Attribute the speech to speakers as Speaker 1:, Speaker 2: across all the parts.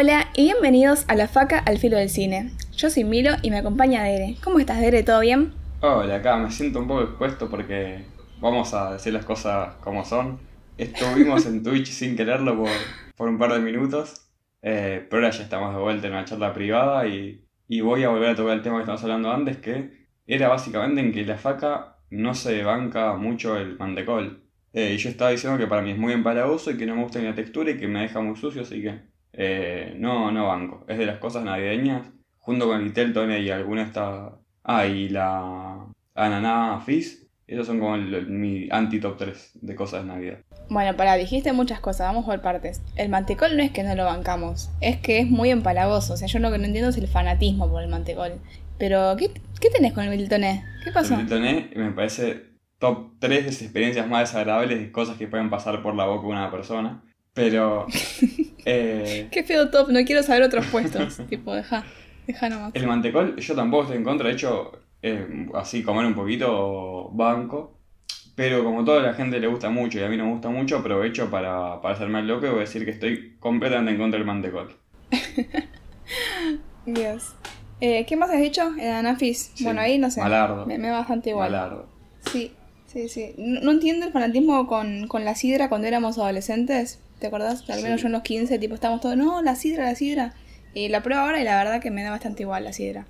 Speaker 1: Hola y bienvenidos a La Faca al Filo del Cine. Yo soy Milo y me acompaña Dere. ¿Cómo estás, Dere? ¿Todo bien?
Speaker 2: Hola, acá me siento un poco expuesto porque vamos a decir las cosas como son. Estuvimos en Twitch sin quererlo por, por un par de minutos, eh, pero ahora ya estamos de vuelta en una charla privada y, y voy a volver a tocar el tema que estábamos hablando antes, que era básicamente en que la faca no se banca mucho el mantecol. Eh, y yo estaba diciendo que para mí es muy empalagoso y que no me gusta ni la textura y que me deja muy sucio, así que eh, no, no banco. Es de las cosas navideñas, junto con el Telton y alguna está... Ah, y la Ananá Fizz. Esos son como el- el- mi anti-top 3 de cosas de Navidad.
Speaker 1: Bueno, para, dijiste muchas cosas, vamos por partes. El mantecol no es que no lo bancamos, es que es muy empalagoso. O sea, yo lo que no entiendo es el fanatismo por el mantecol. Pero, ¿qué, qué tenés con el Miltoné? ¿Qué pasó?
Speaker 2: El Teltoné me parece top 3 de las experiencias más desagradables de cosas que pueden pasar por la boca de una persona. Pero... eh,
Speaker 1: Qué feo top, no quiero saber otros puestos. tipo, deja, deja nomás.
Speaker 2: El mantecol, yo tampoco estoy en contra, de hecho, eh, así comer un poquito banco. Pero como toda la gente le gusta mucho y a mí no me gusta mucho, aprovecho para, para hacerme el loco y voy a decir que estoy completamente en contra del mantecol.
Speaker 1: Dios. Eh, ¿Qué más has dicho? El anafis.
Speaker 2: Sí,
Speaker 1: Bueno, ahí no sé.
Speaker 2: Malardo.
Speaker 1: Me, me va bastante igual.
Speaker 2: Malardo.
Speaker 1: Sí, sí, sí. No, no entiendo el fanatismo con, con la sidra cuando éramos adolescentes. ¿Te acordás? Al menos
Speaker 2: Sí.
Speaker 1: yo en los 15, tipo, estábamos todos, no, la sidra, la sidra. Y la pruebo ahora y la verdad que me da bastante igual la sidra.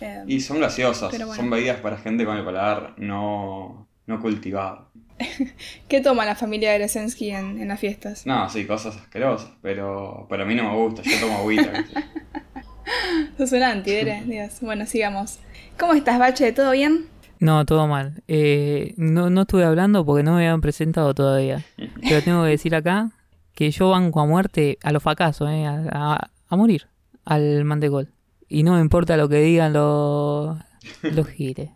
Speaker 1: Eh,
Speaker 2: Y son gaseosas,
Speaker 1: bueno.
Speaker 2: son bebidas para gente con el paladar no, no cultivado.
Speaker 1: ¿Qué toma la familia de Lesensky en, en las fiestas?
Speaker 2: No, sí, cosas asquerosas, pero, pero a mí no me gusta, yo tomo agüita.
Speaker 1: Sos un anti, Dere. Dios. Bueno, sigamos. ¿Cómo estás, Bache? ¿Todo bien?
Speaker 3: No, todo mal. Eh, no, no estuve hablando porque no me habían presentado todavía. Pero tengo que decir acá que yo banco a muerte a los fracasos, eh, a, a- a morir al mantecol. Y no me importa lo que digan los, los giles.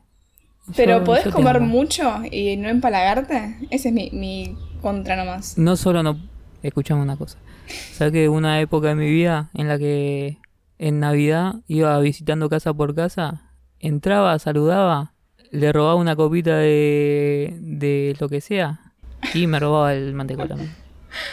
Speaker 1: ¿Pero
Speaker 3: Yo-
Speaker 1: podés
Speaker 3: yo
Speaker 1: comer mucho y no empalagarte? Ese es mi, mi contra nomás.
Speaker 3: No solo no... Escuchame una cosa. ¿Sabes que una época de mi vida en la que en Navidad iba visitando casa por casa, entraba, saludaba, le robaba una copita de, de lo que sea y me robaba el mantecol también.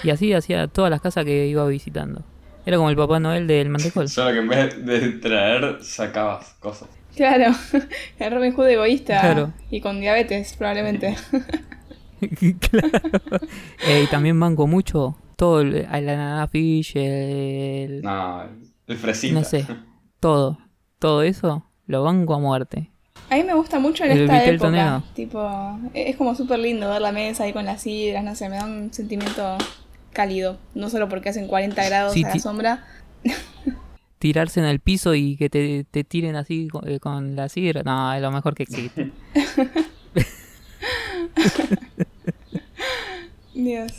Speaker 3: Y así hacía todas las casas que iba visitando. Era como el Papá Noel del mantecol.
Speaker 2: Solo que en vez de traer, sacabas cosas.
Speaker 1: Claro, el Robin Hood egoísta
Speaker 3: Claro.
Speaker 1: y con diabetes probablemente.
Speaker 3: claro. Eh, y también banco mucho todo el, el fish, el...
Speaker 2: No, el fresita.
Speaker 3: No sé, todo. Todo eso lo banco a muerte.
Speaker 1: A mí me gusta mucho en
Speaker 3: El
Speaker 1: esta época. Tipo, es como súper lindo ver la mesa ahí con las sidras, no sé, me da un sentimiento cálido. No solo porque hacen 40 grados
Speaker 3: Sí,
Speaker 1: a la sombra.
Speaker 3: Tirarse en el piso y que te, te tiren así con, eh, con la sidra, no, es lo mejor que existe.
Speaker 1: Dios.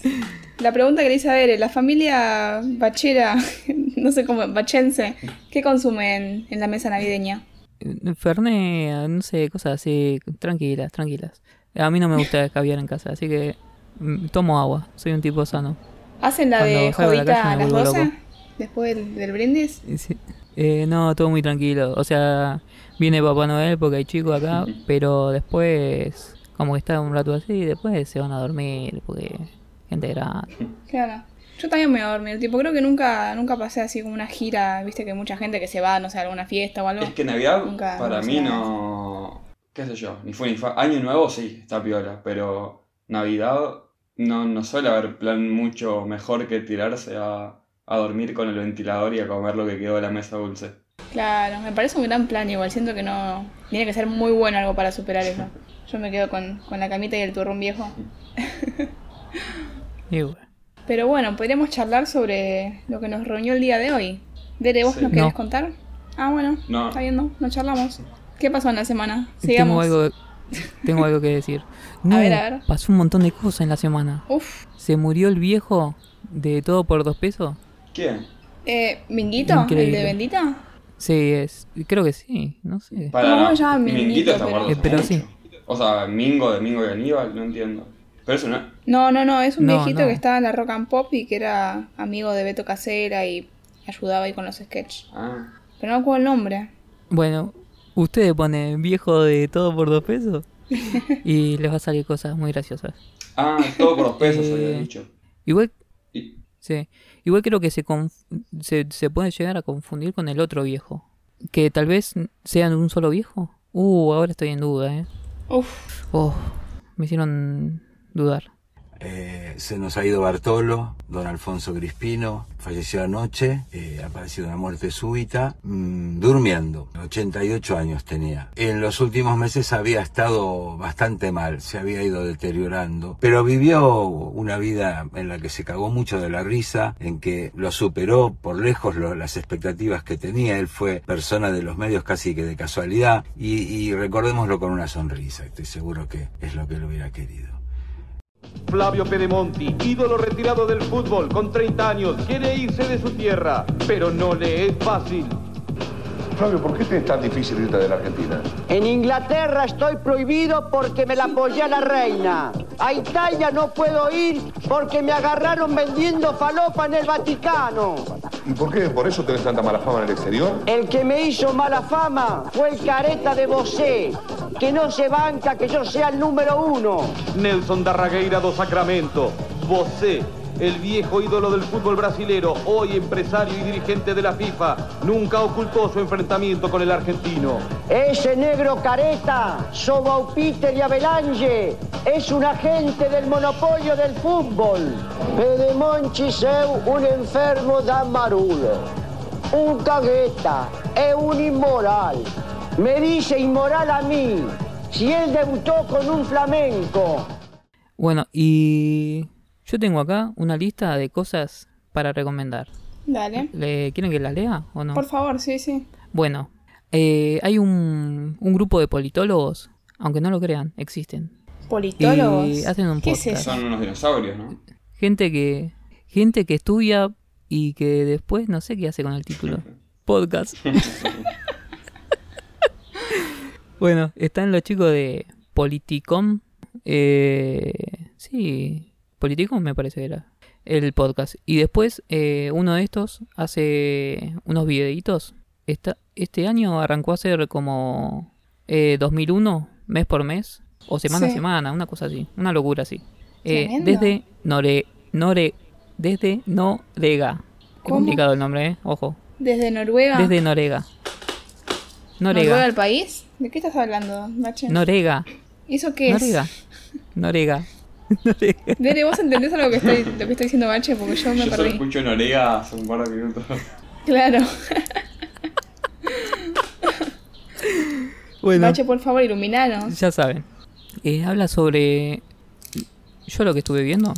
Speaker 1: La pregunta que le hice a ver, la familia bachera, no sé cómo, bachense, ¿qué consumen en la mesa navideña?
Speaker 3: Fernet, no sé, cosas así, tranquilas, tranquilas. A mí no me gusta caviar en casa, así que mm, tomo agua, soy un tipo sano.
Speaker 1: ¿Hacen la
Speaker 3: Cuando
Speaker 1: de
Speaker 3: la
Speaker 1: jodita
Speaker 3: calle
Speaker 1: a las
Speaker 3: vuelvo
Speaker 1: 12?
Speaker 3: loco.
Speaker 1: Después del, del brindis.
Speaker 3: Sí. Eh, no, todo muy tranquilo. O sea, viene Papá Noel porque hay chicos acá, pero después, como que está un rato así, y después se van a dormir porque gente grande.
Speaker 1: Claro. Yo también me voy a dormir, tipo, creo que nunca, nunca pasé así como una gira, viste que mucha gente que se va, no sé, a alguna fiesta o algo.
Speaker 2: Es que Navidad
Speaker 1: Nunca-
Speaker 2: para mí no. ¿Qué sé yo? Ni fue ni fue. Año nuevo sí, está piola, pero Navidad no, no suele haber plan mucho mejor que tirarse a, a dormir con el ventilador y a comer lo que quedó de la mesa dulce.
Speaker 1: Claro, me parece un gran plan igual, siento que no... Tiene que ser muy bueno algo para superar eso. Yo me quedo con, con la camita y el turrón viejo. Pero bueno, podríamos charlar sobre lo que nos reunió el día de hoy. Dere, ¿vos
Speaker 2: Sí.
Speaker 1: nos querés
Speaker 3: No.
Speaker 1: contar? Ah, bueno,
Speaker 2: No.
Speaker 1: está viendo, nos charlamos. ¿Qué pasó en la semana? Sigamos.
Speaker 3: Tengo algo, tengo algo que decir. No,
Speaker 1: ver, a ver.
Speaker 3: pasó un montón de cosas en la semana.
Speaker 1: Uf,
Speaker 3: Se murió el viejo de todo por dos pesos.
Speaker 2: ¿Quién?
Speaker 1: eh, ¿Minguito? ¿El de Bendita?
Speaker 3: Sí, es, creo que sí, no sé.
Speaker 2: Para
Speaker 1: No,
Speaker 2: no,
Speaker 1: ya, Minguito,
Speaker 2: Minguito está
Speaker 1: pero-
Speaker 2: muerto
Speaker 3: Eh, pero sí.
Speaker 2: O sea, Mingo de Mingo y Aníbal, no entiendo. Pero eso no.
Speaker 1: No, no, no, es un
Speaker 3: No,
Speaker 1: viejito
Speaker 3: no.
Speaker 1: que estaba en la rock and pop y que era amigo de Beto Casera y ayudaba ahí con los sketches.
Speaker 2: Ah.
Speaker 1: Pero no me acuerdo el nombre.
Speaker 3: Bueno, ustedes ponen viejo de todo por dos pesos y les va a salir cosas muy graciosas.
Speaker 2: Ah, todo por los pesos
Speaker 3: Eh,
Speaker 2: había dicho.
Speaker 3: Igual,
Speaker 2: Y-
Speaker 3: Sí. Igual creo que se, conf- se, se puede llegar a confundir con el otro viejo. Que tal vez sean un solo viejo. Uh, ahora estoy en duda, eh.
Speaker 1: Uf,
Speaker 3: Oh, me hicieron dudar.
Speaker 4: Eh, se nos ha ido Bartolo, don Alfonso Crispino, falleció anoche, eh, ha padecido una muerte súbita, mm, durmiendo, 88 años tenía. En los últimos meses había estado bastante mal, se había ido deteriorando, pero vivió una vida en la que se cagó mucho de la risa, en que lo superó por lejos las expectativas que tenía, él fue persona de los medios casi que de casualidad, y, y recordémoslo con una sonrisa, estoy seguro que es lo que él hubiera querido.
Speaker 5: Flavio Pedemonti, ídolo retirado del fútbol con 30 años, quiere irse de su tierra, pero no le es fácil.
Speaker 6: Flavio, ¿por qué te es tan difícil irte de la Argentina?
Speaker 7: En Inglaterra estoy prohibido porque me la apoyé a la reina. A Italia no puedo ir porque me agarraron vendiendo falopa en el Vaticano.
Speaker 6: ¿Y por qué? ¿Por eso tenés tanta mala fama en el exterior?
Speaker 7: El que me hizo mala fama fue el careta de Bosé, que no se banca que yo sea el número uno.
Speaker 5: Nelson Darragueira do Sacramento, Bosé, el viejo ídolo del fútbol brasilero, hoy empresario y dirigente de la FIFA, nunca ocultó su enfrentamiento con el argentino.
Speaker 7: Ese negro careta, Sobau Peter y Avelange, es un agente del monopolio del fútbol. Pedemonchi seu un enfermo da marulo, un cagueta, es un inmoral. Me dice inmoral a mí, si él debutó con un flamenco.
Speaker 3: Bueno, y yo tengo acá una lista de cosas para recomendar.
Speaker 1: dale.
Speaker 3: ¿Le, ¿Quieren que las lea o no?
Speaker 1: Por favor, sí, sí.
Speaker 3: Bueno, eh, hay un, un grupo de politólogos, aunque no lo crean, existen.
Speaker 1: Politólogos.
Speaker 3: Y hacen un
Speaker 1: ¿Qué es
Speaker 3: podcast.
Speaker 1: eso?
Speaker 2: Son unos dinosaurios, ¿no?
Speaker 3: Gente que gente que estudia y que después no sé qué hace con el título. Podcast. bueno, están los chicos de Politicom. Eh, sí, Politicom me parece que era el podcast. Y después eh, uno de estos hace unos videitos. Esta, este año arrancó a hacer como eh, 2001, mes por mes, o semana
Speaker 1: Sí.
Speaker 3: a semana, una cosa así, una locura así. Eh, desde Nore, Nore, desde Norega. Complicado el nombre, ¿eh? Ojo.
Speaker 1: Desde Noruega.
Speaker 3: Desde Norega.
Speaker 1: ¿Noruega
Speaker 3: Norega.
Speaker 1: el país? ¿De qué estás hablando, Bache?
Speaker 3: Norega.
Speaker 1: ¿Y eso qué es?
Speaker 3: Norega. Norega.
Speaker 1: Dere, ¿vos entendés algo que estoy, lo que estoy diciendo, Bache? Porque yo me
Speaker 2: Yo
Speaker 1: perdí.
Speaker 2: escucho Norega hace un par de minutos.
Speaker 1: Claro.
Speaker 3: Bueno,
Speaker 1: Bache, por favor, iluminanos.
Speaker 3: ya saben. Eh, habla sobre... Yo lo que estuve viendo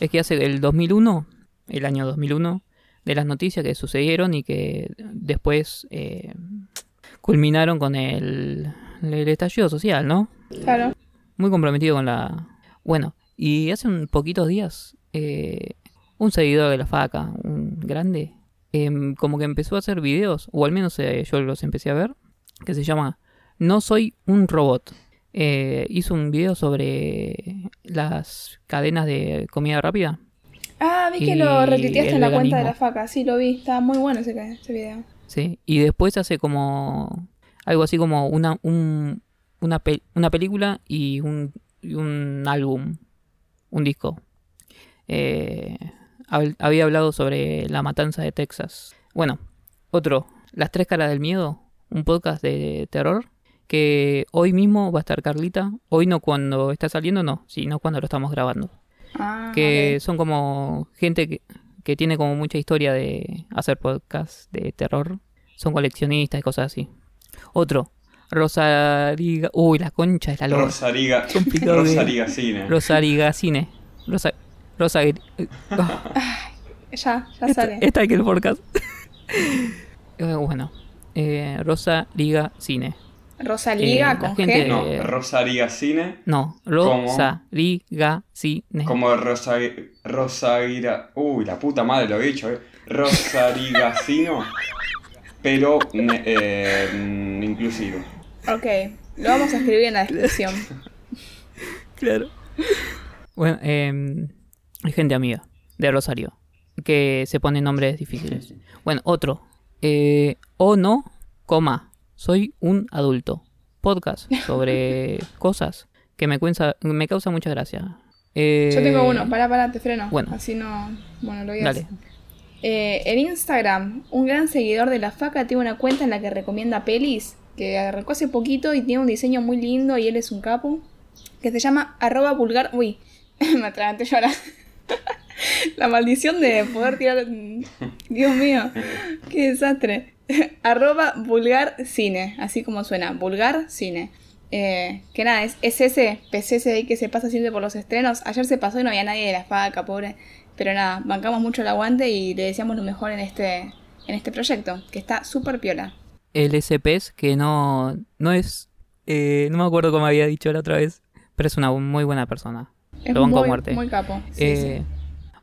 Speaker 3: es que hace el 2001, el año 2001, de las noticias que sucedieron y que después eh, culminaron con el, el estallido social, ¿no?
Speaker 1: Claro.
Speaker 3: muy comprometido con la... Bueno, y hace un poquitos días, eh, un seguidor de la faca, un grande, em, como que empezó a hacer videos, o al menos eh, yo los empecé a ver, que se llama No soy un robot. Eh, hizo un video sobre las cadenas de comida rápida.
Speaker 1: Ah, vi que lo retuiteaste en la cuenta de la faca. Sí, lo vi. Estaba muy bueno ese, ese video.
Speaker 3: ¿sí? Y después hace como algo así como una, un- una, pe- una película y un, y un álbum, un disco. Eh, hab- había hablado sobre la matanza de Texas. Bueno, otro, Las tres caras del miedo, un podcast de terror que hoy mismo va a estar Carlita. Hoy no cuando está saliendo, no, sino cuando lo estamos grabando.
Speaker 1: Ah,
Speaker 3: que son como gente que, que tiene como mucha historia de hacer podcasts de terror. Son coleccionistas y cosas así. Otro, Rosariga. Uy, la concha de la loca.
Speaker 2: Rosariga.
Speaker 3: Complicado de-
Speaker 2: Rosariga Cine.
Speaker 3: Rosariga Cine. Rosa. Rosa. eh, ah,
Speaker 1: Ya, ya
Speaker 3: esta,
Speaker 1: sale.
Speaker 3: esta que el podcast. Eh, bueno, eh, Rosa Liga Cine.
Speaker 1: Rosaliga
Speaker 3: eh, la
Speaker 1: con
Speaker 3: gente-
Speaker 1: G.
Speaker 2: No, Rosariga Cine.
Speaker 3: No,
Speaker 2: ¿Cómo?
Speaker 3: Rosa Liga Cine.
Speaker 2: Como Rosa, Rosagira. Uy, la puta madre lo he dicho, eh. Rosarigacino. Pero ne- eh, inclusivo.
Speaker 1: Ok, lo vamos a escribir en la descripción.
Speaker 3: Claro. Bueno, eh, hay gente amiga de Rosario que se pone nombres difíciles. Bueno, otro. Eh, o no, coma, soy un adulto. Podcast sobre cosas que me, cuenza, me causa mucha gracia. Eh,
Speaker 1: Yo tengo uno, pará, pará, te freno.
Speaker 3: bueno.
Speaker 1: Así no. Bueno, lo voy a
Speaker 3: Dale.
Speaker 1: hacer. Eh, en Instagram, un gran seguidor de la faca tiene una cuenta en la que recomienda pelis, que arrancó hace poquito y tiene un diseño muy lindo y él es un capo, que se llama arroba vulgar... Uy, me atraganté yo ahora. la maldición de poder tirar... Dios mío, qué desastre. arroba vulgar cine, así como suena, vulgar cine. Eh, que nada, es, es ese PCS ahí que se pasa siempre por los estrenos. Ayer se pasó y no había nadie de la faca, pobre. Pero nada, bancamos mucho el aguante y le deseamos lo mejor en este, en este proyecto, que está súper piola.
Speaker 3: El SPS, que no, no es. eh, no me acuerdo cómo había dicho la otra vez, pero es una muy buena persona.
Speaker 1: Es
Speaker 3: Lo banco a
Speaker 1: muy,
Speaker 3: muerte.
Speaker 1: muy capo. Sí,
Speaker 3: Eh,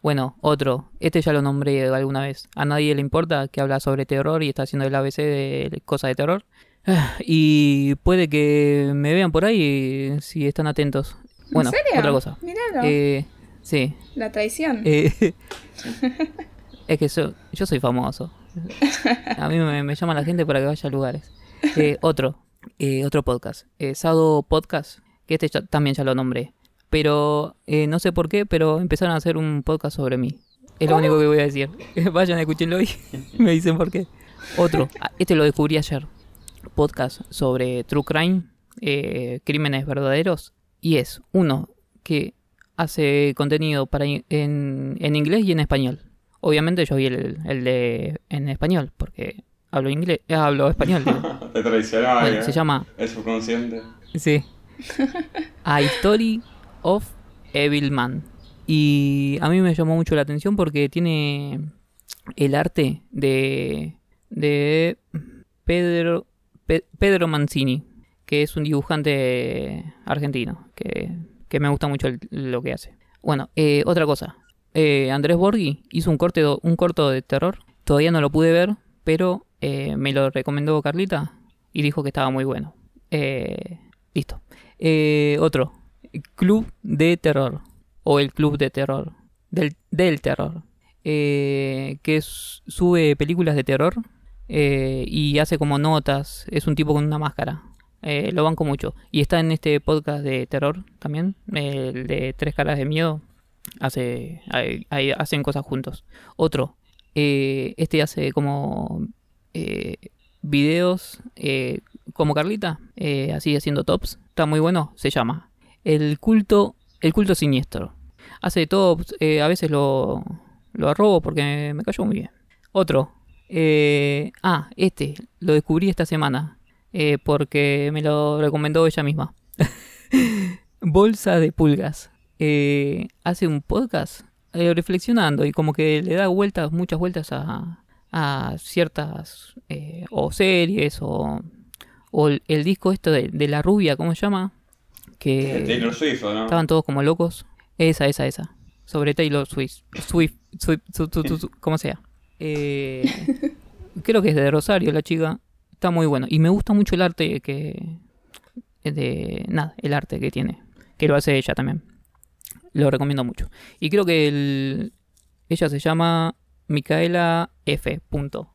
Speaker 3: Bueno, otro. Este ya lo nombré alguna vez. A nadie le importa que habla sobre terror y está haciendo el ABC de cosas de terror. Y puede que me vean por ahí si están atentos. Bueno,
Speaker 1: ¿En serio?
Speaker 3: otra cosa. Eh, sí.
Speaker 1: La traición.
Speaker 3: Eh, es que so- yo soy famoso. A mí me, me llama la gente para que vaya a lugares. Eh, otro, eh, otro podcast. Eh, Sado Podcast, que este ya- también ya lo nombré. Pero eh, no sé por qué, pero empezaron a hacer un podcast sobre mí. Es lo único que voy a decir. Vayan, escúchenlo y me dicen por qué. Otro, ah, este lo descubrí ayer. Podcast sobre True Crime, crímenes verdaderos. Y es uno que hace contenido para en, en inglés y en español. Obviamente yo vi el, el de en español, porque hablo inglés, eh, hablo español. digo.
Speaker 2: Te traicionaba,
Speaker 3: Bueno,
Speaker 2: ¿eh?
Speaker 3: se llama
Speaker 2: El subconsciente.
Speaker 3: Sí. A Story of Evil Man. Y a mí me llamó mucho la atención porque tiene el arte de, de Pedro, Pe- Pedro Mancini, que es un dibujante argentino, que, que me gusta mucho el- lo que hace. Bueno, eh, otra cosa. Eh, Andrés Borghi hizo un, corte, un corto de terror. Todavía no lo pude ver, pero eh, me lo recomendó Carlita y dijo que estaba muy bueno. Eh, listo. Eh, otro. Club de Terror. O el Club de Terror. Del, del Terror. Eh, que sube películas de terror. y hace como notas. Es un tipo con una máscara. Lo banco mucho. Y está en este podcast de terror también. El de Tres Caras de Miedo. Hace, hacen cosas juntos. Otro. eh, este hace como eh, videos eh, como Carlita, así haciendo tops. Está muy bueno, se llama El culto, el culto siniestro. Hace tops, a veces lo, lo arrobo porque me cayó muy bien. Otro, ah, este, lo descubrí esta semana porque me lo recomendó ella misma. Bolsa de pulgas. Eh, hace un podcast eh, reflexionando y como que le da vueltas, muchas vueltas a, a ciertas eh, o series o, o el, el disco esto de, de la rubia, ¿cómo se llama? Que
Speaker 2: Taylor Swift,
Speaker 3: estaban todos como locos. Esa, esa, esa. Sobre Taylor Swift. Swift, Swift, su- su- su- su- como sea. Eh, creo que es de Rosario la chica. Está muy bueno. Y me gusta mucho el arte que... De, nada, el arte que tiene. Que lo hace ella también. Lo recomiendo mucho. Y creo que el, ella se llama Micaela F. Punto.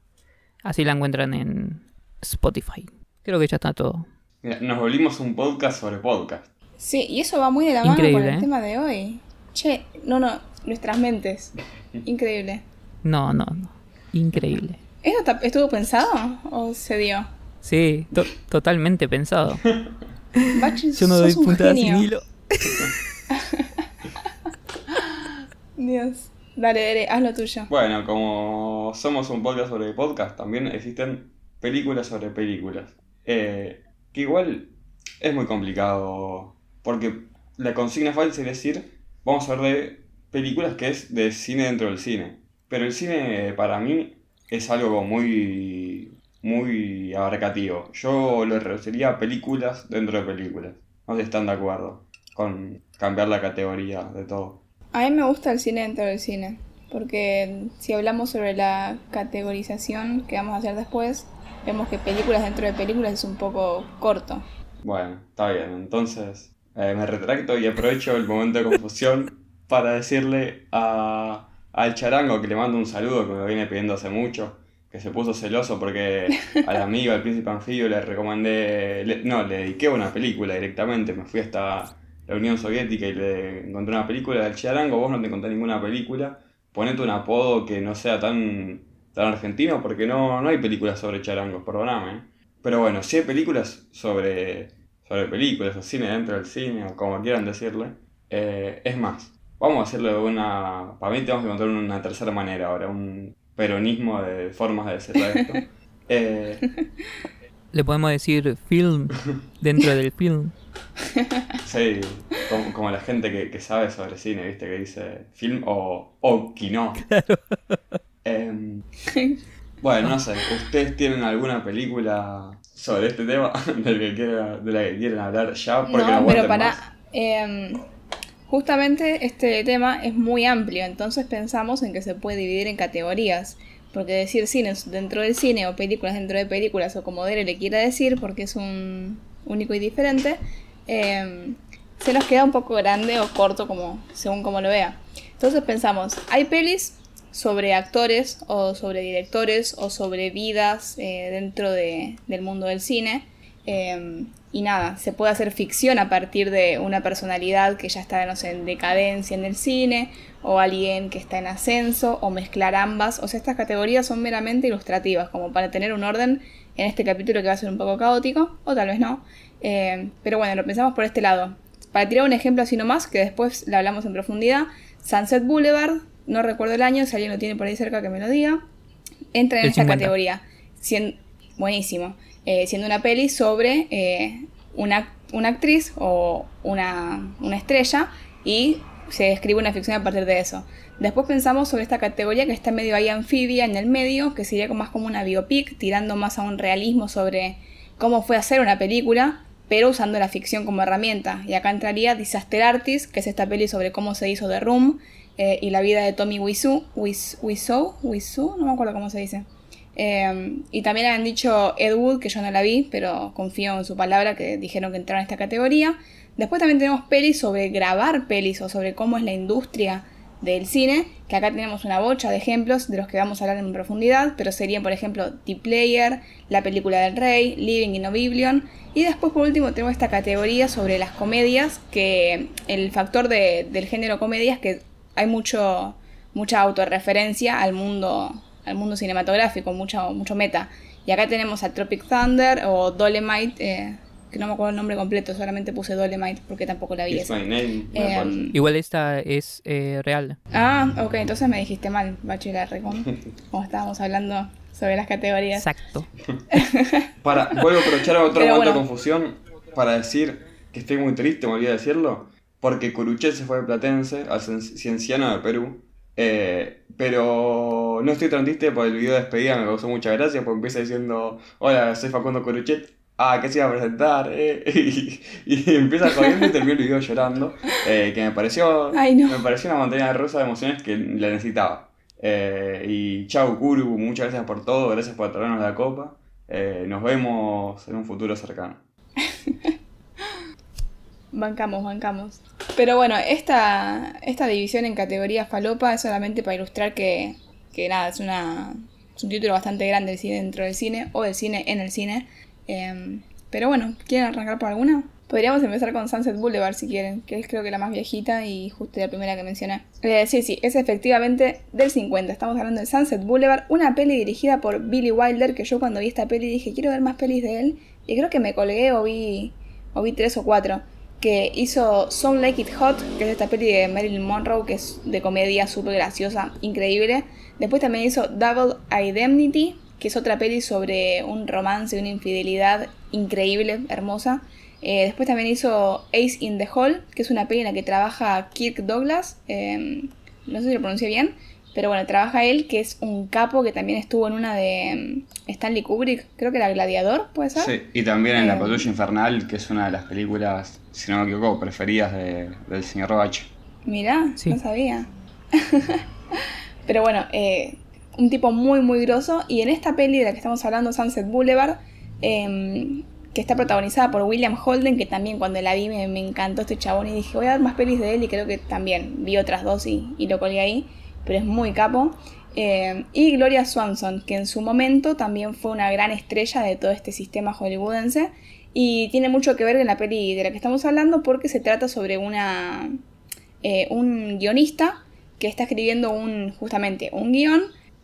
Speaker 3: Así la encuentran en Spotify. Creo que ya está todo.
Speaker 2: Mira, nos volvimos un podcast sobre podcast.
Speaker 1: Sí, y eso va muy de la mano
Speaker 3: Increíble,
Speaker 1: con el
Speaker 3: ¿eh?
Speaker 1: tema de hoy. Che, no, no, nuestras mentes. Increíble.
Speaker 3: No, no, no. Increíble.
Speaker 1: ¿Esto está- estuvo pensado o se dio?
Speaker 3: Sí, to- totalmente pensado.
Speaker 1: Bachi,
Speaker 3: Yo no doy puntada sin hilo.
Speaker 1: Dios. Dale, dale, haz lo tuyo.
Speaker 2: Bueno, como somos un podcast sobre podcast, también existen películas sobre películas. Eh, que igual es muy complicado, porque la consigna fácil es decir, vamos a hablar de películas que es de cine dentro del cine. Pero el cine para mí es algo muy, muy abarcativo. Yo lo reduciría a películas dentro de películas. No sé están de acuerdo con cambiar la categoría de todo.
Speaker 1: A mí me gusta el cine dentro del cine, porque si hablamos sobre la categorización que vamos a hacer después, vemos que películas dentro de películas es un poco corto.
Speaker 2: Bueno, está bien. Entonces, eh, me retracto y aprovecho el momento de confusión para decirle a, al charango que le mando un saludo que me viene pidiendo hace mucho, que se puso celoso porque al amigo, al príncipe anfibio, le recomendé, le- no, le dediqué una película directamente, me fui hasta la Unión Soviética y le encontré una película del charango, vos no te encontrás ninguna película, ponete un apodo que no sea tan, tan argentino porque no, no hay películas sobre charangos, perdóname. Pero bueno, sí hay películas sobre, sobre películas o cine dentro del cine o como quieran decirle. Eh, es más, vamos a hacerlo de una... Para mí tenemos que encontrar una tercera manera ahora, un peronismo de formas de decirlo esto. Eh,
Speaker 3: Le podemos decir film dentro del film.
Speaker 2: Sí, como, como la gente que, que sabe sobre cine, ¿viste? Que dice film o, o kino. Em, bueno, no sé, ¿ustedes tienen alguna película sobre este tema del que quiera- de la que quieren hablar ya? Porque no,
Speaker 1: No, pero para. em, justamente este tema es muy amplio, entonces pensamos en que se puede dividir en categorías. Porque decir cines dentro del cine o películas dentro de películas o como Dere le quiera decir, porque es un único y diferente, em, se nos queda un poco grande o corto como según como lo vea. Entonces pensamos, hay pelis sobre actores o sobre directores o sobre vidas eh, dentro de- del mundo del cine. eh, y nada, se puede hacer ficción a partir de una personalidad que ya está, no sé, en decadencia en el cine, o alguien que está en ascenso, o mezclar ambas. O sea, estas categorías son meramente ilustrativas, como para tener un orden en este capítulo que va a ser un poco caótico, o tal vez no. Eh, pero bueno, lo pensamos por este lado. Para tirar un ejemplo así nomás, que después le hablamos en profundidad, Sunset Boulevard, no recuerdo el año, si alguien lo tiene por ahí cerca que me lo diga, entra en
Speaker 3: El
Speaker 1: esta
Speaker 3: 50.
Speaker 1: categoría. Sien- buenísimo. Eh, siendo una peli sobre eh, una, una actriz o una, una estrella y se escribe una ficción a partir de eso. Después pensamos sobre esta categoría que está medio ahí anfibia en el medio, que sería más como una biopic, tirando más a un realismo sobre cómo fue hacer una película, pero usando la ficción como herramienta. Y acá entraría Disaster Artist, que es esta peli sobre cómo se hizo The Room eh, y la vida de Tommy Wiseau, Wis- Wiseau, Wiseau, no me acuerdo cómo se dice. Eh, y también han dicho Ed Wood, que yo no la vi, pero confío en su palabra, que dijeron que entraron en esta categoría. Después también tenemos pelis sobre grabar pelis o sobre cómo es la industria del cine, que acá tenemos una bocha de ejemplos de los que vamos a hablar en profundidad, pero serían por ejemplo The Player, La película del rey, Living in Oblivion, y después por último tenemos esta categoría sobre las comedias, que el factor de- del género comedia es que hay mucho, mucha autorreferencia al mundo, al mundo cinematográfico, mucho, mucho meta. Y acá tenemos a Tropic Thunder o Dolemite, eh, que no me acuerdo el nombre completo, solamente puse Dolemite porque tampoco la vi
Speaker 2: It's
Speaker 1: esa.
Speaker 2: my name, me parece.
Speaker 3: Igual esta es eh, real.
Speaker 1: Ah, ok, entonces me dijiste mal, bachiller Recon, como estábamos hablando sobre las categorías.
Speaker 3: Exacto.
Speaker 2: Para, vuelvo a aprovechar otro
Speaker 1: Pero
Speaker 2: momento de confusión para decir que estoy muy triste, me olvidé de decirlo, porque Curuchet se fue de Platense, al cien- Cienciano de Perú. Eh, pero no estoy tan triste porque el video de despedida me causó mucha gracia, porque empieza diciendo, hola, soy Facundo Curuchet. Ah, que se iba a presentar, eh. y, y empieza jodiendo y termina el video llorando. eh, que me pareció,
Speaker 1: Ay, no.
Speaker 2: me pareció una montaña rusa de emociones que la necesitaba. Eh, y chau, Kuru, muchas gracias por todo, gracias por traernos la copa. Nos vemos en un futuro cercano.
Speaker 1: Bancamos, bancamos. Pero bueno, esta, esta división en categorías falopa es solamente para ilustrar que, que nada, es, una, es un título bastante grande del cine dentro del cine o del cine en el cine. Em, pero bueno, ¿quieren arrancar por alguna? Podríamos empezar con Sunset Boulevard si quieren, que es creo que la más viejita y justo la primera que mencioné. Eh, sí, sí, es efectivamente del 50. Estamos hablando de Sunset Boulevard, una peli dirigida por Billy Wilder, que yo cuando vi esta peli dije, quiero ver más pelis de él. Y creo que me colgué o vi, o vi tres o cuatro. Que hizo Some Like It Hot, que es esta peli de Marilyn Monroe, que es de comedia súper graciosa, increíble. Después también hizo Double Indemnity, que es otra peli sobre un romance y una infidelidad increíble, hermosa. Eh, después también hizo Ace in the Hall, que es una peli en la que trabaja Kirk Douglas. eh, no sé si lo pronuncié bien, pero bueno, trabaja él, que es un capo que también estuvo en una de mm, Stanley Kubrick, creo que era Gladiador, ¿puede ser?
Speaker 2: Sí, y también en La
Speaker 1: Eh,
Speaker 2: Patrulla Infernal, que es una de las películas, si no me equivoco, preferidas de- del señor Bach.
Speaker 1: Mirá,
Speaker 3: Sí.
Speaker 1: no sabía. Pero bueno, eh, un tipo muy, muy grosso. Y en esta peli de la que estamos hablando, Sunset Boulevard, em, que está protagonizada por William Holden, que también cuando la vi me, encantó este chabón y dije, voy a ver más pelis de él y creo que también vi otras dos y, y lo colgué ahí, pero es muy capo. Eh, y Gloria Swanson, que en su momento también fue una gran estrella de todo este sistema hollywoodense Y tiene mucho que ver en la peli de la que estamos hablando porque se trata sobre una eh, un guionista que está escribiendo un justamente un guion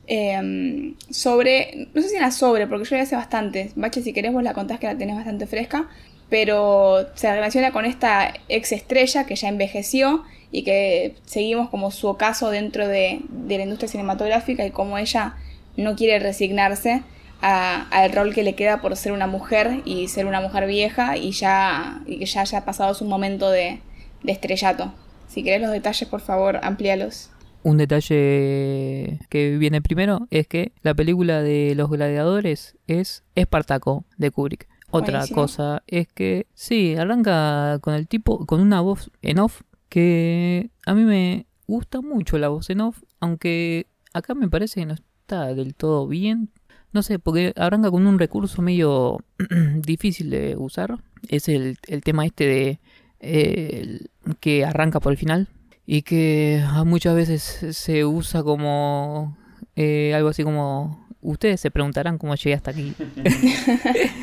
Speaker 1: em, sobre, no sé si era sobre, porque yo ya hace bastante, Bache si querés vos la contás que la tenés bastante fresca, pero se relaciona con esta ex estrella que ya envejeció y que seguimos como su ocaso dentro de, la industria cinematográfica y cómo ella no quiere resignarse al rol que le queda por ser una mujer y ser una mujer vieja y ya que ya haya pasado su momento de, de estrellato. Si querés los detalles, por favor, amplíalos.
Speaker 3: Un detalle que viene primero es que la película de los gladiadores es Espartaco de Kubrick. Otra
Speaker 1: Buenísimo.
Speaker 3: cosa es que sí, arranca con el tipo, con una voz en off que a mí me gusta mucho la voz en off, aunque acá me parece que no está del todo bien. No sé, porque arranca con un recurso medio difícil de usar. Es el, el tema este de eh, que arranca por el final y que ah, muchas veces se usa como eh, algo así como ustedes se preguntarán cómo llegué hasta aquí.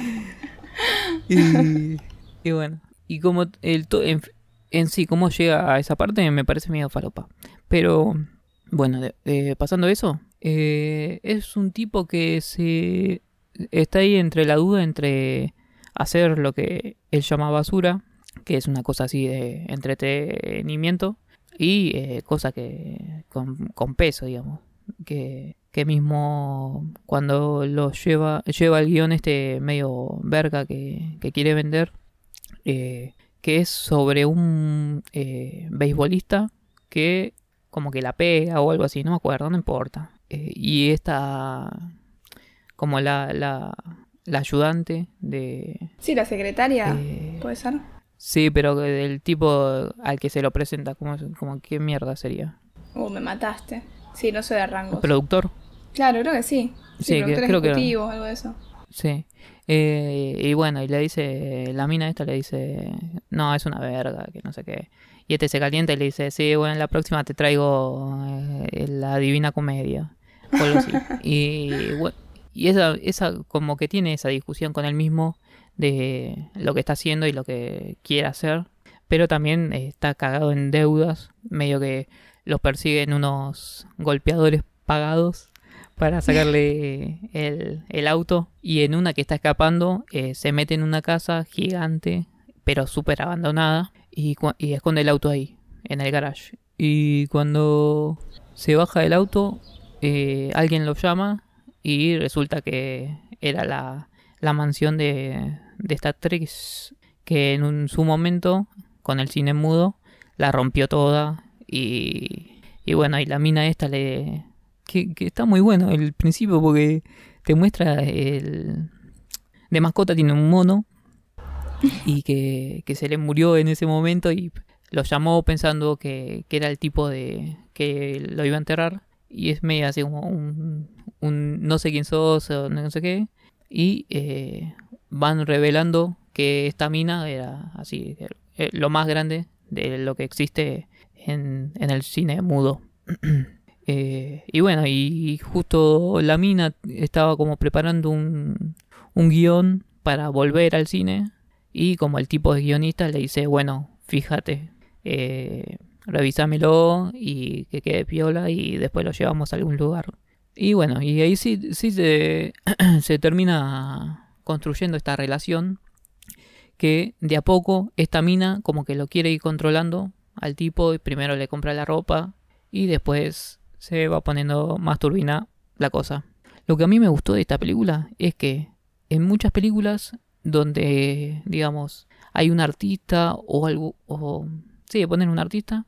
Speaker 3: Y, y bueno y como el to- en, en sí cómo llega a esa parte me parece medio faropa pero bueno de- pasando eso eh, es un tipo que se está ahí entre la duda entre hacer lo que él llama basura que es una cosa así de entretenimiento y eh, cosa que con, con peso digamos que, que mismo cuando lo lleva lleva el guion este medio verga que, que quiere vender eh, que es sobre un eh, beisbolista que como que la pega o algo así no me acuerdo no importa Eh, y esta como la, la, la ayudante de
Speaker 1: Sí, la secretaria, puede ser.
Speaker 3: Sí, pero del tipo al que se lo presenta, como, como qué mierda sería.
Speaker 1: Uh, me mataste. Sí, no sé de rangos.
Speaker 3: ¿Productor?
Speaker 1: Claro, creo que sí. Sí,
Speaker 3: Sí, que-
Speaker 1: productor
Speaker 3: creo que-
Speaker 1: ejecutivo, algo de eso.
Speaker 3: Sí. Eh, y bueno, y le dice, la mina esta le dice, no, es una verga, que no sé qué. Y este se calienta y le dice, sí, bueno, en la próxima te traigo eh, la Divina Comedia. O algo así. y bue- y esa, esa, como que tiene esa discusión con él mismo de lo que está haciendo y lo que quiere hacer. Pero también eh, está cagado en deudas, medio que los persiguen unos golpeadores pagados para sacarle el, el auto y en una que está escapando eh, se mete en una casa gigante pero súper abandonada y, y esconde el auto ahí en el garage y cuando se baja del auto eh, alguien lo llama y resulta que era la, la mansión de, de esta actriz que en un- su momento con el cine mudo la rompió toda y, y bueno y la mina esta le que, está muy bueno el principio porque te muestra el de mascota tiene un mono y que, que se le murió en ese momento y lo llamó pensando que, que era el tipo de que lo iba a enterrar y es medio así como un, un no sé quién sos o no sé qué y eh, van revelando que esta mina era así eh, lo más grande de lo que existe en, en el cine mudo Eh, y bueno, y justo la mina estaba como preparando un, un guion para volver al cine. Y como el tipo de guionista le dice, bueno, fíjate, eh, revísamelo y que quede piola y después lo llevamos a algún lugar. Y bueno, y ahí sí, sí se, se termina construyendo esta relación que de a poco esta mina como que lo quiere ir controlando al tipo y primero le compra la ropa y después se va poniendo más turbina la cosa. Lo que a mí me gustó de esta película es que en muchas películas donde, digamos, hay un artista o algo, o sí, ponen un artista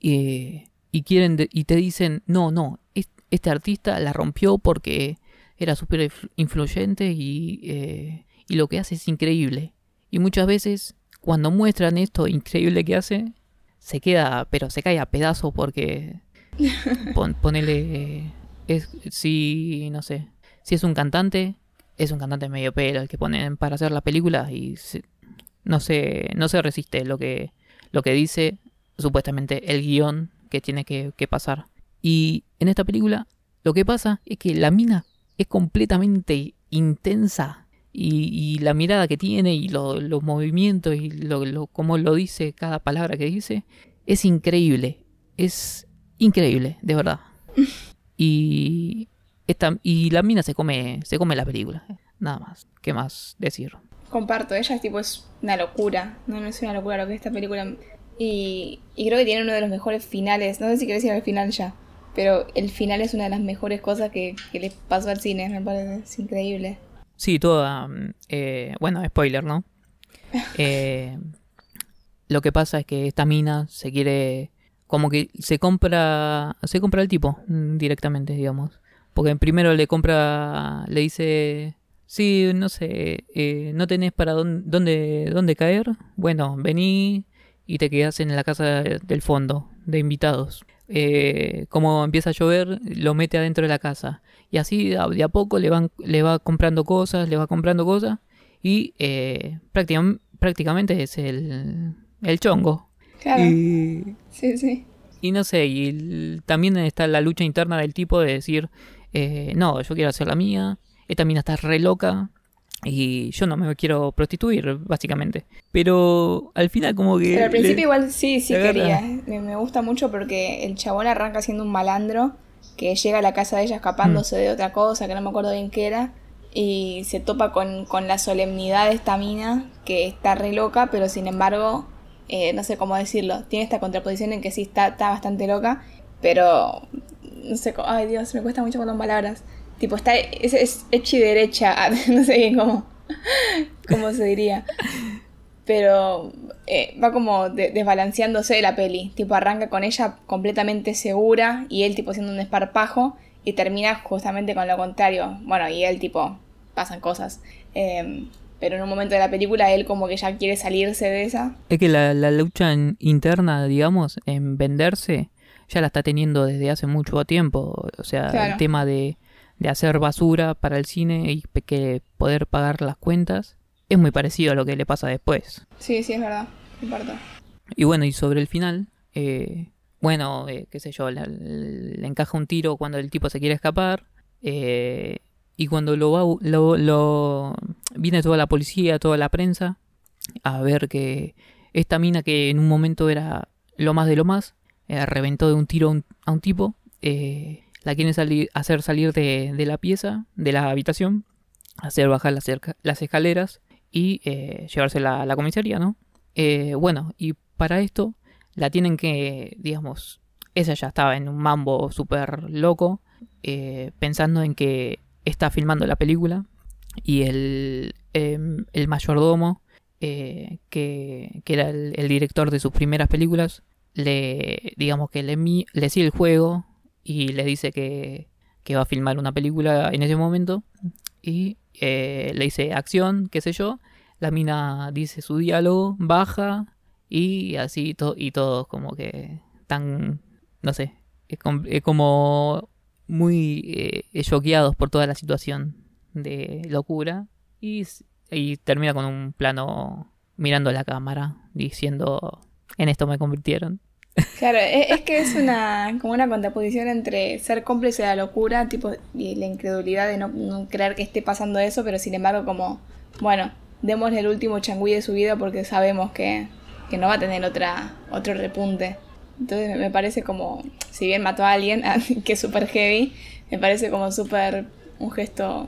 Speaker 3: y, y quieren y te dicen, no, no, es- este artista la rompió porque era súper influ- influyente y, eh, y lo que hace es increíble. Y muchas veces cuando muestran esto increíble que hace, se queda, pero se cae a pedazos porque pon- ponele, es, si, no sé, si es un cantante, es un cantante medio pelo el que ponen para hacer la película y se- no se, no se resiste lo que, lo que dice supuestamente el guion que tiene que, que pasar. Y en esta película lo que pasa es que la mina es completamente intensa y, y la mirada que tiene y lo- los movimientos y lo, lo, cómo lo dice, cada palabra que dice, es increíble. Es increíble, de verdad. Y, esta, y la mina se come, se come la película. Nada más. ¿Qué más decir?
Speaker 1: Comparto, ella tipo es una locura. No, no es una locura lo que es esta película. Y, y creo que tiene uno de los mejores finales. No sé si querés ir al final ya. Pero el final es una de las mejores cosas que, que le pasó al cine, me parece. Es increíble.
Speaker 3: Sí, toda. mm, eh, bueno, spoiler, ¿no? Eh, lo que pasa es que esta mina se quiere. Como que se compra. Se compra al tipo mm, directamente, digamos. Porque primero le compra. Le dice. Sí, no sé. eh, ¿No tenés para dónde, dónde, dónde caer? Bueno, vení y te quedas en la casa del fondo de invitados. Eh, como empieza a llover, lo mete adentro de la casa. Y así de a, poco le, van, le va comprando cosas, le va comprando cosas. Y eh, prácticam- prácticamente es el, el chongo.
Speaker 1: Claro.
Speaker 3: Y,
Speaker 1: Sí, sí.
Speaker 3: y no sé, y el- también está la lucha interna del tipo de decir, eh, no, yo quiero hacer la mía, esta mina está re loca y yo no me quiero prostituir, básicamente. Pero al final como que...
Speaker 1: Pero al principio
Speaker 3: le-
Speaker 1: igual sí, sí quería. Me, me gusta mucho porque el chabón arranca siendo un malandro que llega a la casa de ella escapándose de otra cosa, que no me acuerdo bien qué era, y se topa con, con la solemnidad de esta mina, que está re loca, pero sin embargo, eh, no sé cómo decirlo, tiene esta contraposición en que sí está, está bastante loca, pero no sé cómo, ay Dios, me cuesta mucho con las palabras. Tipo, está, es, es hecha y derecha, no sé bien cómo, cómo se diría pero eh, va como de- desbalanceándose la peli. Tipo, arranca con ella completamente segura y él tipo siendo un esparpajo y termina justamente con lo contrario. Bueno, y él tipo, pasan cosas. Eh, pero en un momento de la película él como que ya quiere salirse de esa.
Speaker 3: Es que la, la lucha en- interna, digamos, en venderse, ya la está teniendo desde hace mucho tiempo. O sea,
Speaker 1: Claro.
Speaker 3: el tema de, de hacer basura para el cine y que poder pagar las cuentas es muy parecido a lo que le pasa después.
Speaker 1: Sí, sí, es verdad. Comparto.
Speaker 3: Y bueno, y sobre el final, eh, bueno, eh, qué sé yo, le, le encaja un tiro cuando el tipo se quiere escapar. eh, y cuando lo va, lo, lo- viene toda la policía, toda la prensa, a ver que esta mina que en un momento era lo más de lo más, eh, reventó de un tiro a un, a un tipo, eh, la quieren hacer salir de, la pieza, de la habitación, hacer bajar las, escaleras y eh, llevársela a la comisaría, ¿no? Eh, bueno, y para esto la tienen que, digamos, ella ya estaba en un mambo súper loco, eh, pensando en que está filmando la película y el, em, el mayordomo, eh, que, que era el, director de sus primeras películas, le, digamos que le, le sigue el juego y le dice que, que va a filmar una película en ese momento. Y eh, le dice acción, qué sé yo, la mina dice su diálogo, baja y así to- y todos como que tan, no sé, es, com- es como muy eh, choqueados por toda la situación de locura. Y, y termina con un plano mirando a la cámara diciendo en esto me convirtieron.
Speaker 1: Claro, es, es que es una como una contraposición entre ser cómplice de la locura, tipo, y la incredulidad de no, creer que esté pasando eso, pero sin embargo como, bueno, démosle el último changüí de su vida porque sabemos que, que no va a tener otra otro repunte. Entonces me- parece como, si bien mató a alguien, que es súper heavy, me parece como súper un gesto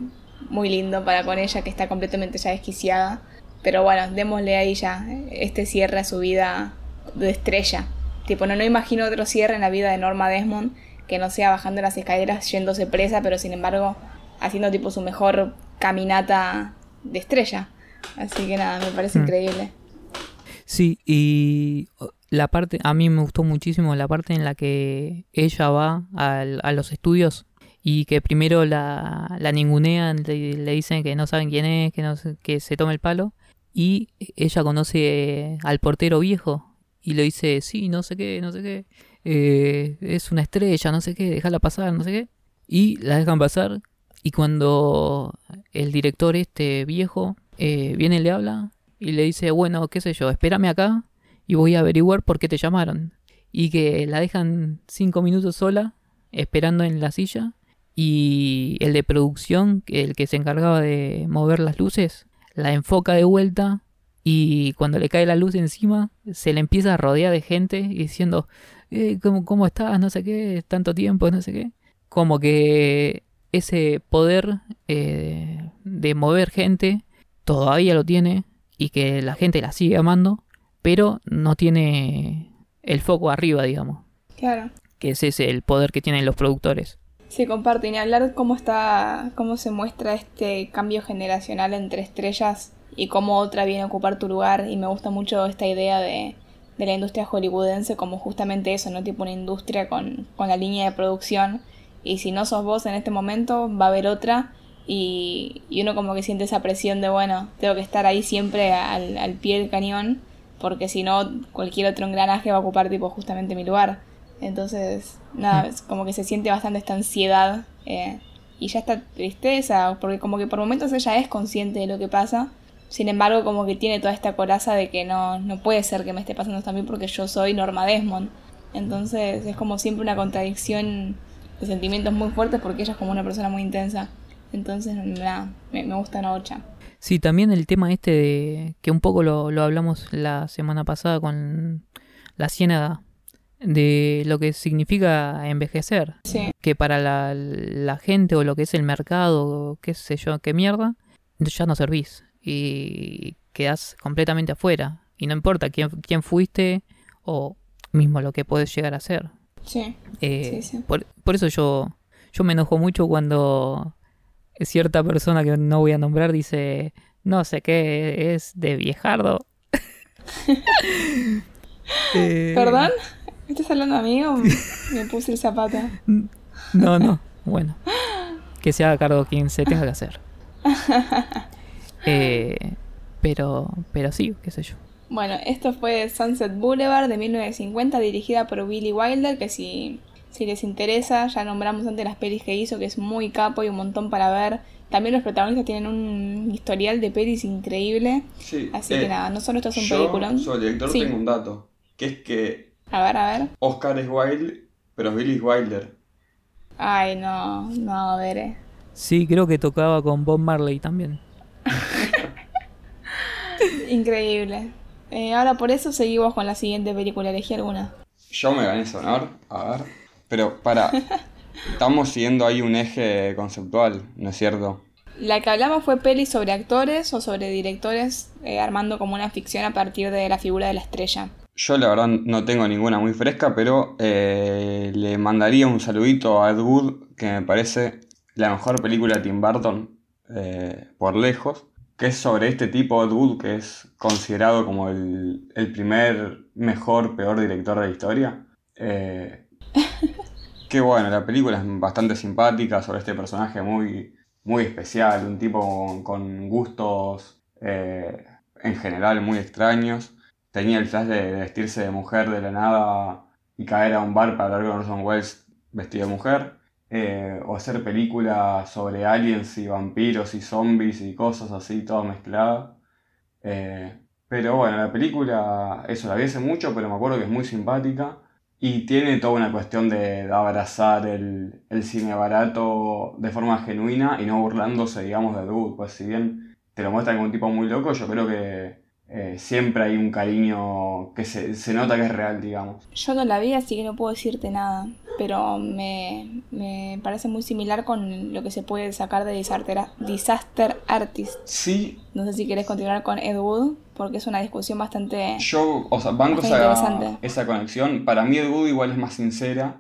Speaker 1: muy lindo para con ella que está completamente ya desquiciada. Pero bueno, démosle ahí ya este cierre a su vida de estrella. Tipo, no, no imagino otro cierre en la vida de Norma Desmond que no sea bajando las escaleras yéndose presa, pero sin embargo haciendo tipo su mejor caminata de estrella. Así que nada, me parece
Speaker 3: Mm.
Speaker 1: increíble.
Speaker 3: Sí, y la parte, a mí me gustó muchísimo la parte en la que ella va al- a los estudios y que primero la, la ningunean, le, le dicen que no saben quién es, que, no, que se tome el palo, y ella conoce al portero viejo y le dice, sí, no sé qué, no sé qué, eh, es una estrella, no sé qué, déjala pasar, no sé qué, y la dejan pasar, y cuando el director este viejo eh, viene le habla, y le dice, bueno, qué sé yo, espérame acá y voy a averiguar por qué te llamaron. Y que la dejan cinco minutos sola, esperando en la silla, y el de producción, el que se encargaba de mover las luces, la enfoca de vuelta y cuando le cae la luz encima se le empieza a rodear de gente diciendo eh, ¿cómo, ¿cómo estás? no sé qué, tanto tiempo, no sé qué. Como que ese poder eh, de mover gente todavía lo tiene y que la gente la sigue amando, pero no tiene el foco arriba, digamos.
Speaker 1: Claro.
Speaker 3: Que ese es el poder que tienen los productores.
Speaker 1: Sí, comparto. Y hablar cómo está, cómo se muestra este cambio generacional entre estrellas y cómo otra viene a ocupar tu lugar. Y me gusta mucho esta idea de, de la industria hollywoodense como justamente eso, ¿no? Tipo una industria con, con la línea de producción. Y si no sos vos en este momento, va a haber otra. Y, y uno como que siente esa presión de, bueno, tengo que estar ahí siempre al, al pie del cañón. Porque si no, cualquier otro engranaje va a ocupar tipo justamente mi lugar. Entonces, nada, es como que se siente bastante esta ansiedad eh, y ya esta tristeza, porque como que por momentos ella es consciente de lo que pasa, sin embargo como que tiene toda esta coraza de que no, no puede ser que me esté pasando mí porque yo soy Norma Desmond. Entonces es como siempre una contradicción de sentimientos muy fuertes porque ella es como una persona muy intensa. Entonces, me, me gusta Nocha.
Speaker 3: Sí, también el tema este de que un poco lo, lo hablamos la semana pasada con la ciénaga de lo que significa envejecer.
Speaker 1: Sí.
Speaker 3: Que para la, la gente o lo que es el mercado, qué sé yo, qué mierda, ya no servís y quedás completamente afuera. Y no importa quién, quién fuiste o mismo lo que puedes llegar a ser.
Speaker 1: Sí.
Speaker 3: Eh,
Speaker 1: Sí, sí.
Speaker 3: Por, por eso yo, yo me enojo mucho cuando cierta persona que no voy a nombrar dice, no sé qué, es de viejardo. Eh,
Speaker 1: ¿Perdón? ¿Me estás hablando a mí o me puse el zapato?
Speaker 3: No, no, bueno. Que se haga cargo quien se tenga que hacer. Eh, pero, pero sí, qué sé yo.
Speaker 1: Bueno, esto fue Sunset Boulevard de 1950, dirigida por Billy Wilder, que si, si les interesa, ya nombramos antes las pelis que hizo, que es muy capo y un montón para ver. También los protagonistas tienen un historial de pelis increíble.
Speaker 2: Sí,
Speaker 1: Así
Speaker 2: eh,
Speaker 1: que nada, no solo esto es un
Speaker 2: yo,
Speaker 1: peliculón.
Speaker 2: director
Speaker 1: Sí.
Speaker 2: tengo un dato, que es que
Speaker 1: A ver, a ver.
Speaker 2: Oscar es Wilde, pero Billy es Wilder.
Speaker 1: Ay, no, no, a ver. eh.
Speaker 3: Sí, creo que tocaba con Bob Marley también.
Speaker 1: Increíble. Eh, ahora por eso seguimos con la siguiente película. Elegí alguna.
Speaker 2: Yo me gané ese honor, a ver. Pero para, estamos siguiendo ahí un eje conceptual, ¿no es cierto?
Speaker 1: La que hablamos fue pelis sobre actores o sobre directores eh, armando como una ficción a partir de la figura de la estrella.
Speaker 2: Yo la verdad no tengo ninguna muy fresca, pero eh, le mandaría un saludito a Ed Wood, que me parece la mejor película de Tim Burton eh, por lejos, que es sobre este tipo Ed Wood, que es considerado como el, el primer mejor, peor director de la historia. Eh, que bueno, la película es bastante simpática sobre este personaje muy, muy especial, un tipo con, gustos eh, en general muy extraños tenía el flash de vestirse de mujer de la nada y caer a un bar para hablar con Orson Welles vestido de mujer. Eh, o hacer películas sobre aliens y vampiros y zombies y cosas así, todo mezclado. Eh, pero bueno, la película, eso la vi hace mucho, pero me acuerdo que es muy simpática. Y tiene toda una cuestión de, abrazar el, el cine barato de forma genuina y no burlándose, digamos, de Dude. Pues si bien te lo muestran como un tipo muy loco, yo creo que eh, siempre hay un cariño que se, se nota que es real, digamos.
Speaker 1: Yo no la vi, así que no puedo decirte nada. Pero me, me parece muy similar con lo que se puede sacar de Disaster, Disaster Artist.
Speaker 2: Sí,
Speaker 1: No sé si querés continuar con Ed Wood, porque es una discusión bastante...
Speaker 2: yo, o sea, banco esa, esa conexión. Para mí Ed Wood igual es más sincera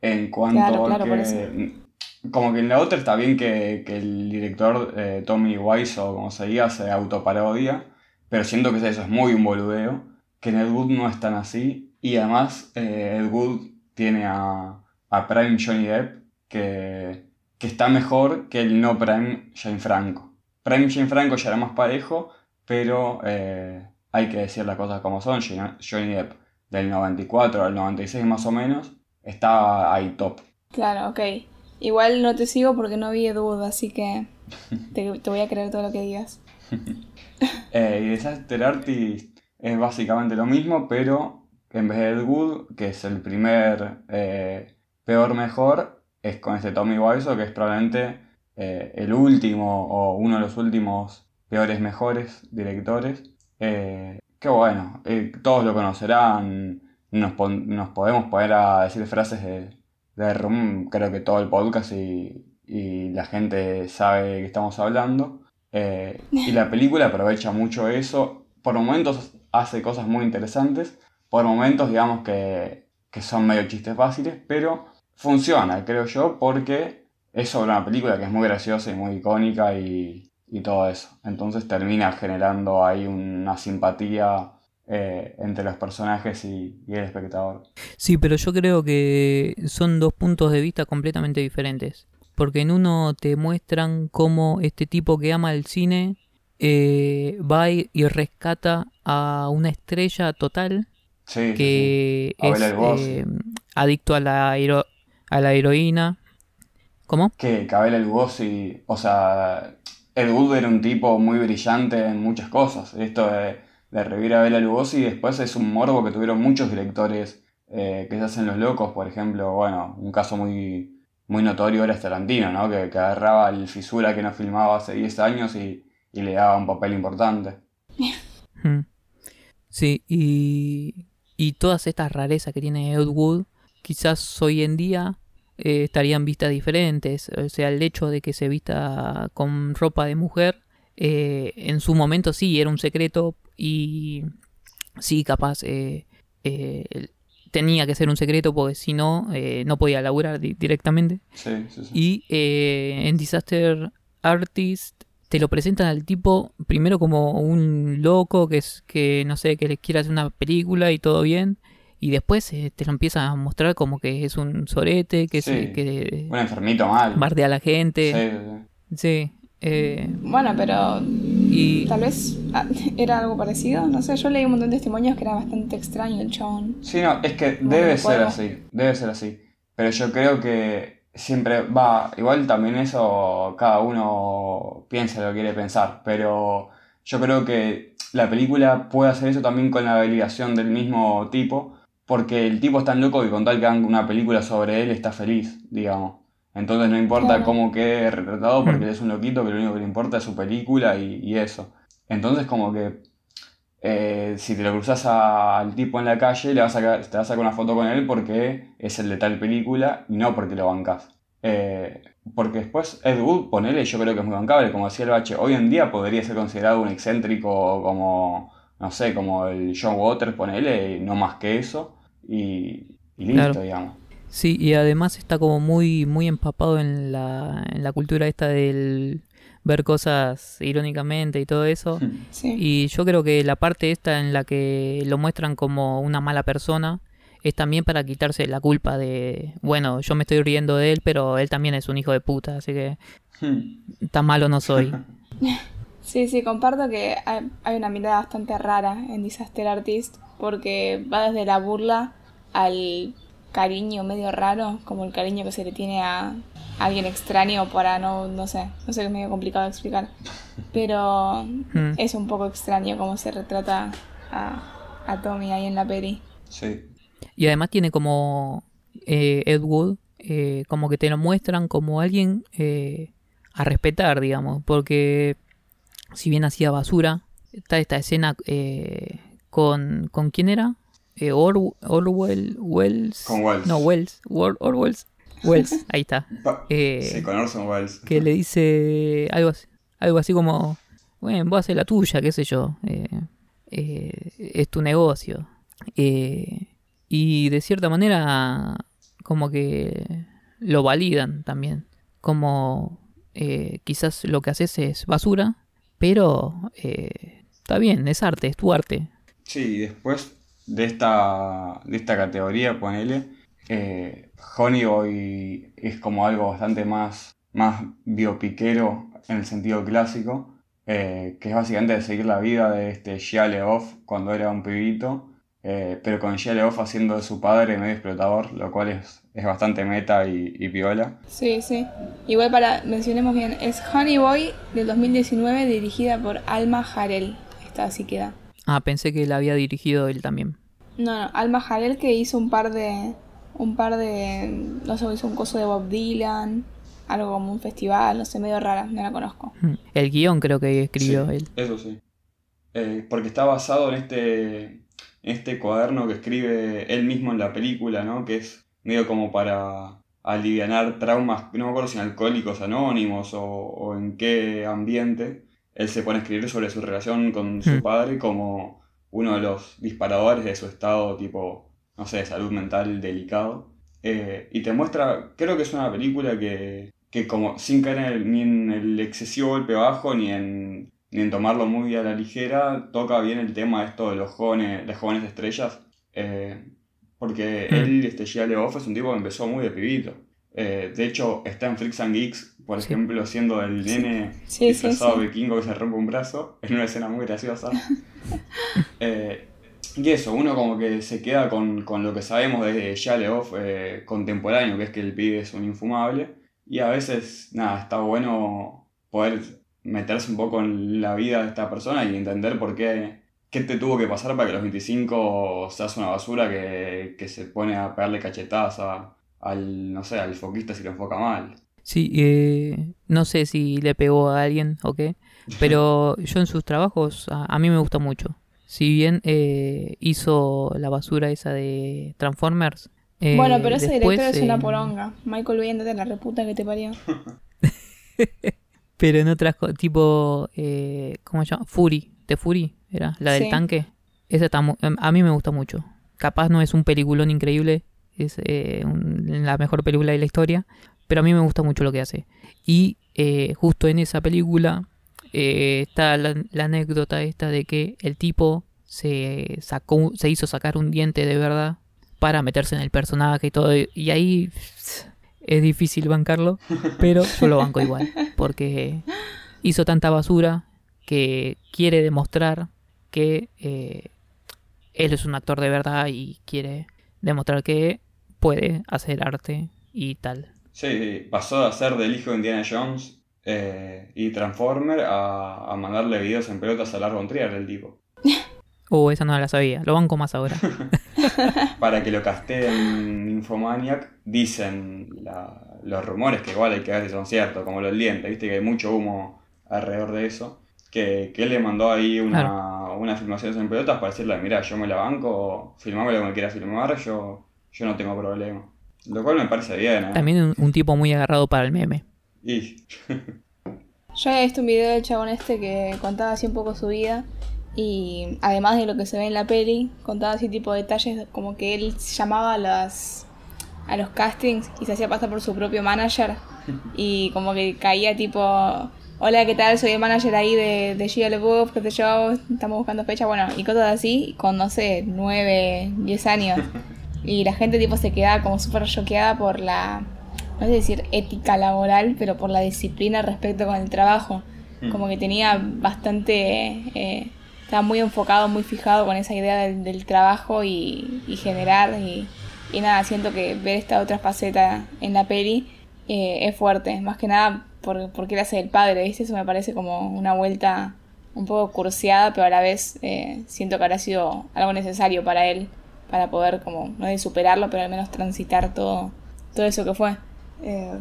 Speaker 2: en cuanto
Speaker 1: Claro,
Speaker 2: a
Speaker 1: claro, por
Speaker 2: que... Como que en la otra está bien que, que el director eh, Tommy Wise o como se diga se autoparodia, pero siento que eso es muy un boludeo, que en Ed Wood no es tan así, y además eh, Ed Wood tiene a, a Prime Johnny Depp, que, que está mejor que el no Prime Jane Franco. Prime Jane Franco ya era más parejo, pero eh, hay que decir las cosas como son, Johnny Depp del 94 al 96 más o menos, está ahí top.
Speaker 1: Claro, ok. Igual no te sigo porque no vi Ed Wood, así que te, te voy a creer todo lo que digas.
Speaker 2: Eh, y Disaster Artist es básicamente lo mismo, pero en vez de Ed Wood, que es el primer eh, peor mejor, es con este Tommy Wiseau, que es probablemente eh, el último o uno de los últimos peores mejores directores. Eh, bueno, eh, todos lo conocerán, nos, nos podemos poner a decir frases de, de Rum, creo que todo el podcast y, y la gente sabe de qué estamos hablando. Y la película aprovecha mucho eso. Por momentos hace cosas muy interesantes. Por momentos, digamos que, que son medio chistes fáciles. Pero funciona, creo yo, porque es sobre una película que es muy graciosa y muy icónica y, y todo eso. Entonces termina generando ahí una simpatía eh, entre los personajes y, el espectador.
Speaker 3: Sí, pero yo creo que son dos puntos de vista completamente diferentes. Porque en uno te muestran cómo este tipo que ama el cine eh, va y rescata a una estrella total
Speaker 2: Sí, sí, sí.
Speaker 3: que
Speaker 2: A
Speaker 3: es eh, adicto a la, hero- a la heroína. ¿Cómo?
Speaker 2: que Cabela Lugosi, o sea, Ed Wood era un tipo muy brillante en muchas cosas. Esto de, de revivir a Bela Lugosi después es un morbo que tuvieron muchos directores eh, que se hacen los locos, por ejemplo, bueno, un caso muy, muy notorio era Tarantino, ¿no? Que, que agarraba el fisura que no filmaba hace 10 años y, y le daba un papel importante.
Speaker 3: Mm. Sí, y, y todas estas rarezas que tiene Ed Wood, quizás hoy en día eh, estarían vistas diferentes. O sea, el hecho de que se vista con ropa de mujer, eh, en su momento sí era un secreto y sí, capaz eh, tenía que ser un secreto porque si no, eh, no podía laburar di- directamente.
Speaker 2: Sí, sí, sí.
Speaker 3: Y en Disaster Artist te lo presentan al tipo primero como un loco que es que no sé que le quiere hacer una película y todo bien y después eh, te lo empieza a mostrar como que es un sorete que
Speaker 2: Sí.
Speaker 3: se que
Speaker 2: Un enfermito mal.
Speaker 3: bardea a la gente
Speaker 2: sí, sí.
Speaker 3: sí, eh,
Speaker 1: Bueno, pero
Speaker 3: y
Speaker 1: tal vez ah, era algo parecido. No sé, yo leí un montón de testimonios que era bastante extraño el chabón.
Speaker 2: Sí, no, es que
Speaker 1: No,
Speaker 2: debe ser así, debe ser así. Pero yo creo que siempre va, igual también eso cada uno piensa lo que quiere pensar, pero yo creo que la película puede hacer eso también con la validación del mismo tipo, porque el tipo es tan loco que con tal que hagan una película sobre él está feliz, digamos. Entonces no importa
Speaker 1: Claro.
Speaker 2: cómo quede retratado porque
Speaker 3: Mm.
Speaker 2: él es un loquito que lo único que le importa es su película y, y eso. Entonces como que eh, si te lo cruzas a- al tipo en la calle, le vas a, te vas a sacar una foto con él porque es el de tal película y no porque lo bancas. Eh, porque después Ed Wood, ponele, yo creo que es muy bancable, como decía el Bache, hoy en día podría ser considerado un excéntrico como, no sé, como el John Waters, ponele, no más que eso, y, y listo,
Speaker 3: Claro.
Speaker 2: digamos.
Speaker 3: sí y además está como muy muy empapado en la en la cultura esta del ver cosas irónicamente y todo eso
Speaker 1: Sí.
Speaker 3: Y yo creo que la parte esta en la que lo muestran como una mala persona es también para quitarse la culpa de, bueno, yo me estoy riendo de él, pero él también es un hijo de puta, así que
Speaker 2: Hmm.
Speaker 3: tan malo no soy.
Speaker 1: Sí, sí, comparto que hay, hay una mirada bastante rara en Disaster Artist porque va desde la burla al cariño medio raro, como el cariño que se le tiene a alguien extraño para no, no sé, no sé, es medio complicado de explicar. Pero
Speaker 3: Mm.
Speaker 1: es un poco extraño cómo se retrata a, a Tommy ahí en la peli.
Speaker 2: Sí.
Speaker 3: Y además tiene como eh, Ed Wood, eh, como que te lo muestran como alguien eh, a respetar, digamos, porque si bien hacía basura, está esta escena eh, con, ¿con quién era? Eh, Or- Orwell, Wells.
Speaker 2: Con Wells.
Speaker 3: No, Wells. Or- Orwells. Wells, ahí está. Eh,
Speaker 2: sí, con Orson Welles.
Speaker 3: Que le dice algo así, algo así como, bueno, vos haces la tuya, qué sé yo. eh, eh, es tu negocio. Y de cierta manera, como que lo validan también. Como quizás lo que haces es basura, pero está bien, es arte, es tu arte.
Speaker 2: Sí, y después de esta, de esta categoría, ponele, eh, Honeyboy es como algo bastante más, más biopiquero en el sentido clásico, eh, que es básicamente de seguir la vida de este Shia LaBeouf cuando era un pibito, eh, pero con Shia LaBeouf haciendo de su padre medio explotador, lo cual es, es bastante meta y, y piola.
Speaker 1: Sí, sí. Igual para, mencionemos bien, es Honey Boy del 2019 dirigida por Alma Harel. Esta así queda.
Speaker 3: Ah, pensé que la había dirigido él también.
Speaker 1: No, no, Alma Harel que hizo un par de un par de. No sé, hizo un coso de Bob Dylan, algo como un festival, no sé, medio rara, no la conozco.
Speaker 3: Mm. El guion creo que escribió
Speaker 2: Sí,
Speaker 3: él.
Speaker 2: Eso sí. Eh, porque está basado en este, en este cuaderno que escribe él mismo en la película, ¿no? Que es medio como para alivianar traumas, no me acuerdo si en alcohólicos anónimos o, o en qué ambiente. Él se pone a escribir sobre su relación con su
Speaker 3: Hmm.
Speaker 2: padre como uno de los disparadores de su estado tipo, no sé, de salud mental delicado. Eh, y te muestra, creo que es una película que, que como sin caer en el- ni en el excesivo golpe bajo ni en, ni en tomarlo muy a la ligera, toca bien el tema esto de los jóvenes, las jóvenes estrellas. eh, porque
Speaker 3: Mm.
Speaker 2: él, este Shia LaBeouf, es un tipo que empezó muy de pibito. Eh, de hecho, está en Freaks and Geeks, por ejemplo, siendo el nene
Speaker 1: Sí,
Speaker 2: disfrazado
Speaker 1: sí.
Speaker 2: vikingo que se rompe un brazo, en una escena muy graciosa. Eh, y eso, uno como que se queda con, con lo que sabemos de Shia LaBeouf eh, contemporáneo, que es que el pibe es un infumable. Y a veces, nada, está bueno poder meterse un poco en la vida de esta persona y entender por qué, qué te tuvo que pasar para que a los 25 seas una basura que, que se pone a pegarle cachetadas a- al, no sé, al foquista si lo enfoca mal.
Speaker 3: Sí, eh, no sé si le pegó a alguien o qué, pero yo en sus trabajos a, a mí me gusta mucho. Si bien eh, hizo la basura esa de Transformers. eh,
Speaker 1: bueno, pero ese
Speaker 3: después,
Speaker 1: director es una
Speaker 3: eh,
Speaker 1: poronga. Michael Bay, andate a la reputa que te parió.
Speaker 3: Pero en otras cosas, tipo, eh, ¿cómo se llama? Fury, de Fury, era la del
Speaker 1: Sí.
Speaker 3: tanque. Esa está mu- em, a mí me gusta mucho. Capaz no es un peliculón increíble, es eh, un- la mejor película de la historia, pero a mí me gusta mucho lo que hace. Y eh, justo en esa película eh, está la, anécdota esta de que el tipo se sacó, se hizo sacar un diente de verdad para meterse en el personaje y todo, y ahí es difícil bancarlo, pero yo lo banco igual, porque hizo tanta basura que quiere demostrar que eh, él es un actor de verdad y quiere demostrar que puede hacer arte y tal.
Speaker 2: Sí, pasó de ser del hijo de Indiana Jones eh, y Transformer a, a mandarle videos en pelotas a Lars Trier, el tipo.
Speaker 3: Oh, esa no la sabía, lo banco más ahora.
Speaker 2: Para que lo casteen Infomaniac, dicen la- los rumores, que igual hay que ver si son ciertos, como lo del diente, viste que hay mucho humo alrededor de eso, que, que él le mandó ahí una, unas filmaciones en pelotas para decirle, mira, yo me la banco, filmame lo que me quieras filmar, yo, yo no tengo problema. Lo cual me parece bien, ¿eh?
Speaker 3: También un, un tipo muy agarrado para el meme.
Speaker 2: Y
Speaker 1: Yo he visto un video del chabón este que contaba así un poco su vida y además de lo que se ve en la peli, contaba así tipo detalles como que él llamaba a las a los castings y se hacía pasar por su propio manager y como que caía tipo hola qué tal soy el manager ahí de, de Gia LeBouf que te yo estamos buscando fecha bueno y cosas así con no sé 9, 10 años y la gente tipo se quedaba como súper choqueada por la no sé decir ética laboral, pero por la disciplina respecto con el trabajo.
Speaker 2: Mm.
Speaker 1: Como que tenía bastante, eh, estaba muy enfocado, muy fijado con esa idea del, del trabajo y, y generar. Y, y nada, siento que ver esta otra faceta en la peli eh, es fuerte. Más que nada por, porque él hace el padre, ¿viste? Eso me parece como una vuelta un poco cursiada, pero a la vez eh, siento que habrá sido algo necesario para él, para poder como, no de superarlo, pero al menos transitar todo, todo eso que fue. Eh,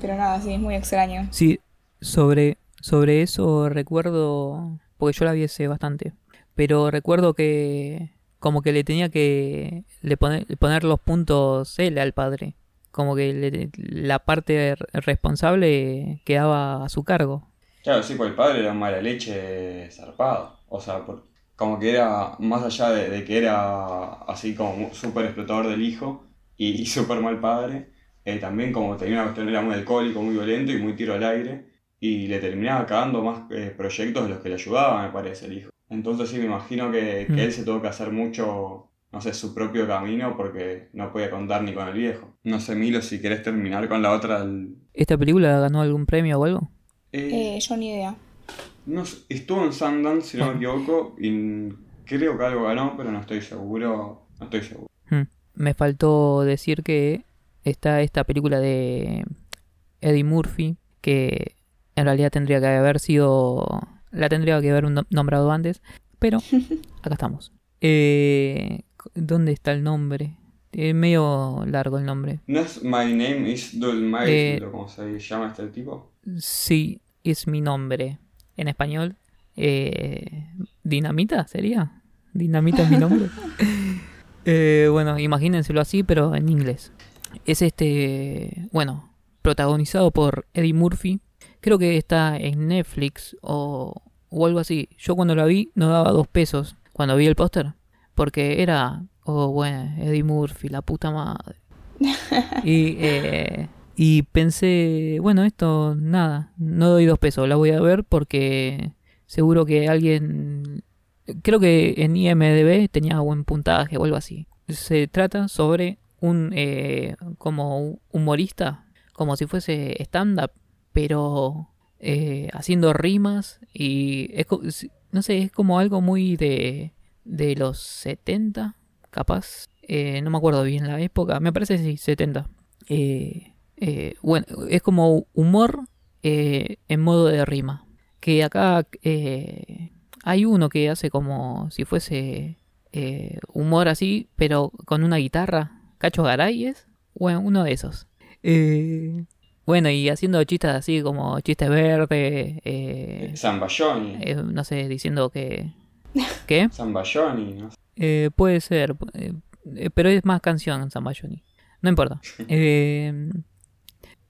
Speaker 1: pero nada, sí, es muy extraño.
Speaker 3: Sí, sobre, sobre eso recuerdo, porque yo la vi hace bastante, pero recuerdo que como que le tenía que le poner, poner los puntos él al padre. Como que le- la parte responsable quedaba a su cargo.
Speaker 2: Claro, sí, pues el padre era un mala leche zarpado. O sea, por- como que era, más allá de, de que era así como súper explotador del hijo y, y súper mal padre, eh, también como tenía una cuestión, era muy alcohólico, muy violento y muy tiro al aire. Y le terminaba cagando más eh, proyectos de los que le ayudaban, me parece, el hijo. Entonces sí, me imagino que, que
Speaker 3: Mm.
Speaker 2: él se tuvo que hacer mucho, no sé, su propio camino porque no podía contar ni con el viejo. No sé, Milo, si querés terminar con la otra... el-
Speaker 3: ¿Esta película ganó algún premio o algo?
Speaker 2: Eh,
Speaker 1: Eh, yo ni idea.
Speaker 2: No estuvo en Sundance, si no me equivoco, y creo que algo ganó, pero no estoy seguro. No estoy seguro.
Speaker 3: Hmm. Me faltó decir que está esta película de Eddie Murphy, que en realidad tendría que haber sido... La tendría que haber nom- nombrado antes, pero acá estamos. Eh, ¿Dónde está el nombre? Es medio largo el nombre.
Speaker 2: ¿No es My Name is Dolmail,
Speaker 3: Eh,
Speaker 2: como se llama este tipo?
Speaker 3: Sí, es mi nombre. En español, eh, Dinamita sería. Dinamita es mi nombre. Eh, bueno, imagínenselo así, pero en inglés. Es este, bueno, protagonizado por Eddie Murphy. Creo que está en Netflix o, o algo así. Yo cuando la vi no daba dos pesos cuando vi el póster. Porque era, oh bueno, Eddie Murphy, la puta madre. y, eh, y pensé, bueno, esto nada, no doy dos pesos, la voy a ver porque seguro que alguien... Creo que en IMDB tenía buen puntaje o algo así. Se trata sobre un eh, como humorista, como si fuese stand-up, pero eh, haciendo rimas y es no sé, es como algo muy de, de los 70, capaz. Eh, no me acuerdo bien la época, me parece sí, 70. Eh, eh, bueno, es como humor eh, en modo de rima. Que acá eh, hay uno que hace como si fuese eh, humor así, pero con una guitarra. Cacho Garay es. Bueno, uno de esos. Eh, bueno, y haciendo chistes así como chistes verdes. Eh,
Speaker 2: Zambayoni.
Speaker 3: eh, no sé, diciendo que... ¿Qué?
Speaker 2: Zambayoni, no sé.
Speaker 3: Eh, puede ser, pero es más canción Zambayoni. No importa.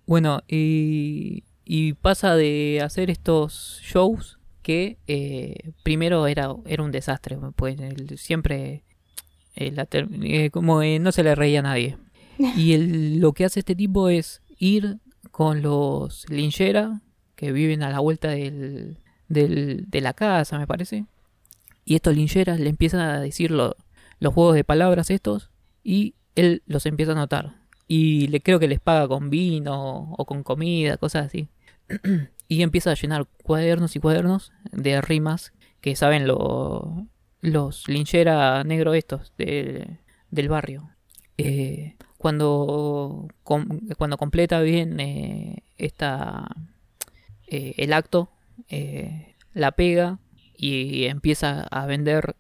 Speaker 3: Bueno, y, y pasa de hacer estos shows que eh, primero era, era un desastre. Pues él siempre eh, eh, como eh, no se le reía a nadie. Y el- lo que hace este tipo es ir con los linchera que viven a la vuelta del, del- de la casa, me parece. Y estos lincheras le empiezan a decir lo- los juegos de palabras estos y él los empieza a notar. Y le creo que les paga con vino o con comida, cosas así. y empieza a llenar cuadernos y cuadernos de rimas que saben lo- los linchera negro estos de- del barrio. Eh, cuando, cuando completa bien eh, esta, eh, el acto, la pega y empieza a vender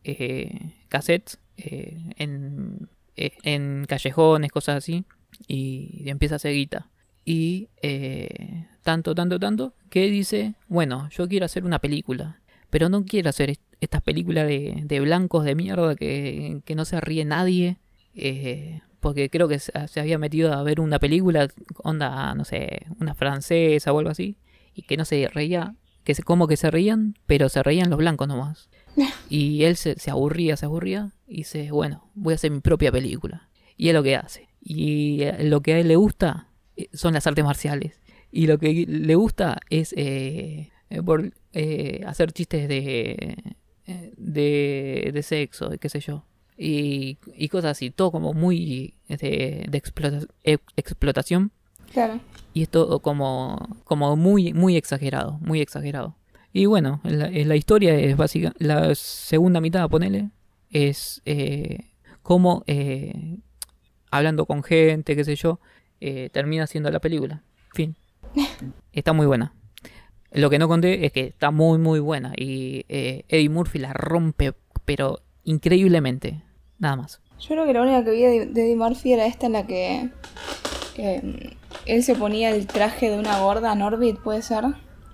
Speaker 3: cassettes en, en callejones, cosas así, y empieza a hacer guita. Y eh, tanto, tanto, tanto, que dice, bueno, yo quiero hacer una película, pero no quiero hacer est- estas películas de, de blancos de mierda que, que no se ríe nadie, eh, porque creo que se, se había metido a ver una película, onda, no sé, una francesa o algo así, y que no se reía, que se, como que se reían, pero se reían los blancos nomás. Y él se, se aburría, se aburría, y dice, bueno, voy a hacer mi propia película. Y es lo que hace. Y eh, lo que a él le gusta eh, son las artes marciales. Y lo que le gusta es eh, por, hacer chistes de, de, de sexo, qué sé yo. Y, y cosas así, todo como muy de, de explota- ex- explotación.
Speaker 1: Claro.
Speaker 3: Y es todo como, como muy, muy exagerado, muy exagerado. Y bueno, la, la historia es básica. La segunda mitad, ponele, es eh, como eh, hablando con gente, qué sé yo, eh, termina siendo la película. Fin. Está muy buena. Lo que no conté es que está muy, muy buena. Y eh, Eddie Murphy la rompe, pero increíblemente. Nada más.
Speaker 1: Yo creo que la única que vi de, Eddie Murphy era esta en la que eh, él se ponía el traje de una gorda en Orbit, ¿puede ser?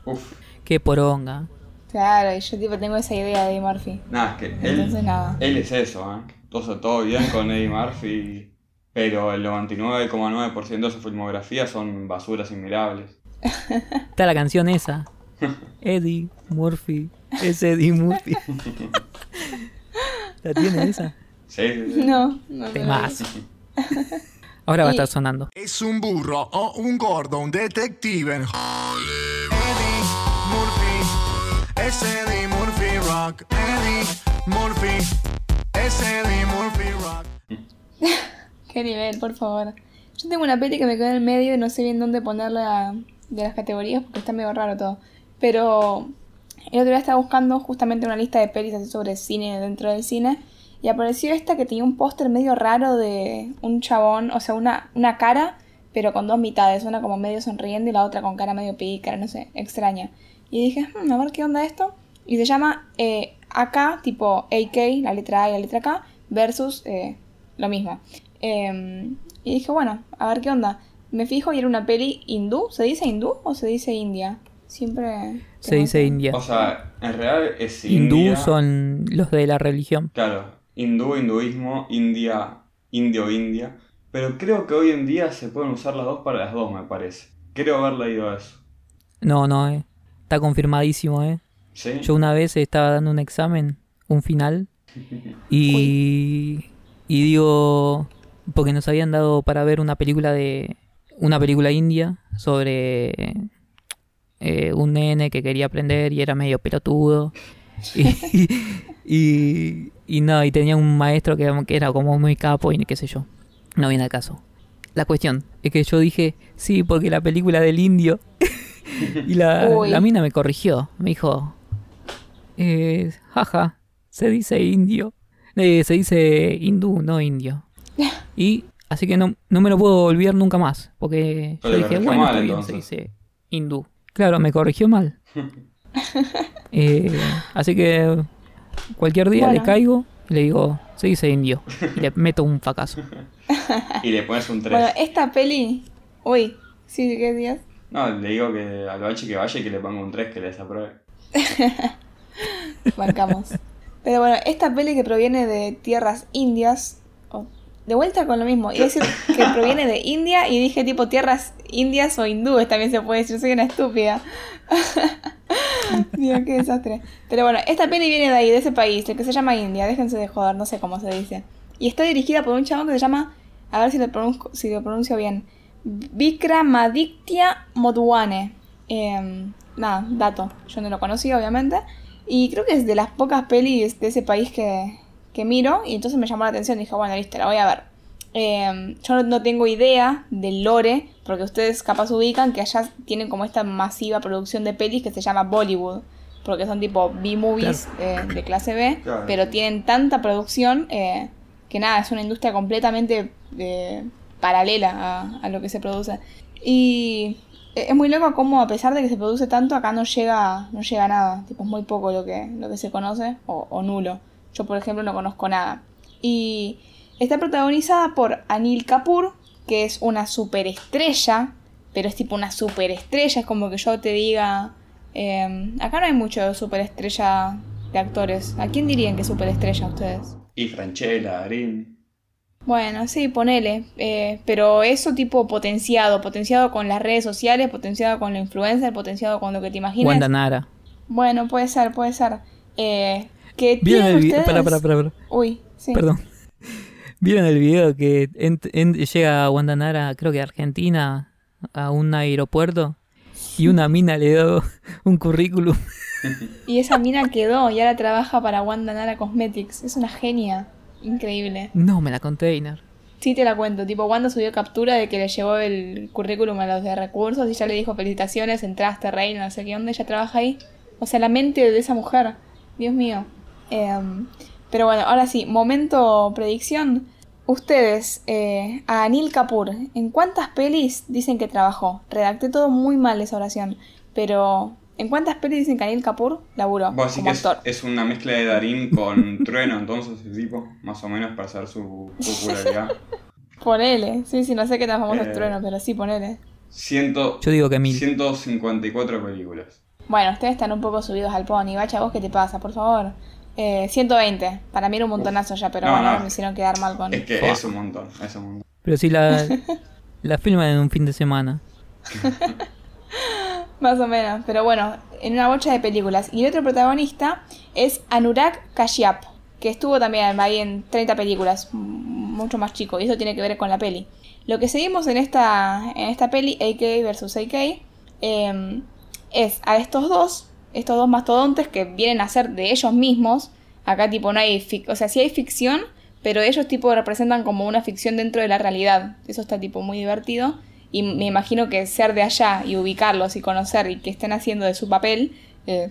Speaker 2: Uf.
Speaker 3: Qué poronga.
Speaker 1: Claro, y yo tipo tengo esa idea de Eddie Murphy.
Speaker 2: Nada, es que él,
Speaker 1: Entonces nada.
Speaker 2: él es eso, ¿eh? Todo, todo bien con Eddie Murphy, pero el 99,9% de su filmografía son basuras inmirables.
Speaker 3: Está la canción esa. Eddie Murphy. Es Eddie Murphy. ¿La tiene esa?
Speaker 2: Sí, sí, sí.
Speaker 1: No, no.
Speaker 3: Ahora va a estar sonando.
Speaker 8: Es un burro o un gordo, un detective. Eddie Murphy, es Eddie Murphy Rock. Eddie Murphy, es Eddie Murphy Rock.
Speaker 1: Qué nivel, por favor. Yo tengo una peli que me quedó en el medio y no sé bien dónde ponerla de las categorías porque está medio raro todo. Pero el otro día estaba buscando justamente una lista de pelis así sobre cine dentro del cine y apareció esta que tenía un póster medio raro de un chabón, o sea, una, una cara, pero con dos mitades, una como medio sonriendo y la otra con cara medio pícara, no sé, extraña. Y dije, "Hmm, a ver qué onda esto. Y se llama eh, AK, tipo AK, la letra A y la letra K, versus eh, lo mismo. Em, y dije, bueno, a ver qué onda. Me fijo y era una peli hindú. ¿Se dice hindú o se dice india? Siempre...
Speaker 3: Se dice India.
Speaker 2: O sea, en realidad es
Speaker 3: Hindú
Speaker 2: India.
Speaker 3: son los de la religión.
Speaker 2: Claro, hindú, hinduismo, India, indio, India. Pero creo que hoy en día se pueden usar las dos para las dos, me parece. Creo haber leído eso.
Speaker 3: No, no, eh. Está confirmadísimo, eh.
Speaker 2: ¿Sí?
Speaker 3: Yo una vez estaba dando un examen, un final, y, y digo, porque nos habían dado para ver una película de, una película india sobre eh, un nene que quería aprender y era medio pelotudo. Y, y, y no, y tenía un maestro que, que era como muy capo y qué sé yo. No viene al caso. La cuestión es que yo dije, sí, porque la película del indio. y la mina me corrigió. Me dijo, eh, jaja, se dice indio. Eh, se dice hindú, no indio. Y así que no, no me lo puedo olvidar nunca más. Porque
Speaker 2: Pero
Speaker 3: yo
Speaker 2: te
Speaker 3: dije, bueno,
Speaker 2: mal,
Speaker 3: está bien,
Speaker 2: entonces.
Speaker 3: se dice hindú. Claro, me corrigió mal. Eh, así que cualquier día
Speaker 1: Bueno.
Speaker 3: le caigo y le digo, se dice indio. Y le meto un fracaso.
Speaker 2: Y le pones un 3.
Speaker 1: Bueno, esta peli... Uy, sí, ¿qué días?
Speaker 2: No, le digo que al bache que vaya y que le ponga un 3 que le desapruebe.
Speaker 1: Bancamos. Pero bueno, esta peli que proviene de tierras indias, de vuelta con lo mismo, a decir que proviene de India y dije tipo tierras indias o hindúes también se puede decir, soy una estúpida. Dios, qué desastre. Pero bueno, esta peli viene de ahí, de ese país, el que se llama India, déjense de joder, no sé cómo se dice. Y está dirigida por un chabón que se llama, a ver si lo pronuncio, si lo pronuncio bien, Vikramaditya Modwane. Em, nada, dato, yo no lo conocía obviamente. Y creo que es de las pocas pelis de ese país que, que miro. Y entonces me llamó la atención. Dije, bueno, listo, la voy a ver. Eh, yo no, no tengo idea del lore. Porque ustedes capaz ubican que allá tienen como esta masiva producción de pelis que se llama Bollywood. Porque son tipo B-movies eh, de clase B.
Speaker 2: Claro.
Speaker 1: Pero tienen tanta producción eh, que nada, es una industria completamente eh, paralela a, a lo que se produce. Y es muy loco como a pesar de que se produce tanto, acá no llega, no llega nada. Tipo, es muy poco lo que, lo que se conoce, o, o nulo. Yo, por ejemplo, no conozco nada. Y está protagonizada por Anil Kapoor, que es una superestrella, pero es tipo una superestrella, es como que yo te diga... eh, acá no hay mucho superestrella de actores. ¿A quién dirían que es superestrella ustedes?
Speaker 2: Y Franchella, Green.
Speaker 1: Bueno, sí, ponele. eh, pero eso tipo potenciado, potenciado con las redes sociales, potenciado con la influencer, potenciado con lo que te imaginas.
Speaker 3: Wanda Nara.
Speaker 1: Bueno, puede ser, puede ser. Eh, ¿Qué
Speaker 3: ¿Vieron el video? para, para, para.
Speaker 1: Uy, sí.
Speaker 3: Perdón. ¿Vieron el video que en- en- llega Wanda Nara, creo que a Argentina, a un aeropuerto? Y una mina le dio un currículum.
Speaker 1: Y esa mina quedó y ahora trabaja para Wanda Nara Cosmetics. Es una genia. Increíble.
Speaker 3: No, me la container.
Speaker 1: Sí te la cuento. Tipo, Wanda subió captura de que le llevó el currículum a los de recursos y ya le dijo felicitaciones, entraste, reina, no sé qué onda, ella trabaja ahí. O sea, la mente de esa mujer. Dios mío. Em, pero bueno, ahora sí, momento predicción. Ustedes, eh, a Anil Kapoor, ¿en cuántas pelis dicen que trabajó? Redacté todo muy mal esa oración, pero ¿en cuántas pelis dicen que Anil Kapoor laburó
Speaker 2: Vos decís
Speaker 1: como
Speaker 2: que es,
Speaker 1: actor?
Speaker 2: es una mezcla de Darín con Trueno, entonces, ese tipo, más o menos para saber su popularidad.
Speaker 1: Ponele, sí, sí, no sé qué tan famoso
Speaker 2: Eh.
Speaker 1: es Trueno, pero sí, ponele.
Speaker 2: Ciento,
Speaker 3: Yo digo que mil.
Speaker 2: 154 películas.
Speaker 1: Bueno, ustedes están un poco subidos al pony. Bacha, ¿vos qué te pasa? Por favor. Eh, 120. Para mí era un montonazo ya, pero
Speaker 2: No,
Speaker 1: bueno,
Speaker 2: no.
Speaker 1: me hicieron quedar mal con...
Speaker 2: Es que
Speaker 3: Fua.
Speaker 2: es un montón, es un montón.
Speaker 3: Pero si la, la filman en un fin de semana.
Speaker 1: Más o menos. Pero bueno, en una bocha de películas. Y el otro protagonista es Anurag Kashyap, que estuvo también ahí en 30 películas, mucho más chico, y eso tiene que ver con la peli. Lo que seguimos en esta, en esta peli, AK versus AK, eh, es a estos dos, estos dos mastodontes que vienen a ser de ellos mismos. Acá tipo no hay, fic- o sea, sí hay ficción, pero ellos tipo representan como una ficción dentro de la realidad. Eso está tipo muy divertido. Y me imagino que ser de allá y ubicarlos y conocer y que estén haciendo de su papel, eh,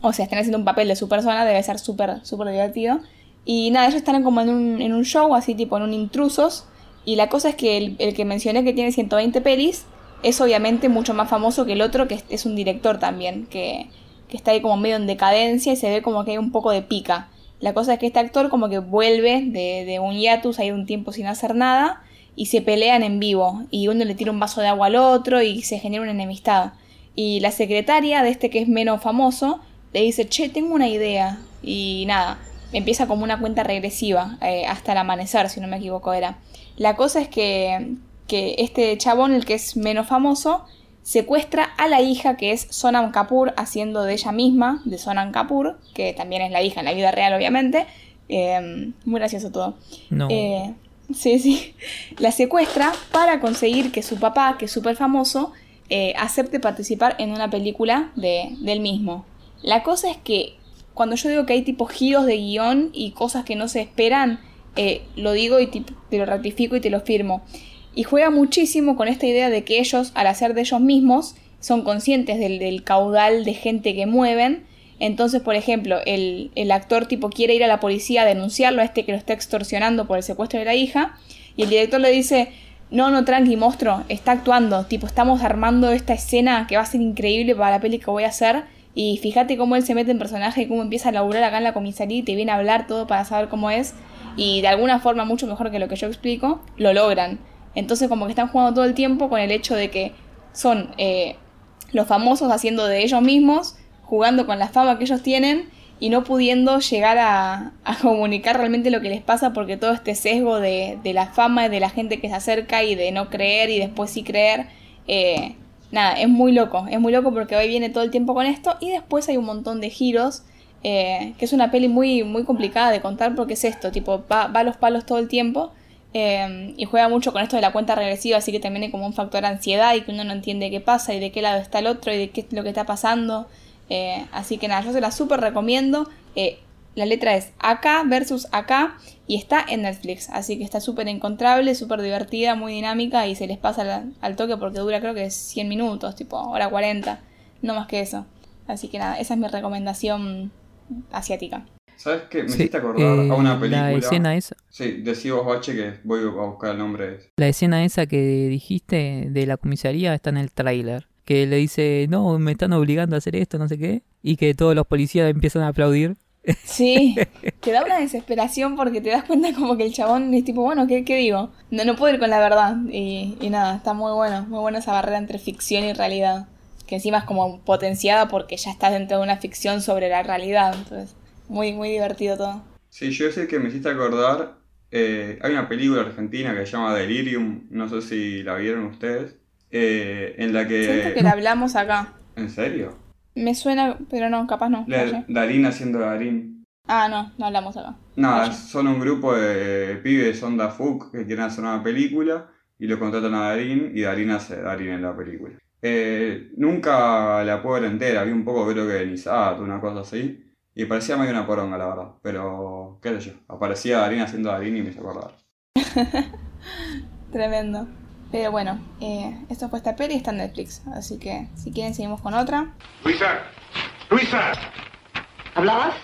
Speaker 1: o sea, estén haciendo un papel de su persona, debe ser súper, súper divertido. Y nada, ellos están como en un, en un show, así tipo en un intrusos. Y la cosa es que el, el que mencioné que tiene 120 pelis es obviamente mucho más famoso que el otro, que es, es un director también, que, que está ahí como medio en decadencia y se ve como que hay un poco de pica. La cosa es que este actor como que vuelve de, de un hiatus, hay un tiempo sin hacer nada, y se pelean en vivo, y uno le tira un vaso de agua al otro y se genera una enemistad. Y la secretaria de este que es menos famoso le dice, che, tengo una idea. Y nada, empieza como una cuenta regresiva, eh, hasta el amanecer, si no me equivoco era. La cosa es que, que este chabón, el que es menos famoso, secuestra a la hija que es Sonam Kapoor haciendo de ella misma, de Sonam Kapoor, que también es la hija en la vida real obviamente. Eh, muy gracioso todo.
Speaker 3: No.
Speaker 1: Eh, sí, sí. La secuestra para conseguir que su papá, que es súper famoso, eh, acepte participar en una película de, del mismo. La cosa es que cuando yo digo que hay tipo giros de guion y cosas que no se esperan, eh, lo digo y te, te lo ratifico y te lo firmo. Y juega muchísimo con esta idea de que ellos, al hacer de ellos mismos, son conscientes del, del caudal de gente que mueven. Entonces, por ejemplo, el, el actor tipo quiere ir a la policía a denunciarlo a este que lo está extorsionando por el secuestro de la hija. Y el director le dice, no, no, tranqui, monstruo, está actuando. Tipo, estamos armando esta escena que va a ser increíble para la peli que voy a hacer. Y fíjate cómo él se mete en personaje y cómo empieza a laburar acá en la comisaría y te viene a hablar todo para saber cómo es. Y de alguna forma, mucho mejor que lo que yo explico, lo logran. Entonces, como que están jugando todo el tiempo con el hecho de que son eh, los famosos haciendo de ellos mismos, jugando con la fama que ellos tienen y no pudiendo llegar a, a comunicar realmente lo que les pasa porque todo este sesgo de, de, la fama y de la gente que se acerca y de no creer y después sí creer, eh, nada, es muy loco, es muy loco porque hoy viene todo el tiempo con esto y después hay un montón de giros, eh, que es una peli muy, muy complicada de contar porque es esto, tipo, va, va a los palos todo el tiempo. Eh, y juega mucho con esto de la cuenta regresiva, así que también hay como un factor ansiedad y que uno no entiende qué pasa y de qué lado está el otro y de qué es lo que está pasando. Eh, así que nada, yo se la súper recomiendo. Eh, la letra es acá versus acá y está en Netflix. Así que está súper encontrable, súper divertida, muy dinámica y se les pasa al, al, toque porque dura creo que 100 minutos, tipo hora 40, no más que eso. Así que nada, esa es mi recomendación asiática.
Speaker 2: ¿Sabes qué? Me sí, hiciste acordar eh, a una película.
Speaker 3: La escena esa.
Speaker 2: Sí, decí vos, Bache, que voy a buscar el nombre.
Speaker 3: La escena esa que dijiste de la comisaría está en el tráiler que le dice, no, me están obligando a hacer esto, no sé qué, y que todos los policías empiezan a aplaudir.
Speaker 1: Sí, te da una desesperación porque te das cuenta como que el chabón es tipo, bueno, ¿qué, qué digo? No, no puedo ir con la verdad. Y, y, nada, está muy bueno, muy buena esa barrera entre ficción y realidad. Que encima es como potenciada porque ya estás dentro de una ficción sobre la realidad. Entonces, muy, muy divertido todo.
Speaker 2: Sí, yo sé que me hiciste acordar, eh, hay una película argentina que se llama Delirium, no sé si la vieron ustedes. Eh, en la que...
Speaker 1: Siento que la hablamos acá.
Speaker 2: ¿En serio?
Speaker 1: Me suena, pero no, capaz no.
Speaker 2: La, Darín haciendo Darín.
Speaker 1: Ah, no, no hablamos acá.
Speaker 2: Nada, no, son un grupo de pibes onda Fuck que quieren hacer una película y lo contratan a Darín y Darín hace Darín en la película. Eh, nunca la puedo ver entera, vi un poco creo que de Nisato, una cosa así. Y parecía medio una poronga, la verdad. Pero, qué sé yo, aparecía Darín haciendo Darín y me hizo acordar.
Speaker 1: Tremendo. Pero bueno, eh, esto fue esta peli y está en Netflix. Así que si quieren seguimos con otra.
Speaker 6: Luisa, Luisa.
Speaker 7: ¿Hablabas?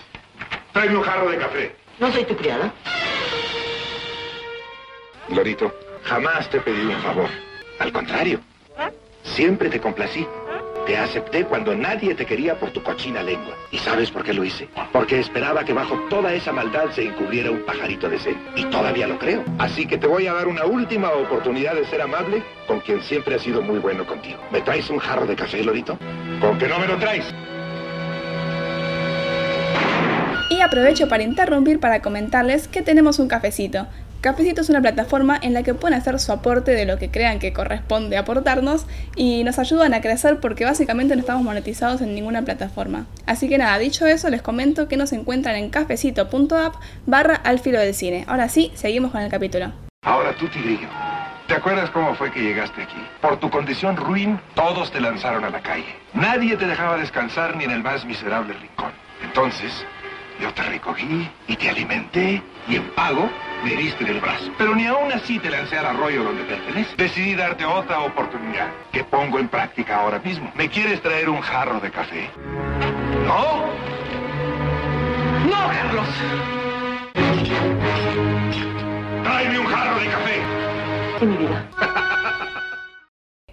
Speaker 6: Tráeme un jarro de café.
Speaker 7: No soy tu criada.
Speaker 6: Lorito, jamás te pedí un favor. Al contrario, siempre te complací. Te acepté cuando nadie te quería por tu cochina lengua. ¿Y sabes por qué lo hice? Porque esperaba que bajo toda esa maldad se encubriera un pajarito de sed. Y todavía lo creo. Así que te voy a dar una última oportunidad de ser amable con quien siempre ha sido muy bueno contigo. ¿Me traes un jarro de café, Lorito? ¿Con que no me lo traes?
Speaker 1: Y aprovecho para interrumpir para comentarles que tenemos un cafecito. Cafecito es una plataforma en la que pueden hacer su aporte de lo que crean que corresponde aportarnos y nos ayudan a crecer porque básicamente no estamos monetizados en ninguna plataforma. Así que nada, dicho eso, les comento que nos encuentran en cafecito.app barra al filo del cine. Ahora sí, seguimos con el capítulo.
Speaker 6: Ahora tú, Tigrillo. ¿Te acuerdas cómo fue que llegaste aquí? Por tu condición ruin, todos te lanzaron a la calle. Nadie te dejaba descansar ni en el más miserable rincón. Entonces, yo te recogí y te alimenté y en pago me heriste del brazo. Pero ni aún así te lancé al arroyo donde perteneces. Decidí darte otra oportunidad que pongo en práctica ahora mismo. ¿Me quieres traer un jarro de café? ¿No? ¡No, Carlos! ¡Tráeme un jarro de café!
Speaker 7: En mi vida.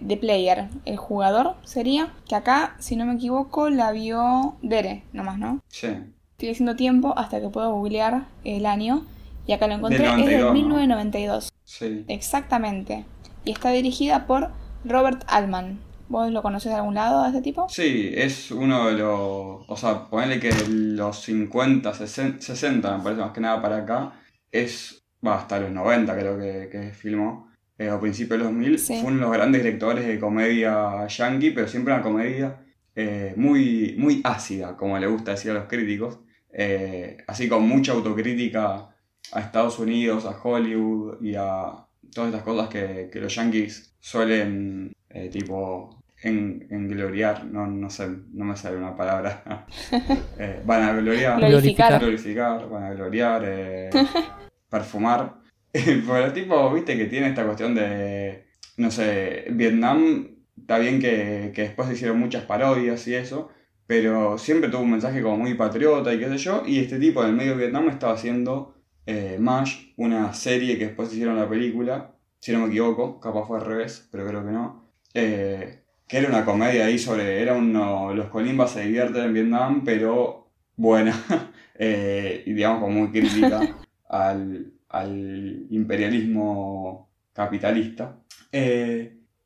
Speaker 1: The Player, el jugador sería, que acá, si no me equivoco, la vio Dere, nomás, ¿no?
Speaker 2: Sí.
Speaker 1: Estoy haciendo tiempo hasta que puedo googlear el año. Y acá lo encontré,
Speaker 2: Del
Speaker 1: es
Speaker 2: 92,
Speaker 1: del
Speaker 2: ¿no?
Speaker 1: 1992.
Speaker 2: Sí.
Speaker 1: Exactamente. Y está dirigida por Robert Altman. ¿Vos lo conocés de algún lado a este tipo?
Speaker 2: Sí, es uno de los. O sea, ponele que los 50, 60, 60, me parece más que nada para acá, es. Va, hasta los 90 creo que, que filmó, eh, o principios de los 2000.
Speaker 1: Sí.
Speaker 2: Fue uno de los grandes directores de comedia yankee, pero siempre una comedia eh, muy, muy ácida, como le gusta decir a los críticos. eh, así con mucha autocrítica a Estados Unidos, a Hollywood y a todas estas cosas que, que los yankees suelen, eh, tipo, en, engloriar, no, no sé, no me sale una palabra. eh, van a gloriar,
Speaker 1: Glorificar.
Speaker 2: glorificar, van a gloriar, eh, perfumar. Pero el tipo, viste, que tiene esta cuestión de, no sé, Vietnam, está bien que, que después se hicieron muchas parodias y eso, pero siempre tuvo un mensaje como muy patriota y qué sé yo, y este tipo en el medio de Vietnam estaba haciendo eh, MASH, una serie que después hicieron la película, si no me equivoco, capaz fue al revés, pero creo que no, eh, que era una comedia ahí sobre, era uno, los colimbas se divierten en Vietnam, pero buena, eh, y digamos como muy crítica al, al imperialismo capitalista.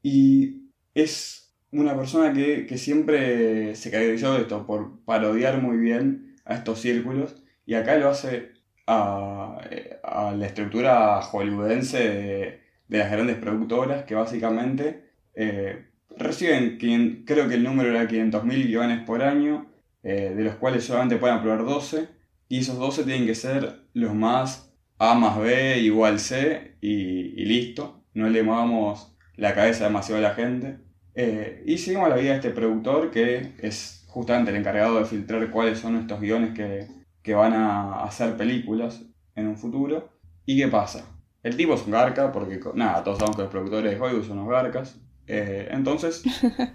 Speaker 2: Y es una persona que, que siempre se caracterizó de esto, por parodiar muy bien a estos círculos, y acá lo hace a, la estructura hollywoodense de, las grandes productoras, que básicamente eh, reciben, quin- creo que el número era 500.000 guiones por año, eh, de los cuales solamente pueden aprobar 12, y esos 12 tienen que ser los más A más B igual C y, y listo. No le movamos la cabeza demasiado a la gente. Eh, y seguimos la vida de este productor que es justamente el encargado de filtrar cuáles son estos guiones que, que van a hacer películas en un futuro. ¿Y qué pasa? El tipo es un garca, porque nada, todos sabemos que los productores de Hollywood son unos garcas. Eh, entonces,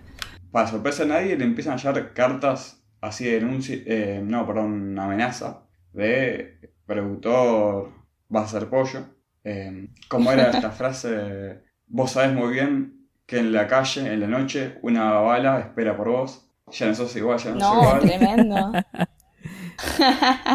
Speaker 2: para sorpresa de nadie, le empiezan a llegar cartas así de denuncia, eh, no, perdón, amenaza de productor, vas a hacer pollo. Eh, ¿Cómo era esta frase? Vos sabés muy bien que en la calle, en la noche, una bala espera por vos. Ya no sos igual, ya no, sos
Speaker 1: No,
Speaker 2: igual.
Speaker 1: tremendo.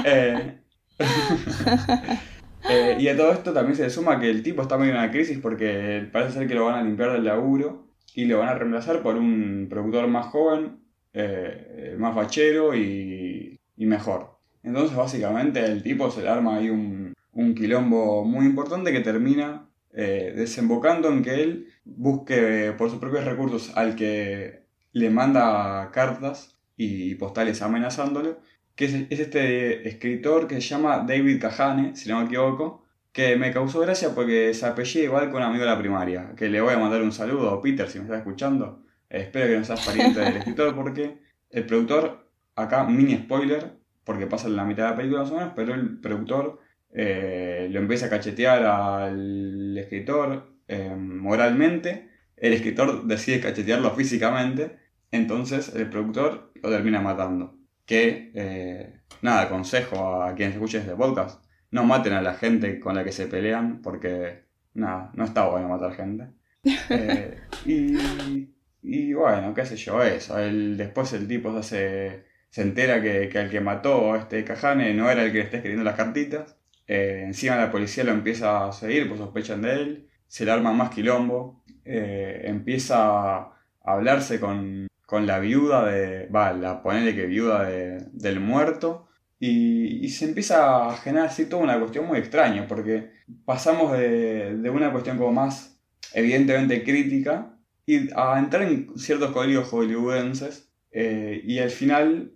Speaker 2: Eh, eh, y a todo esto también se suma que el tipo está medio en una crisis porque parece ser que lo van a limpiar del laburo y lo van a reemplazar por un productor más joven, eh, más fachero y, mejor. Entonces básicamente el tipo se le arma ahí un, un quilombo muy importante que termina desembocando en que él busque por sus propios recursos al que le manda cartas y postales amenazándolo que es, es este escritor que se llama David Kahane, si no me equivoco, que me causó gracia porque se apellida igual con un amigo de la primaria, que le voy a mandar un saludo, Peter, si me está escuchando. Espero que no seas pariente del escritor porque el productor, acá mini spoiler, porque pasa en la mitad de la película más o menos, pero el productor eh, lo empieza a cachetear al escritor eh, moralmente, el escritor decide cachetearlo físicamente, entonces el productor lo termina matando que, eh, nada, consejo a quienes escuchen este podcast, no maten a la gente con la que se pelean, porque, nada, no está bueno matar gente. Eh, y, y bueno, qué sé yo, eso. El, después el tipo se, hace- se entera que, que al que mató a este Cajane no era el que le está escribiendo las cartitas. Eh, encima la policía lo empieza a seguir, pues sospechan de él. Se le arma más quilombo. Eh, empieza a hablarse con, con la viuda de. Va, la ponele que viuda de- del muerto. Y, y se empieza a generar así toda una cuestión muy extraña, porque pasamos de, de una cuestión como más evidentemente crítica y a entrar en ciertos códigos hollywoodenses. eh, y al final,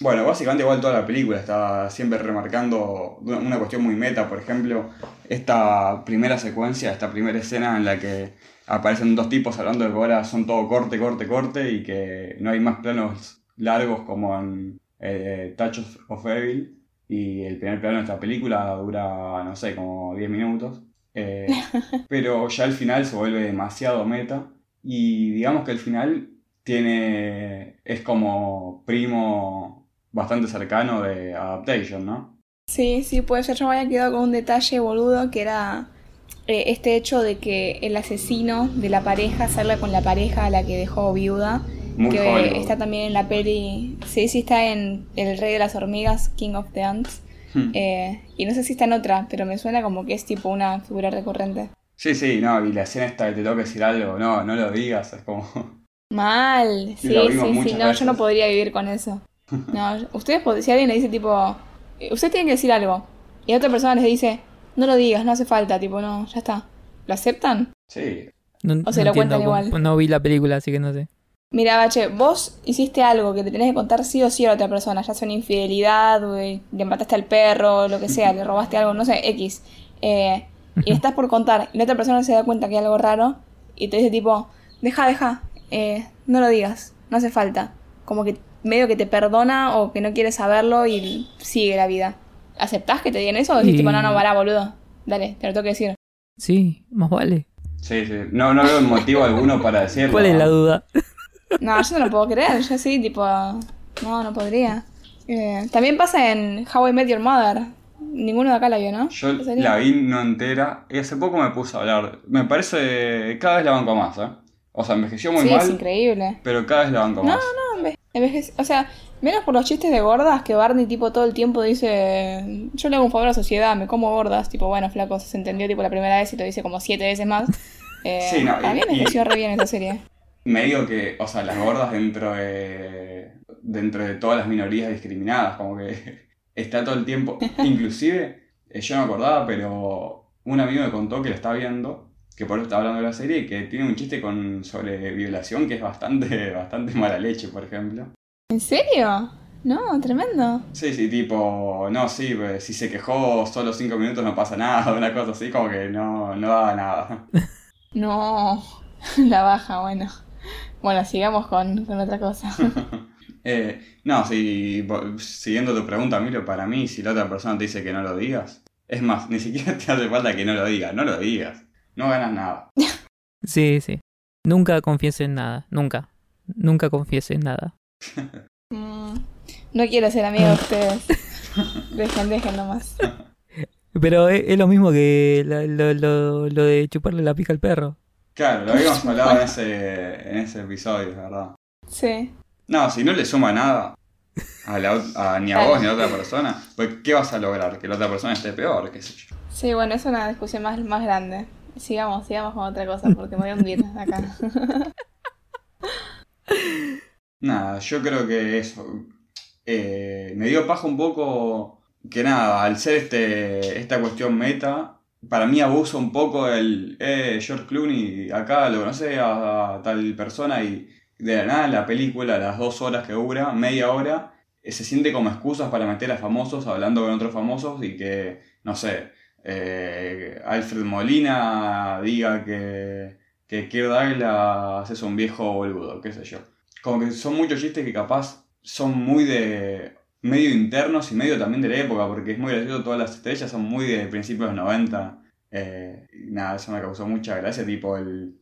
Speaker 2: bueno, básicamente igual toda la película está siempre remarcando una una cuestión muy meta, por ejemplo, esta primera secuencia, esta primera escena en la que aparecen dos tipos hablando de que ahora son todo corte, corte, corte y que no hay más planos largos como en eh, Touch of- Evil y el primer plano de esta película dura, no sé, como 10 minutos. Eh, pero ya el final se vuelve demasiado meta y digamos que el final tiene es como primo bastante cercano de Adaptation, ¿no?
Speaker 1: Sí, sí, puede ser. Yo me había quedado con un detalle boludo que era eh, este hecho de que el asesino de la pareja salga con la pareja a la que dejó viuda
Speaker 2: Muy
Speaker 1: que está también en la peli. Sí, sí, está en El Rey de las Hormigas, King of the Ants.
Speaker 2: Hmm.
Speaker 1: Eh, y no sé si está en otra, pero me suena como que es tipo una figura recurrente.
Speaker 2: Sí, sí, no, y la escena esta que te toca decir algo, no, no lo digas, es como...
Speaker 1: Mal, sí, sí, sí, no, yo no podría vivir con eso. No, ustedes, si alguien le dice tipo, eh, usted tiene que decir algo, y a otra persona les dice, no lo digas, no hace falta, tipo, no, ya está. ¿Lo aceptan?
Speaker 2: Sí,
Speaker 3: No,
Speaker 1: O se
Speaker 3: no
Speaker 1: lo cuentan igual.
Speaker 3: No vi la película, así que no sé.
Speaker 1: Mira, Bache, vos hiciste algo que te tenés que contar sí o sí a la otra persona, ya sea una infidelidad, eh, le mataste al perro, lo que sea, le robaste algo, no sé, X. Eh, y estás por contar, y la otra persona se da cuenta que hay algo raro, y te dice tipo, deja, deja, eh, no lo digas, no hace falta. Como que medio que te perdona o que no quiere saberlo y sigue la vida. ¿Aceptás que te digan eso o decís
Speaker 3: Y-
Speaker 1: tipo, no, no, pará, boludo? Dale, te lo tengo que decir.
Speaker 3: Sí, más vale.
Speaker 2: sí, sí. No, no veo motivo alguno para decirlo.
Speaker 3: ¿Cuál es la duda?
Speaker 1: No, yo no lo puedo creer, yo sí, tipo, no, no podría. Eh, también pasa en How I Met Your Mother. Ninguno de acá la vio, ¿no?
Speaker 2: Yo la vi no entera y hace poco me puse a hablar. Me parece cada vez la banco más, ¿eh? O sea, envejeció muy
Speaker 1: sí, es
Speaker 2: mal,
Speaker 1: increíble.
Speaker 2: pero cada vez la banco
Speaker 1: No,
Speaker 2: más.
Speaker 1: no, enve- envejece- O sea, menos por los chistes de gordas que Barney, tipo, todo el tiempo dice: Yo le hago un favor a la sociedad, me como gordas. Tipo, bueno, flaco, se entendió, tipo, la primera vez y lo dice como siete veces más. Eh,
Speaker 2: Sí, no,
Speaker 1: mí
Speaker 2: y-
Speaker 1: envejeció re bien esa serie.
Speaker 2: Me digo que, o sea, las gordas dentro de, dentro de todas las minorías discriminadas, como que está todo el tiempo. Inclusive, eh, yo no me acordaba, pero un amigo me contó que lo está viendo, que por eso está hablando de la serie, y que tiene un chiste con, sobre violación que es bastante, bastante mala leche, por ejemplo.
Speaker 1: ¿En serio? No, tremendo.
Speaker 2: Sí, sí, tipo, no, sí, pues, si se quejó solo cinco minutos no pasa nada, una cosa así, como que no, no daba nada.
Speaker 1: No, la baja, bueno. Bueno, sigamos con, con otra cosa.
Speaker 2: Eh, no, si, siguiendo tu pregunta, Milo, para mí, si la otra persona te dice que no lo digas, es más, ni siquiera te hace falta que no lo digas, no lo digas, no ganas nada.
Speaker 3: Sí, sí. Nunca confíes en nada. Nunca. Nunca confíes en nada.
Speaker 1: Mm, no quiero ser amigo de ustedes. Dejen, dejen nomás.
Speaker 3: Pero es, es lo mismo que lo, lo- lo de chuparle la pica al perro.
Speaker 2: Claro, lo habíamos hablado en ese, en ese episodio, ¿verdad?
Speaker 1: Sí.
Speaker 2: No, si no le suma nada a la ot- a- ni a vos ni a la otra persona, pues ¿qué vas a lograr? Que la otra persona esté peor, qué sé yo.
Speaker 1: Sí, bueno, es una discusión más, más grande. Sigamos, sigamos con otra cosa porque me voy a hundir acá.
Speaker 2: Nada, yo creo que eso. eh, me dio paja un poco que nada, al ser este, esta cuestión meta, para mí abusa un poco el, eh, George Clooney acá lo conoce a, tal persona y de la nada la película, las dos horas que dura, media hora, eh, se siente como excusas para meter a famosos hablando con otros famosos y que, no sé, eh, Alfred Molina diga que, que Kirk Douglas es un viejo boludo, qué sé yo como que son muchos chistes que capaz son muy de medio internos y medio también de la época, porque es muy gracioso, todas las estrellas son muy de principios de los 90. eh, nada, eso me causó mucha gracia, tipo el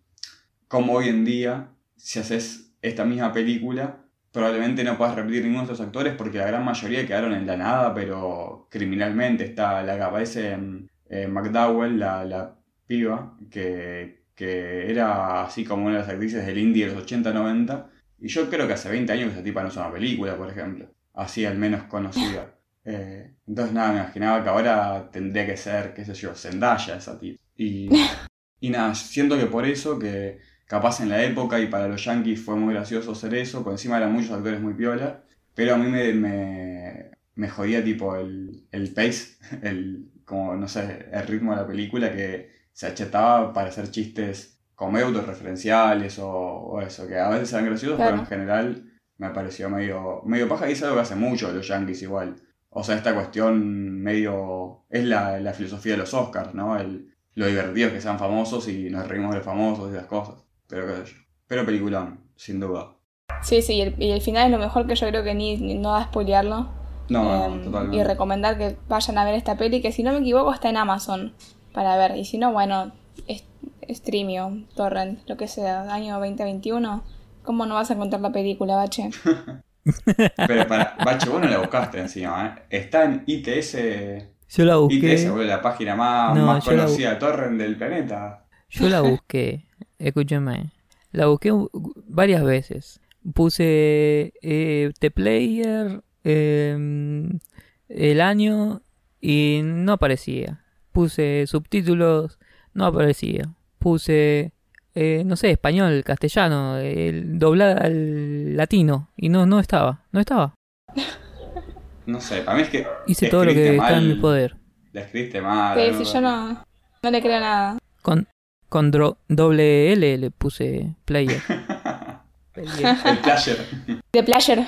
Speaker 2: como hoy en día, si haces esta misma película, probablemente no puedas repetir ninguno de estos actores porque la gran mayoría quedaron en la nada, pero criminalmente está la que aparece en McDowell, la, la piba, que, que era así como una de las actrices del indie de los 80-90. Y yo creo que hace 20 años que esa tipa no es una película, por ejemplo. Así al menos conocida. Eh, entonces nada, me imaginaba que ahora tendría que ser, qué sé yo, Zendaya esa tipa. Y, y nada, siento que por eso, que capaz en la época y para los yankees fue muy gracioso hacer eso, por encima eran muchos actores muy piola, pero a mí me, me, me jodía tipo el, el pace, el, como no sé, el ritmo de la película que se achetaba para hacer chistes como autorreferenciales o, o eso, que a veces eran graciosos, pero en general me pareció medio, medio paja y es algo que hace mucho los yankees igual. O sea, esta cuestión medio... es la, la filosofía de los Oscars, ¿no? El, lo divertido es que sean famosos y nos reímos de los famosos y esas cosas. Pero qué sé yo. Pero peliculón, sin duda.
Speaker 1: Sí, sí, y el, y el final es lo mejor que yo creo que ni, ni- no da a spoilearlo.
Speaker 2: No, no,
Speaker 1: Em,
Speaker 2: totalmente.
Speaker 1: y recomendar que vayan a ver esta peli, que si no me equivoco está en Amazon para ver. Y si no, bueno, es, Streamio, Torrent, lo que sea, año 2021. ¿Cómo no vas a encontrar la película, Bache?
Speaker 2: Pero para, Bache, vos no la buscaste encima, ¿eh? Está en ITS...
Speaker 3: Yo la busqué.
Speaker 2: ITS, boludo, la página más,
Speaker 3: No,
Speaker 2: más
Speaker 3: la
Speaker 2: conocida de Torrent del planeta.
Speaker 3: Yo la busqué. Escúchame. La busqué varias veces. puse eh, The Player, eh, el año y no aparecía. Puse subtítulos, no aparecía. Puse, eh, no sé, español, castellano, el doblada al latino y no, no estaba, no estaba.
Speaker 2: No sé, para mí es que.
Speaker 3: Hice todo lo que
Speaker 2: escribiste
Speaker 3: está en
Speaker 2: mal,
Speaker 3: mi poder.
Speaker 2: La escribiste mal.
Speaker 1: Sí, sí, yo no, no le creo nada.
Speaker 3: Con, con dro- doble L le puse player. Player.
Speaker 2: El player.
Speaker 1: De pleasure.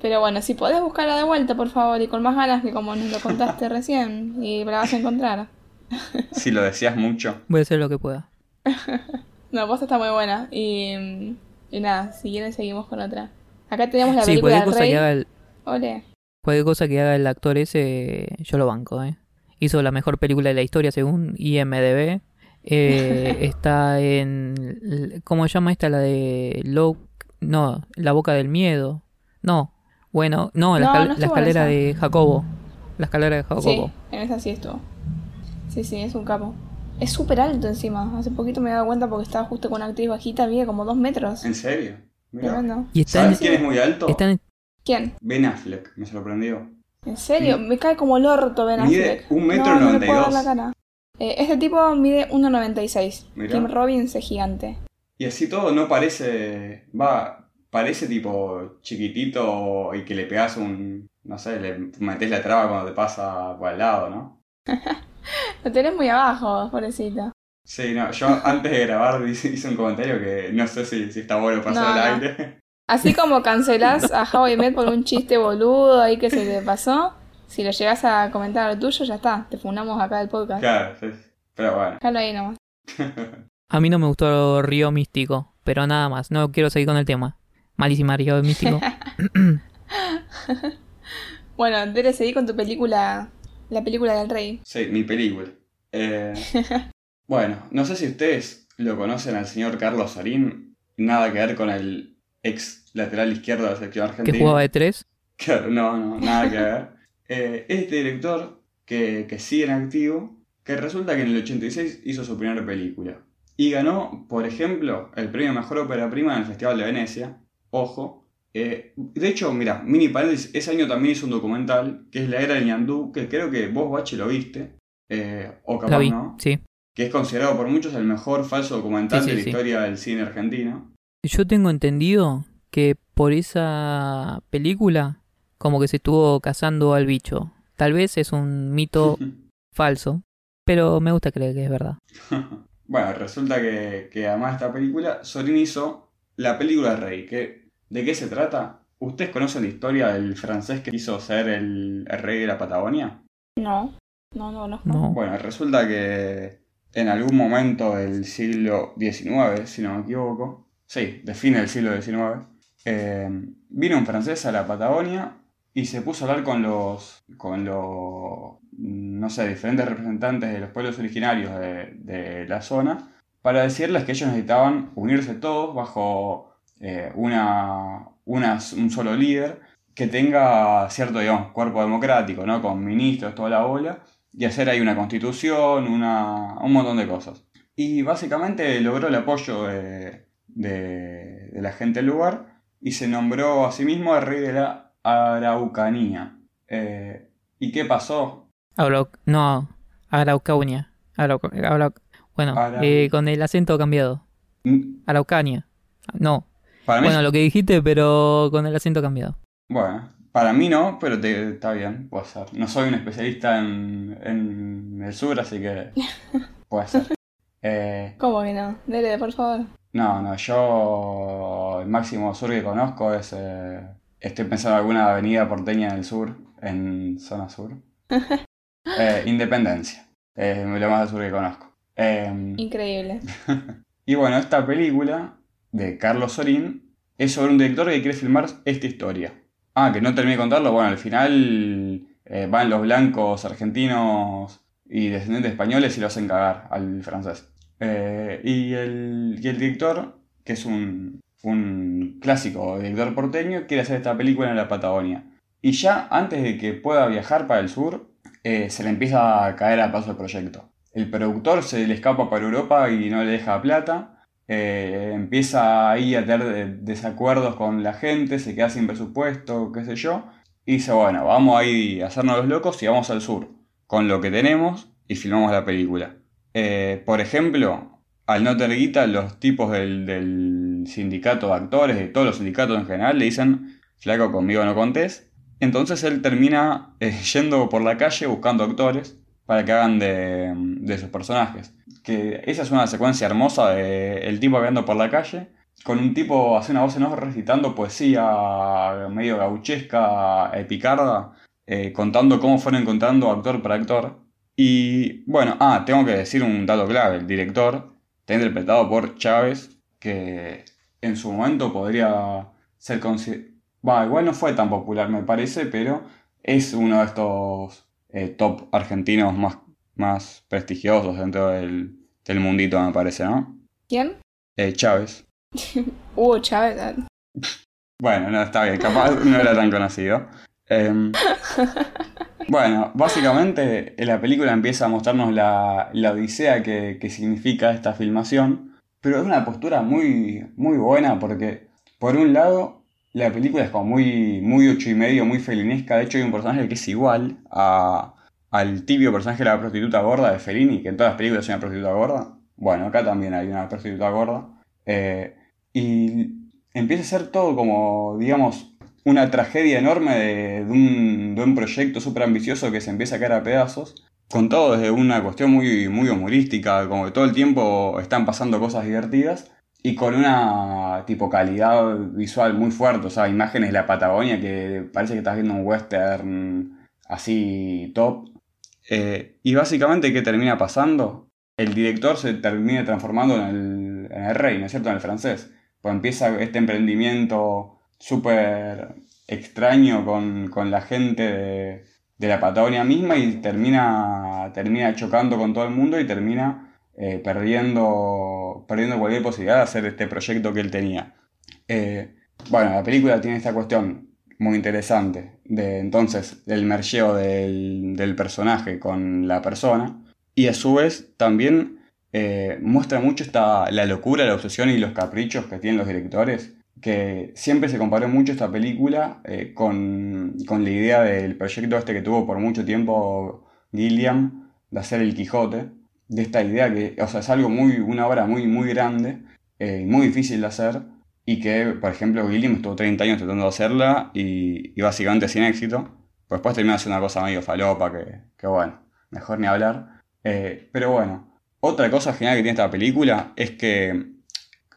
Speaker 1: Pero bueno, si podés buscarla de vuelta, por favor, y con más ganas que como nos lo contaste recién, y la vas a encontrar.
Speaker 2: si lo decías mucho.
Speaker 3: Voy a hacer lo que pueda.
Speaker 1: No, posta está muy buena. Y, y nada, si quieren seguimos con otra. Acá tenemos la
Speaker 3: Sí,
Speaker 1: película
Speaker 3: cualquier
Speaker 1: del
Speaker 3: cosa
Speaker 1: rey.
Speaker 3: que haga el,
Speaker 1: Ole.
Speaker 3: cualquier cosa que haga el actor ese, yo lo banco, ¿eh? Hizo la mejor película de la historia según IMDB. Eh, está en... ¿Cómo se llama esta? La de... Low, no, La Boca del Miedo. No. Bueno, no, la,
Speaker 1: No,
Speaker 3: escal-
Speaker 1: no
Speaker 3: la escalera de Jacobo. La escalera de Jacobo.
Speaker 1: Sí, en esa sí estuvo. Sí, sí, es un capo. Es súper alto encima. Hace poquito me he dado cuenta porque estaba justo con una actriz bajita, mide como dos metros.
Speaker 2: ¿En serio? Mira.
Speaker 3: Y está
Speaker 2: ¿Sabes
Speaker 3: en,
Speaker 2: quién es muy alto?
Speaker 3: está en-
Speaker 1: ¿Quién?
Speaker 2: Ben Affleck, me sorprendió.
Speaker 1: ¿En serio? Me cae como el orto Ben
Speaker 2: Mide
Speaker 1: Affleck.
Speaker 2: un metro
Speaker 1: no, no le puedo
Speaker 2: 92.
Speaker 1: dar la cara. Eh, este tipo mide 1,96.
Speaker 2: Mirá.
Speaker 1: Kim Robbins es gigante.
Speaker 2: Y así todo no parece. Va, parece tipo chiquitito y que le pegas un. No sé, le metes la traba cuando te pasa por al lado, ¿no?
Speaker 1: Lo tenés muy abajo, pobrecito.
Speaker 2: Sí, no, yo antes de grabar hice hice un comentario que no sé si, si está bueno pasar
Speaker 1: No,
Speaker 2: al
Speaker 1: no.
Speaker 2: aire.
Speaker 1: Así como cancelás a How I Met por un chiste boludo ahí que se te pasó, si lo llegas a comentar al tuyo, ya está. Te fundamos acá del podcast.
Speaker 2: Claro, sí. Pero bueno.
Speaker 1: Déjalo ahí nomás.
Speaker 3: A mí no me gustó Río Místico, pero nada más. No quiero seguir con el tema. Malísima Río Místico.
Speaker 1: Bueno, Dere, seguí con tu película, la película del rey.
Speaker 2: Sí, mi película. Eh, bueno, no sé si ustedes lo conocen al señor Carlos Sarín. Nada que ver con el ex lateral izquierdo de la selección
Speaker 3: que
Speaker 2: argentina.
Speaker 3: jugaba de tres.
Speaker 2: Claro, no, no, nada que ver. Eh, este director que, que sigue en activo, que resulta que en el 86 hizo su primera película. Y ganó, por ejemplo, el premio Mejor Ópera Prima en el Festival de Venecia. Ojo. Eh, de hecho, mira, mini paréntesis, ese año también hizo un documental, que es La Era del Ñandú, que creo que vos, Bache, lo viste. eh, o capaz
Speaker 3: vi,
Speaker 2: no.
Speaker 3: sí.
Speaker 2: Que es considerado por muchos el mejor falso documental
Speaker 3: Sí, sí,
Speaker 2: de la historia del cine argentino.
Speaker 3: Yo tengo entendido que por esa película como que se estuvo cazando al bicho. Tal vez es un mito falso, pero me gusta creer que es verdad.
Speaker 2: Bueno, resulta que, que además de esta película, Sorín hizo la película Rey. Que, ¿De qué se trata? ¿Ustedes conocen la historia del francés que quiso ser el, el rey de la Patagonia?
Speaker 1: No, no, no, no.
Speaker 3: No.
Speaker 2: Bueno, resulta que en algún momento del siglo XIX, si no me equivoco, sí, de fin del siglo XIX, eh, vino un francés a la Patagonia y se puso a hablar con los, con los, no sé, diferentes representantes de los pueblos originarios de, de la zona para decirles que ellos necesitaban unirse todos bajo eh, una, una- un solo líder que tenga cierto, digamos, cuerpo democrático, ¿no? Con ministros, toda la bola, y hacer ahí una constitución, una, un montón de cosas. Y básicamente logró el apoyo de, de- de la gente del lugar y se nombró a sí mismo el rey de la Araucanía. Eh, ¿Y qué pasó?
Speaker 3: Arau- no, Araucania. Arau- Arau- bueno, eh, con el acento cambiado. Araucania. No.
Speaker 2: Para mí,
Speaker 3: Bueno, lo que dijiste, pero con el acento cambiado.
Speaker 2: bueno, para mí no, pero te- está bien, puede ser. No soy un especialista en, en el sur, así que puede ser. Eh,
Speaker 1: ¿Cómo que no? Dere, por favor.
Speaker 2: No, no, yo el máximo sur que conozco es... eh, estoy pensando en alguna avenida porteña en el sur, en zona sur. Eh, Independencia, es lo más sur que conozco. Eh,
Speaker 1: Increíble.
Speaker 2: y bueno, esta película de Carlos Sorín es sobre un director que quiere filmar esta historia. Ah, que no terminé de contarlo, bueno, al final eh, van los blancos argentinos y descendientes españoles y lo hacen cagar al francés. Eh, y, el, y el director, que es un, un clásico director porteño, quiere hacer esta película en la Patagonia. Y ya antes de que pueda viajar para el sur, eh, se le empieza a caer a paso el proyecto. el productor se le escapa para Europa y no le deja plata. Eh, empieza ahí a tener de- desacuerdos con la gente, se queda sin presupuesto, qué sé yo. Y dice, bueno, vamos ahí a hacernos los locos y vamos al sur con lo que tenemos y filmamos la película. Eh, por ejemplo, al no tener guita, los tipos del, sindicato de actores, de todos los sindicatos en general, le dicen, flaco, conmigo no contés. Entonces él termina eh, yendo por la calle buscando actores para que hagan de sus personajes. Que esa es una secuencia hermosa de el tipo andando por la calle, con un tipo hace una voz en off recitando poesía medio gauchesca, epicarda, eh, contando cómo fueron encontrando actor por actor. Y bueno, ah, tengo que decir un dato clave, el director está interpretado por Chávez, que en su momento podría ser considerado... igual no fue tan popular me parece, pero es uno de estos eh, top argentinos más, más prestigiosos dentro del, del mundito, me parece, ¿no?
Speaker 1: ¿Quién?
Speaker 2: Eh, Chávez.
Speaker 1: Hugo Chávez. ah.
Speaker 2: Bueno, no, está bien, capaz no era tan conocido. Em, bueno, básicamente eh, la película empieza a mostrarnos la, la odisea que, que significa esta filmación, pero es una postura muy, muy buena porque, por un lado, la película es como muy, muy ocho y medio, muy felinesca. De hecho, hay un personaje que es igual a, al tibio personaje de la prostituta gorda de Fellini, que en todas las películas hay una prostituta gorda. Bueno, acá también hay una prostituta gorda. Eh, y empieza a ser todo como, digamos, una tragedia enorme de, un, de un proyecto súper ambicioso que se empieza a caer a pedazos. Con todo desde una cuestión muy, muy humorística, como que todo el tiempo están pasando cosas divertidas y con una tipo calidad visual muy fuerte, o sea, imágenes de la Patagonia que parece que estás viendo un western así top. Eh, y básicamente, ¿qué termina pasando? El director se termina transformando en el, rey, ¿no es cierto? En el francés. Pues empieza este emprendimiento súper extraño con, con la gente de, de la Patagonia misma y termina, termina chocando con todo el mundo y termina eh, perdiendo, perdiendo cualquier posibilidad de hacer este proyecto que él tenía. Eh, bueno, la película tiene esta cuestión muy interesante. De entonces del mergeo del, del personaje con la persona. Y a su vez también eh, muestra mucho esta, la locura, la obsesión y los caprichos que tienen los directores que siempre se comparó mucho esta película eh, con, con la idea del proyecto este que tuvo por mucho tiempo Gilliam de hacer el Quijote, de esta idea que, o sea, es algo muy, una obra muy, muy grande, eh, muy difícil de hacer, y que, por ejemplo, Gilliam estuvo 30 años tratando de hacerla y, básicamente sin éxito. Pues después terminó haciendo una cosa medio falopa que, que bueno, mejor ni hablar. Eh, pero bueno, otra cosa genial que tiene esta película es que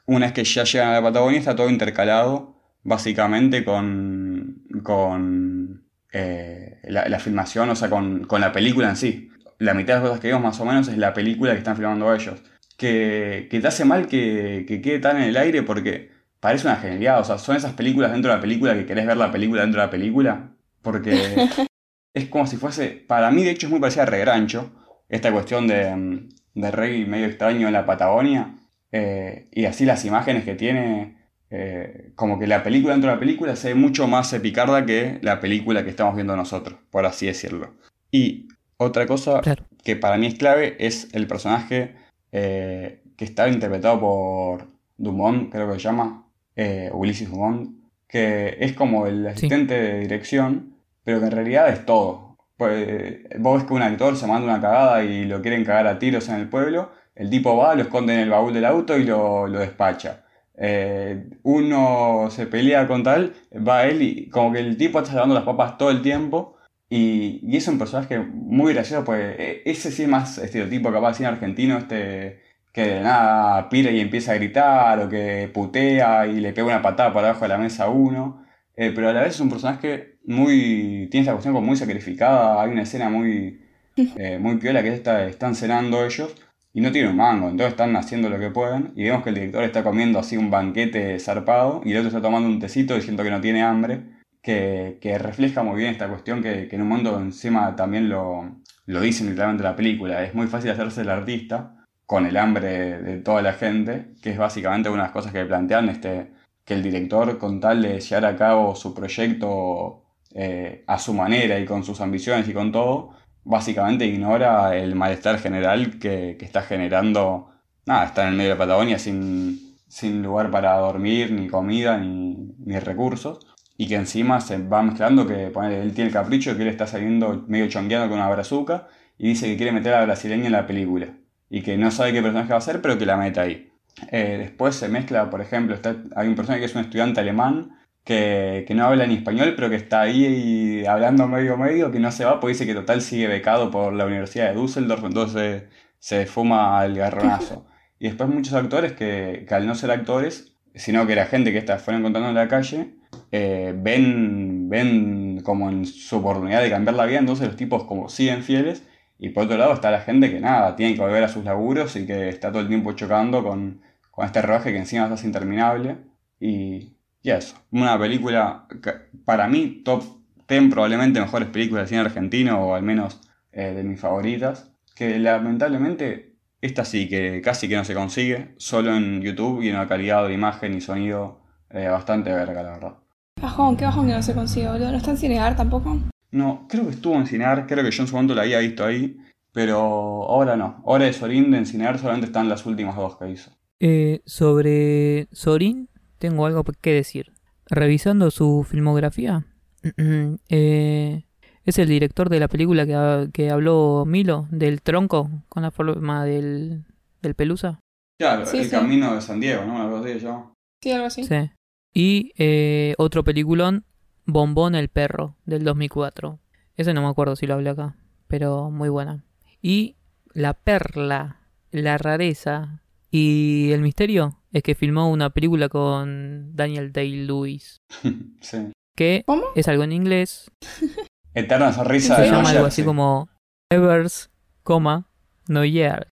Speaker 2: una vez que ya llegan a la Patagonia está todo intercalado básicamente con, con eh, la, la filmación, o sea, con, con la película en sí. La mitad de las cosas que vemos más o menos es la película que están filmando ellos. Que, que te hace mal que, que quede tan en el aire porque parece una genialidad. O sea, son esas películas dentro de la película que querés ver la película dentro de la película. Porque es como si fuese. Para mí, de hecho, es muy parecida a Regrancho. Esta cuestión de, de rey medio extraño en la Patagonia. eh, y así las imágenes que tiene. eh, como que la película dentro de la película se ve mucho más epicarda que la película que estamos viendo nosotros, por así decirlo. Y otra cosa
Speaker 3: Claro.
Speaker 2: que para mí es clave es el personaje eh, que está interpretado por Dumont, creo que se llama, eh, Ulysses Dumont, que es como el asistente de dirección, pero que en realidad es todo. Pues, vos ves que un actor se manda una cagada y lo quieren cagar a tiros en el pueblo, el tipo va, lo esconde en el baúl del auto y lo, lo despacha. Eh, uno se pelea con tal, va él y como que el tipo está salvando las papas todo el tiempo. Y, y es un personaje muy gracioso, pues eh, ese sí es más estereotipo capaz cine argentino, este que nada pira y empieza a gritar, o que putea y le pega una patada por abajo de la mesa a uno. Eh, pero a la vez es un personaje muy. tiene esta cuestión como muy sacrificada. Hay una escena muy. eh, muy piola que es esta, están cenando ellos y no tienen un mango, entonces están haciendo lo que pueden. Y vemos que el director está comiendo así un banquete zarpado y el otro está tomando un tecito diciendo que no tiene hambre que, que refleja muy bien esta cuestión que, que en un mundo encima también lo, lo dicen literalmente en la película. Es muy fácil hacerse el artista con el hambre de, toda la gente, que es básicamente una de las cosas que plantean, este, que el director con tal de llevar a cabo su proyecto eh, a su manera y con sus ambiciones y con todo, básicamente ignora el malestar general que, está generando. Nada, está en el medio de Patagonia sin, sin lugar para dormir, ni comida, ni, ni recursos. Y que encima se va mezclando que él tiene el capricho que él está saliendo medio chongueando con una brazuca y dice que quiere meter a la brasileña en la película. Y que no sabe qué personaje va a ser, pero que la mete ahí. Eh, después se mezcla, por ejemplo, está, hay un personaje que es un estudiante alemán que, que no habla ni español, pero que está ahí y hablando medio medio, que no se va, porque dice que total sigue becado por la Universidad de Düsseldorf, entonces se fuma el garronazo. Y después muchos actores que, que al no ser actores, sino que era gente que está, fueron encontrando en la calle, eh, ven, ven como en su oportunidad de cambiar la vida, entonces los tipos como siguen fieles. Y por otro lado está la gente que nada, tiene que volver a sus laburos y que está todo el tiempo chocando con, con este rodaje que encima hace interminable. Y, y eso, una película para mí top 10 probablemente mejores películas del cine argentino o al menos eh, de mis favoritas. Que lamentablemente esta sí que casi que no se consigue, solo en YouTube y en una calidad de imagen y sonido eh, bastante verga, la verdad.
Speaker 1: Bajón, qué bajón que no se consigue, boludo. ¿No está Cinear tampoco?
Speaker 2: No, creo que estuvo en Cinear, creo que yo en su momento la había visto ahí, pero ahora no. Ahora de Sorín en Cinear solamente están las últimas dos que hizo.
Speaker 3: Eh, sobre Sorin, tengo algo que decir. Revisando su filmografía, eh, es el director de la película que, que habló Milo, del tronco con la forma del, del pelusa.
Speaker 2: Claro,
Speaker 1: Sí,
Speaker 2: El
Speaker 1: sí.
Speaker 2: Camino de San Diego, ¿no? Algo así llama.
Speaker 1: Sí, algo así.
Speaker 3: Sí. Y eh, otro peliculón, Bombón el perro, del 2004. Ese no me acuerdo si lo hablé acá, pero muy buena. Y la perla, la rareza y el misterio es que filmó una película con Daniel Day-Lewis,
Speaker 2: sí.
Speaker 3: que
Speaker 1: ¿Cómo?
Speaker 3: es algo en inglés,
Speaker 2: Eterna sonrisa
Speaker 3: se
Speaker 2: de
Speaker 3: llama
Speaker 2: Nueva
Speaker 3: algo así como Evers, coma, No Year.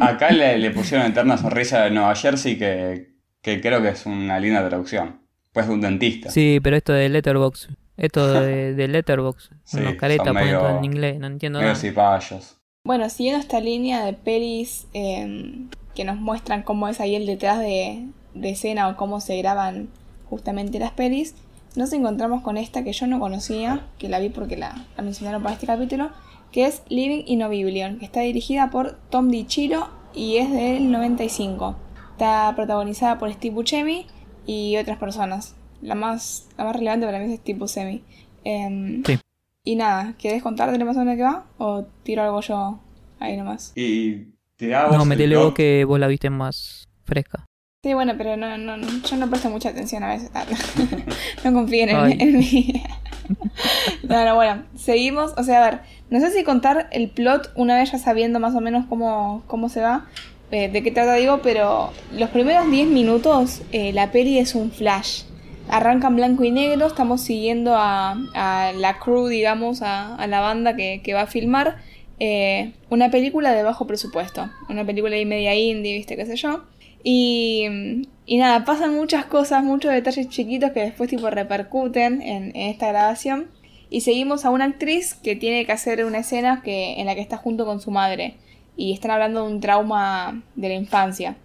Speaker 2: Acá le, le pusieron Eterna sonrisa de Nueva Jersey que, que creo que es una linda traducción. Pues de un dentista.
Speaker 3: Sí, pero esto de Letterbox, esto de, de Letterbox,
Speaker 2: Sí,
Speaker 3: unos caretas
Speaker 2: medio-
Speaker 3: todo en inglés, no entiendo
Speaker 2: Medio
Speaker 3: nada.
Speaker 2: cipayos.
Speaker 1: Bueno, siguiendo esta línea de pelis eh, que nos muestran cómo es ahí el detrás de, de escena o cómo se graban justamente las pelis, nos encontramos con esta que yo no conocía, que la vi porque la, la mencionaron para este capítulo, que es Living in Oblivion, que está dirigida por Tom DiCillo y es del 95. Está protagonizada por Steve Buscemi y otras personas. La más, la más relevante para mí es Steve Buscemi. Em,
Speaker 3: Sí.
Speaker 1: y nada, ¿querés contar de más o menos qué va? ¿O tiro algo yo ahí nomás?
Speaker 2: Y tirá vos
Speaker 3: No,
Speaker 2: el
Speaker 3: metele vos que vos la viste más fresca.
Speaker 1: Sí, bueno, pero no, no, yo no presto mucha atención a veces. no confíen en, en mí. no, no, bueno, seguimos. O sea, a ver, no sé si contar el plot una vez ya sabiendo más o menos cómo, cómo se va, eh, de qué trata digo, pero los primeros 10 minutos eh, la peli es un flash. Arranca en blanco y negro, estamos siguiendo a, la crew, digamos, a, la banda que, va a filmar. eh, una película de bajo presupuesto, una película ahí media indie, viste, qué sé yo. Y, y nada, pasan muchas cosas, muchos detalles chiquitos que después tipo repercuten en, en esta grabación. Y seguimos a una actriz que tiene que hacer una escena que, en la que está junto con su madre. Y están hablando de un trauma de la infancia.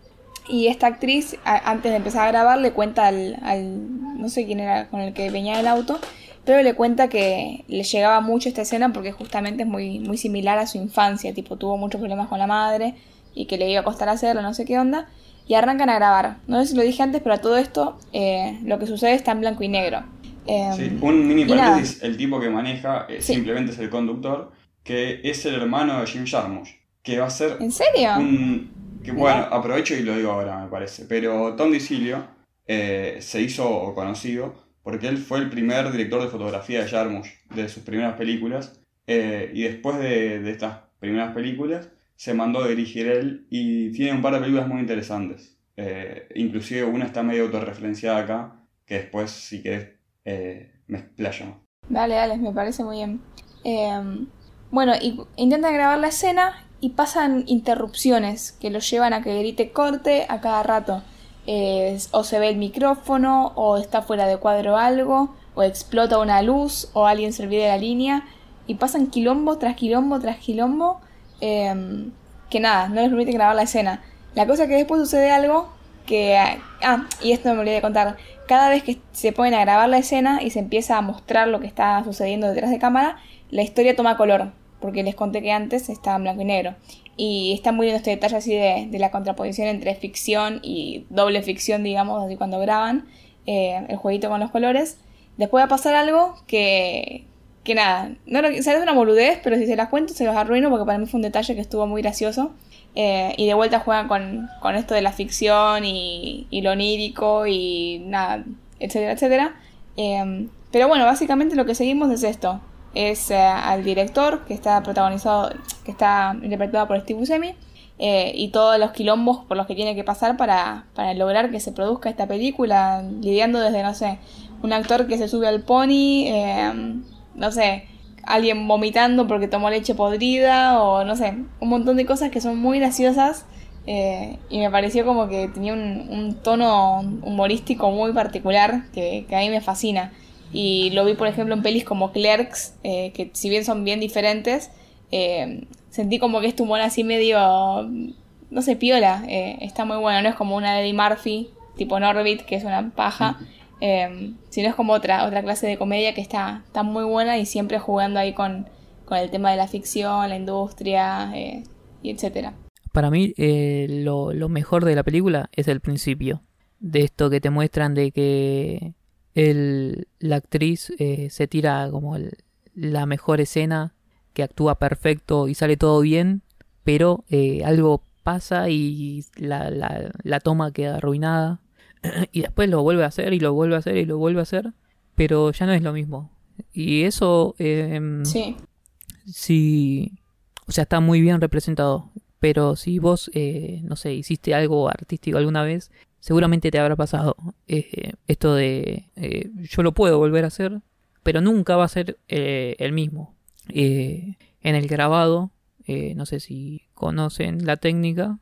Speaker 1: Y esta actriz, a- antes de empezar a grabar, le cuenta al, al- no sé quién era con el que venía el auto, pero le cuenta que le llegaba mucho esta escena porque justamente es muy, muy similar a su infancia, tipo tuvo muchos problemas con la madre y que le iba a costar hacerlo, no sé qué onda, y arrancan a grabar. No sé si lo dije antes, pero a todo esto eh, lo que sucede está en blanco y negro. Em,
Speaker 2: Sí, un mini
Speaker 1: nada.
Speaker 2: paréntesis, el tipo que maneja eh,
Speaker 1: Sí.
Speaker 2: simplemente es el conductor, que es el hermano de Jim Jarmusch, que va a ser
Speaker 1: ¿En serio?
Speaker 2: un... Que, bueno, aprovecho y lo digo ahora, me parece. Pero Tom DiCilio eh, se hizo conocido porque él fue el primer director de fotografía de Jarmusch, de sus primeras películas. eh, y después de, de estas primeras películas, se mandó a dirigir él y tiene un par de películas muy interesantes. Eh, inclusive una está medio autorreferenciada acá, que después, si querés, eh, me explayo más.
Speaker 1: Dale, dale, me parece muy bien. Em, bueno, y intentan grabar la escena y pasan interrupciones que lo llevan a que grite corte a cada rato. O se ve el micrófono, o está fuera de cuadro algo, o explota una luz, o alguien se olvida de la línea. Y pasan quilombo tras quilombo tras quilombo. em, que nada, no les permite grabar la escena. La cosa es que después sucede algo que... Ah, y esto me olvidé de contar. Cada vez que se ponen a grabar la escena y se empieza a mostrar lo que está sucediendo detrás de cámara, la historia toma color, porque les conté que antes estaba en blanco y negro. Y está muy lindo este detalle así de, de la contraposición entre ficción y doble ficción, digamos, así cuando graban eh, el jueguito con los colores. Después va a pasar algo que, que nada, no lo, o sea, es una boludez, pero si se las cuento se los arruino porque para mí fue un detalle que estuvo muy gracioso. Eh, y de vuelta juegan con, con esto de la ficción y, y, lo onírico y nada, etcétera, etcétera. Eh, pero bueno, básicamente lo que seguimos es esto. Es eh, al director que está protagonizado, que está interpretado por Steve Buscemi. Eh, y todos los quilombos por los que tiene que pasar para, para lograr que se produzca esta película, lidiando desde, no sé, un actor que se sube al pony, eh, no sé, alguien vomitando porque tomó leche podrida o no sé, un montón de cosas que son muy graciosas eh, y me pareció como que tenía un, un tono humorístico muy particular que, que, a mí me fascina. Y lo vi, por ejemplo, en pelis como Clerks, eh, que si bien son bien diferentes, eh, sentí como que este humor así medio, no sé, piola. Eh, está muy bueno, no es como una de Eddie Murphy, tipo Norbit, que es una paja. Sino es como otra, otra clase de comedia que está, está muy buena y siempre jugando ahí con, con el tema de la ficción, la industria y etcétera.
Speaker 3: Para mí eh, lo, lo, mejor de la película es el principio. De esto que te muestran de que el, la actriz eh, se tira como el, la mejor escena, que actúa perfecto y sale todo bien, pero eh, algo pasa y la, la, la toma queda arruinada y después lo vuelve a hacer y lo vuelve a hacer y lo vuelve a hacer, pero ya no es lo mismo. Y eso, eh,
Speaker 1: sí.
Speaker 3: sí, o sea, está muy bien representado. Pero si vos, eh, no sé, hiciste algo artístico alguna vez, seguramente te habrá pasado eh, esto de eh, yo lo puedo volver a hacer, pero nunca va a ser el mismo. en el grabado, no sé si conocen la técnica,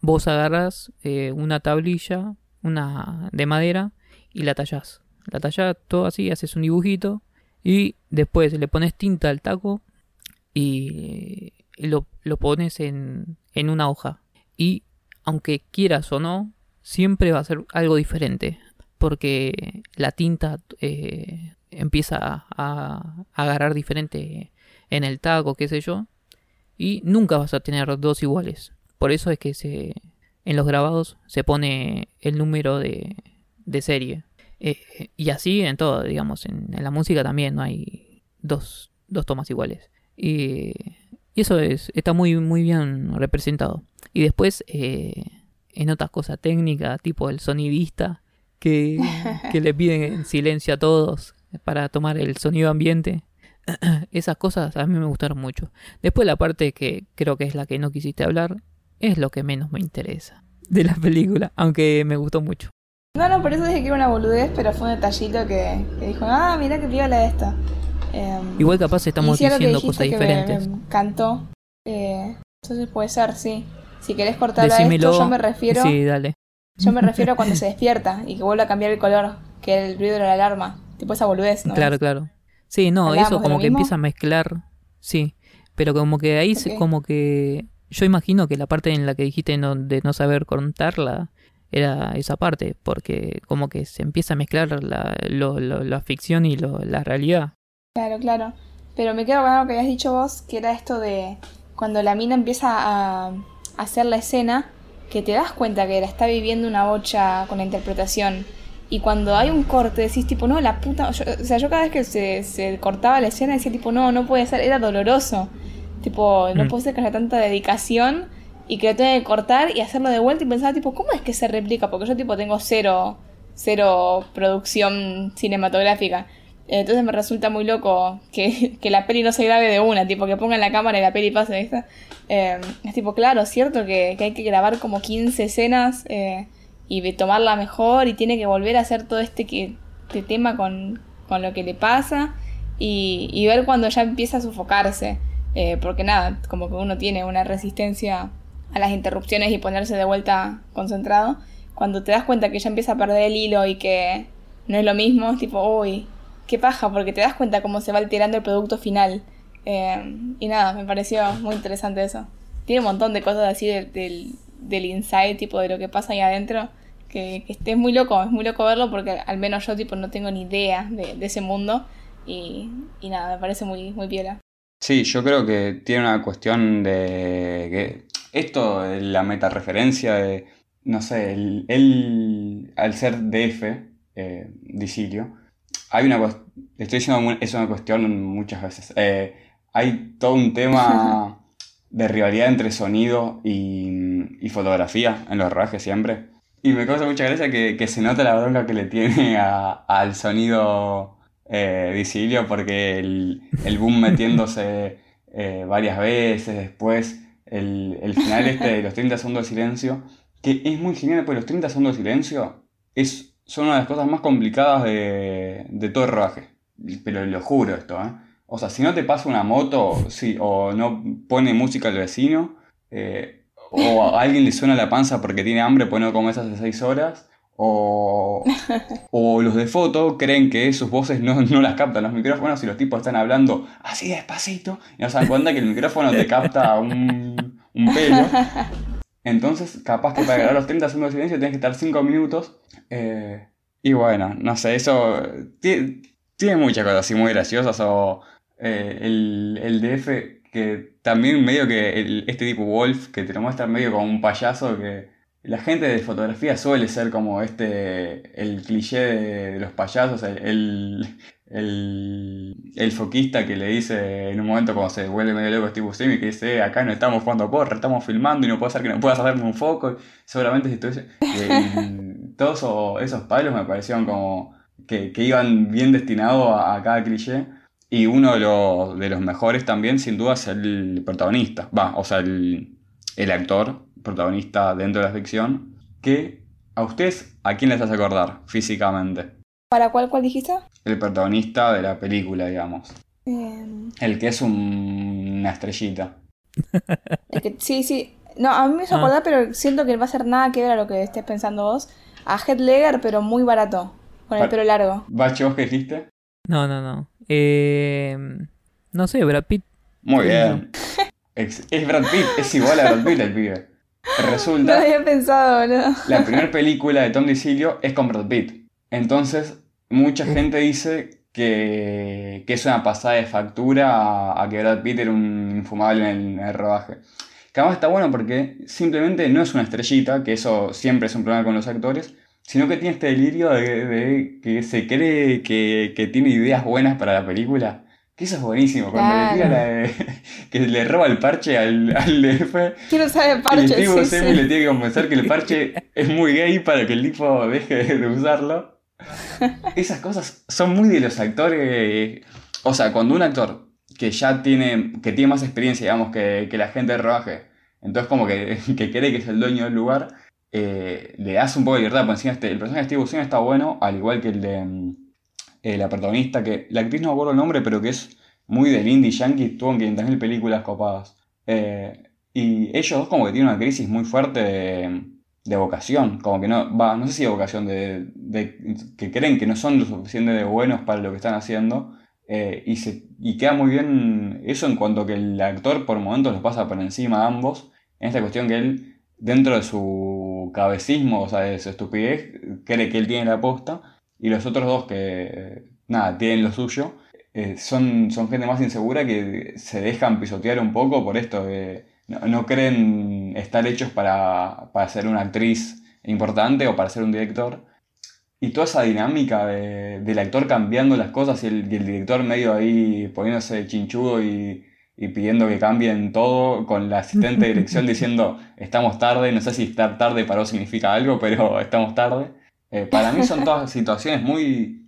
Speaker 3: vos agarras eh, una tablilla, una de madera, y la tallás. La tallás todo así, haces un dibujito, y después le pones tinta al taco y lo, lo pones en, en una hoja. Y aunque quieras o no, siempre va a ser algo diferente. Porque la tinta eh, empieza a, agarrar diferente en el taco, qué sé yo. Y nunca vas a tener dos iguales. Por eso es que se, en los grabados se pone el número de, de serie. Eh, y así en todo, digamos, en, en, la música también no hay dos, dos tomas iguales. Y, eso es, está muy, muy bien representado. Y después, eh, en otras cosas técnicas, tipo el sonidista, que, que le piden en silencio a todos para tomar el sonido ambiente. Esas cosas a mí me gustaron mucho. Después la parte que creo que es la que no quisiste hablar, es lo que menos me interesa de la película, aunque me gustó mucho.
Speaker 1: No, no, por eso dije que era una boludez, pero fue un detallito que, que dijo, ah, mira que piola esta. Eh,
Speaker 3: Igual capaz estamos diciendo cosas diferentes.
Speaker 1: Me, me cantó. Eh, entonces puede ser, sí. Si querés cortar a esto, yo me refiero.
Speaker 3: Sí, dale.
Speaker 1: Yo me refiero a cuando se despierta y que vuelve a cambiar el color, que el ruido de la alarma. Tipo esa boludez, ¿no?
Speaker 3: Claro, claro. Sí, no, eso como que empieza a mezclar. Sí. Pero como que ahí okay. como que yo imagino que la parte en la que dijiste no, de no saber contarla era esa parte, porque como que se empieza a mezclar la, lo, lo, la ficción y lo, la realidad.
Speaker 1: Claro, claro. Pero me quedo con algo que habías dicho vos, que era esto de cuando la mina empieza a, hacer la escena, que te das cuenta que la está viviendo una bocha con la interpretación. Y cuando hay un corte decís tipo, no, la puta... Yo, o sea, yo cada vez que se, se cortaba la escena decía tipo, no, no puede ser, era doloroso. Tipo, no mm. puede ser que haya tanta dedicación y que lo tenga que cortar y hacerlo de vuelta y pensaba, tipo, ¿cómo es que se replica? Porque yo, tipo, tengo cero, cero producción cinematográfica. Entonces me resulta muy loco que, que la peli no se grabe de una, tipo, que pongan la cámara y la peli pase, ¿viste? Eh, es tipo, claro, cierto que, que, hay que grabar como 15 escenas eh, y tomarla mejor y tiene que volver a hacer todo este, que, este tema con, con lo que le pasa y, y ver cuando ya empieza a sofocarse. Eh, porque nada, como que uno tiene una resistencia a las interrupciones y ponerse de vuelta concentrado. Cuando te das cuenta que ya empieza a perder el hilo y que no es lo mismo, es tipo, uy, qué paja, porque te das cuenta cómo se va alterando el producto final. Eh, y nada, me pareció muy interesante eso. Tiene un montón de cosas así de, de, del inside, tipo de lo que pasa ahí adentro, que, que es muy loco, es muy loco verlo porque al menos yo tipo no tengo ni idea de, ese mundo. Y, y nada, me parece muy, muy piola.
Speaker 2: Sí, yo creo que tiene una cuestión de que esto, la metareferencia de, no sé, él, al ser DF, eh, Dicilio, hay una estoy diciendo es una cuestión muchas veces. Eh, hay todo un tema de rivalidad entre sonido y, y fotografía en los rodajes siempre. Y me causa mucha gracia que, que se nota la bronca que le tiene al sonido eh, Dicilio porque el, el boom metiéndose eh, varias veces, después el, el final este de los 30 segundos de silencio, que es muy genial porque los 30 segundos de silencio es, son una de las cosas más complicadas de, de todo el rodaje. Pero lo juro esto, ¿eh? O sea, si no te pasa una moto, sí, o no pone música el vecino, eh, o a alguien le suena la panza porque tiene hambre, pues no comes hace 6 horas, o, o los de foto creen que sus voces no, no las captan los micrófonos y los tipos están hablando así despacito y no se dan cuenta que el micrófono te capta un, un pelo. Entonces, capaz que para grabar los 30 segundos de silencio tienes que estar 5 minutos. eh, y bueno, no sé, eso ti- tiene muchas cosas así muy graciosas. O eh, el, el DF, que también medio que este tipo Wolf, que te lo muestra medio como un payaso, que la gente de fotografía suele ser como este, el cliché de, los payasos, el, el, el foquista que le dice en un momento cuando se vuelve medio loco Steve Buscemi, que dice, "Eh, acá no estamos jugando porra, estamos filmando y no puede ser que no puedas hacerme un foco, seguramente si estuviese... Y todos esos, esos palos me parecieron como que, que iban bien destinados a, a cada cliché. Y uno de los, de los mejores también, sin duda, es el protagonista. Va, o sea, el, el actor protagonista dentro de la ficción. Que a ustedes, ¿a quién les hace acordar físicamente?
Speaker 1: ¿Para cuál, cuál dijiste?
Speaker 2: El protagonista de la película, digamos.
Speaker 1: Eh,
Speaker 2: El que es un- una estrellita.
Speaker 1: que, sí, sí. No, a mí me hizo
Speaker 3: Ah.
Speaker 1: acordar, pero siento que no va a ser nada que ver a lo que estés pensando vos. A Heath Ledger, pero muy barato. Con el
Speaker 2: Pa-
Speaker 1: pelo largo.
Speaker 2: Bache, ¿vos qué dijiste?
Speaker 3: No, no, no. Eh, no sé, Brad Pitt.
Speaker 2: Muy bien. Es Brad Pitt, es igual a Brad Pitt el pibe.
Speaker 1: No
Speaker 2: Resulta,
Speaker 1: había pensado, ¿no?
Speaker 2: la primera película de Tom DiCilio es con Brad Pitt. Entonces, mucha gente dice que, que es una pasada de factura a, a que Brad Pitt era un infumable en el, en el rodaje. Que además está bueno porque simplemente no es una estrellita, que eso siempre es un problema con los actores, sino que tiene este delirio de, de que se cree que, que tiene ideas buenas para la película. Que eso es buenísimo, cuando le tira que le roba el parche al, al DF
Speaker 1: Quiero saber
Speaker 2: y
Speaker 1: parche,
Speaker 2: el tipo
Speaker 1: sí, sí.
Speaker 2: le tiene que convencer que el parche es muy gay para que el tipo deje de usarlo. Esas cosas son muy de los actores. O sea, cuando un actor que ya tiene, que tiene más experiencia, digamos, que, que la gente de rodaje, entonces como que, que cree que es el dueño del lugar, eh, le das un poco de libertad. Por encima este, el personaje de Steve Buscemi está bueno, al igual que el de mm, eh, la protagonista, que la actriz no acuerdo el nombre, pero que es muy del indie yankee, estuvo en 500.000 películas copadas. Eh, y ellos dos como que tienen una crisis muy fuerte de, de vocación, como que no, va, no sé si de vocación, de, de- que creen que no son lo suficientemente buenos para lo que están haciendo, eh, y, se, y queda muy bien eso en cuanto que el actor por momentos los pasa por encima a ambos, en esta cuestión que él, dentro de su cabecismo, o sea, de su estupidez, cree que él tiene la posta, y los otros dos que, nada, tienen lo suyo, eh, son, son gente más insegura que se dejan pisotear un poco por esto de no, no creen estar hechos para, para ser una actriz importante o para ser un director. Y toda esa dinámica de- del actor cambiando las cosas y el, y el director medio ahí poniéndose chinchudo y, y pidiendo que cambien todo, con la asistente de dirección diciendo estamos tarde, no sé si estar tarde para vos significa algo, pero estamos tarde. Eh, para mí son todas situaciones muy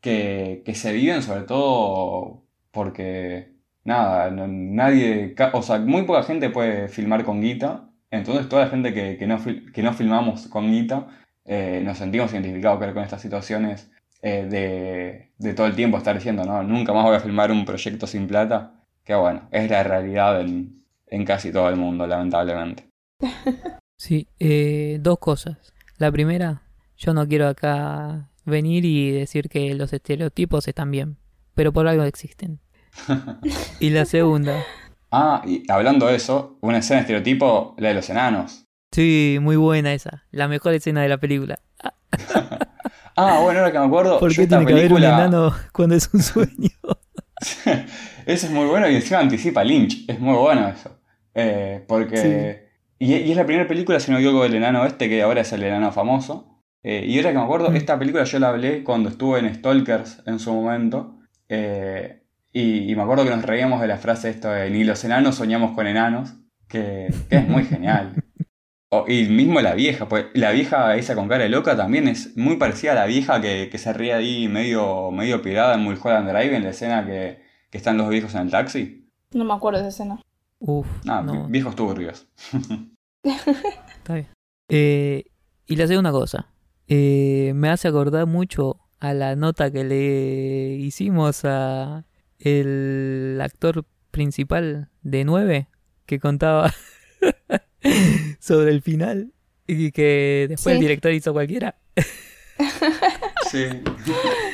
Speaker 2: que, que se viven sobre todo porque nada, nadie, o sea, muy poca gente puede filmar con guita, entonces toda la gente que, que no, que no filmamos con guita eh, nos sentimos identificados creo, con estas situaciones eh, de, de todo el tiempo estar diciendo, no, nunca más voy a filmar un proyecto sin plata, que bueno, es la realidad en, en casi todo el mundo, lamentablemente.
Speaker 3: Sí, eh, dos cosas. La primera, yo no quiero acá venir y decir que los estereotipos están bien, pero por algo existen. Y la segunda,
Speaker 2: Ah, y hablando de eso, una escena estereotipo, la de los enanos.
Speaker 3: sí, muy buena esa, la mejor escena de la película.
Speaker 2: Ah, bueno, ahora que me acuerdo.
Speaker 3: ¿Por qué tiene que haber un enano cuando es un sueño?
Speaker 2: eso es muy bueno y encima anticipa Lynch. Es muy bueno eso. Eh, porque. Y, y es la primera película, si no me equivoco, del enano este, que ahora es el enano famoso. Eh, y ahora que me acuerdo,
Speaker 3: Mm.
Speaker 2: esta película yo la hablé cuando estuve en Stalkers en su momento. Eh, y, y me acuerdo que nos reíamos de la frase esto de ni los enanos soñamos con enanos. Que, que es muy genial. O- y mismo la vieja, pues la vieja esa con cara de loca también es muy parecida a la vieja que, que se ríe ahí medio, medio pirada en Mulholland Drive en la escena que, que están los viejos en el taxi.
Speaker 1: No me acuerdo de esa escena.
Speaker 3: Uf,
Speaker 2: Ah,
Speaker 3: no,
Speaker 2: viejos turbios.
Speaker 3: está bien. Eh, y le segunda cosa. Eh, me hace acordar mucho a la nota que le hicimos a el actor principal de 9 que contaba sobre el final y que después el director hizo cualquiera.
Speaker 2: Sí.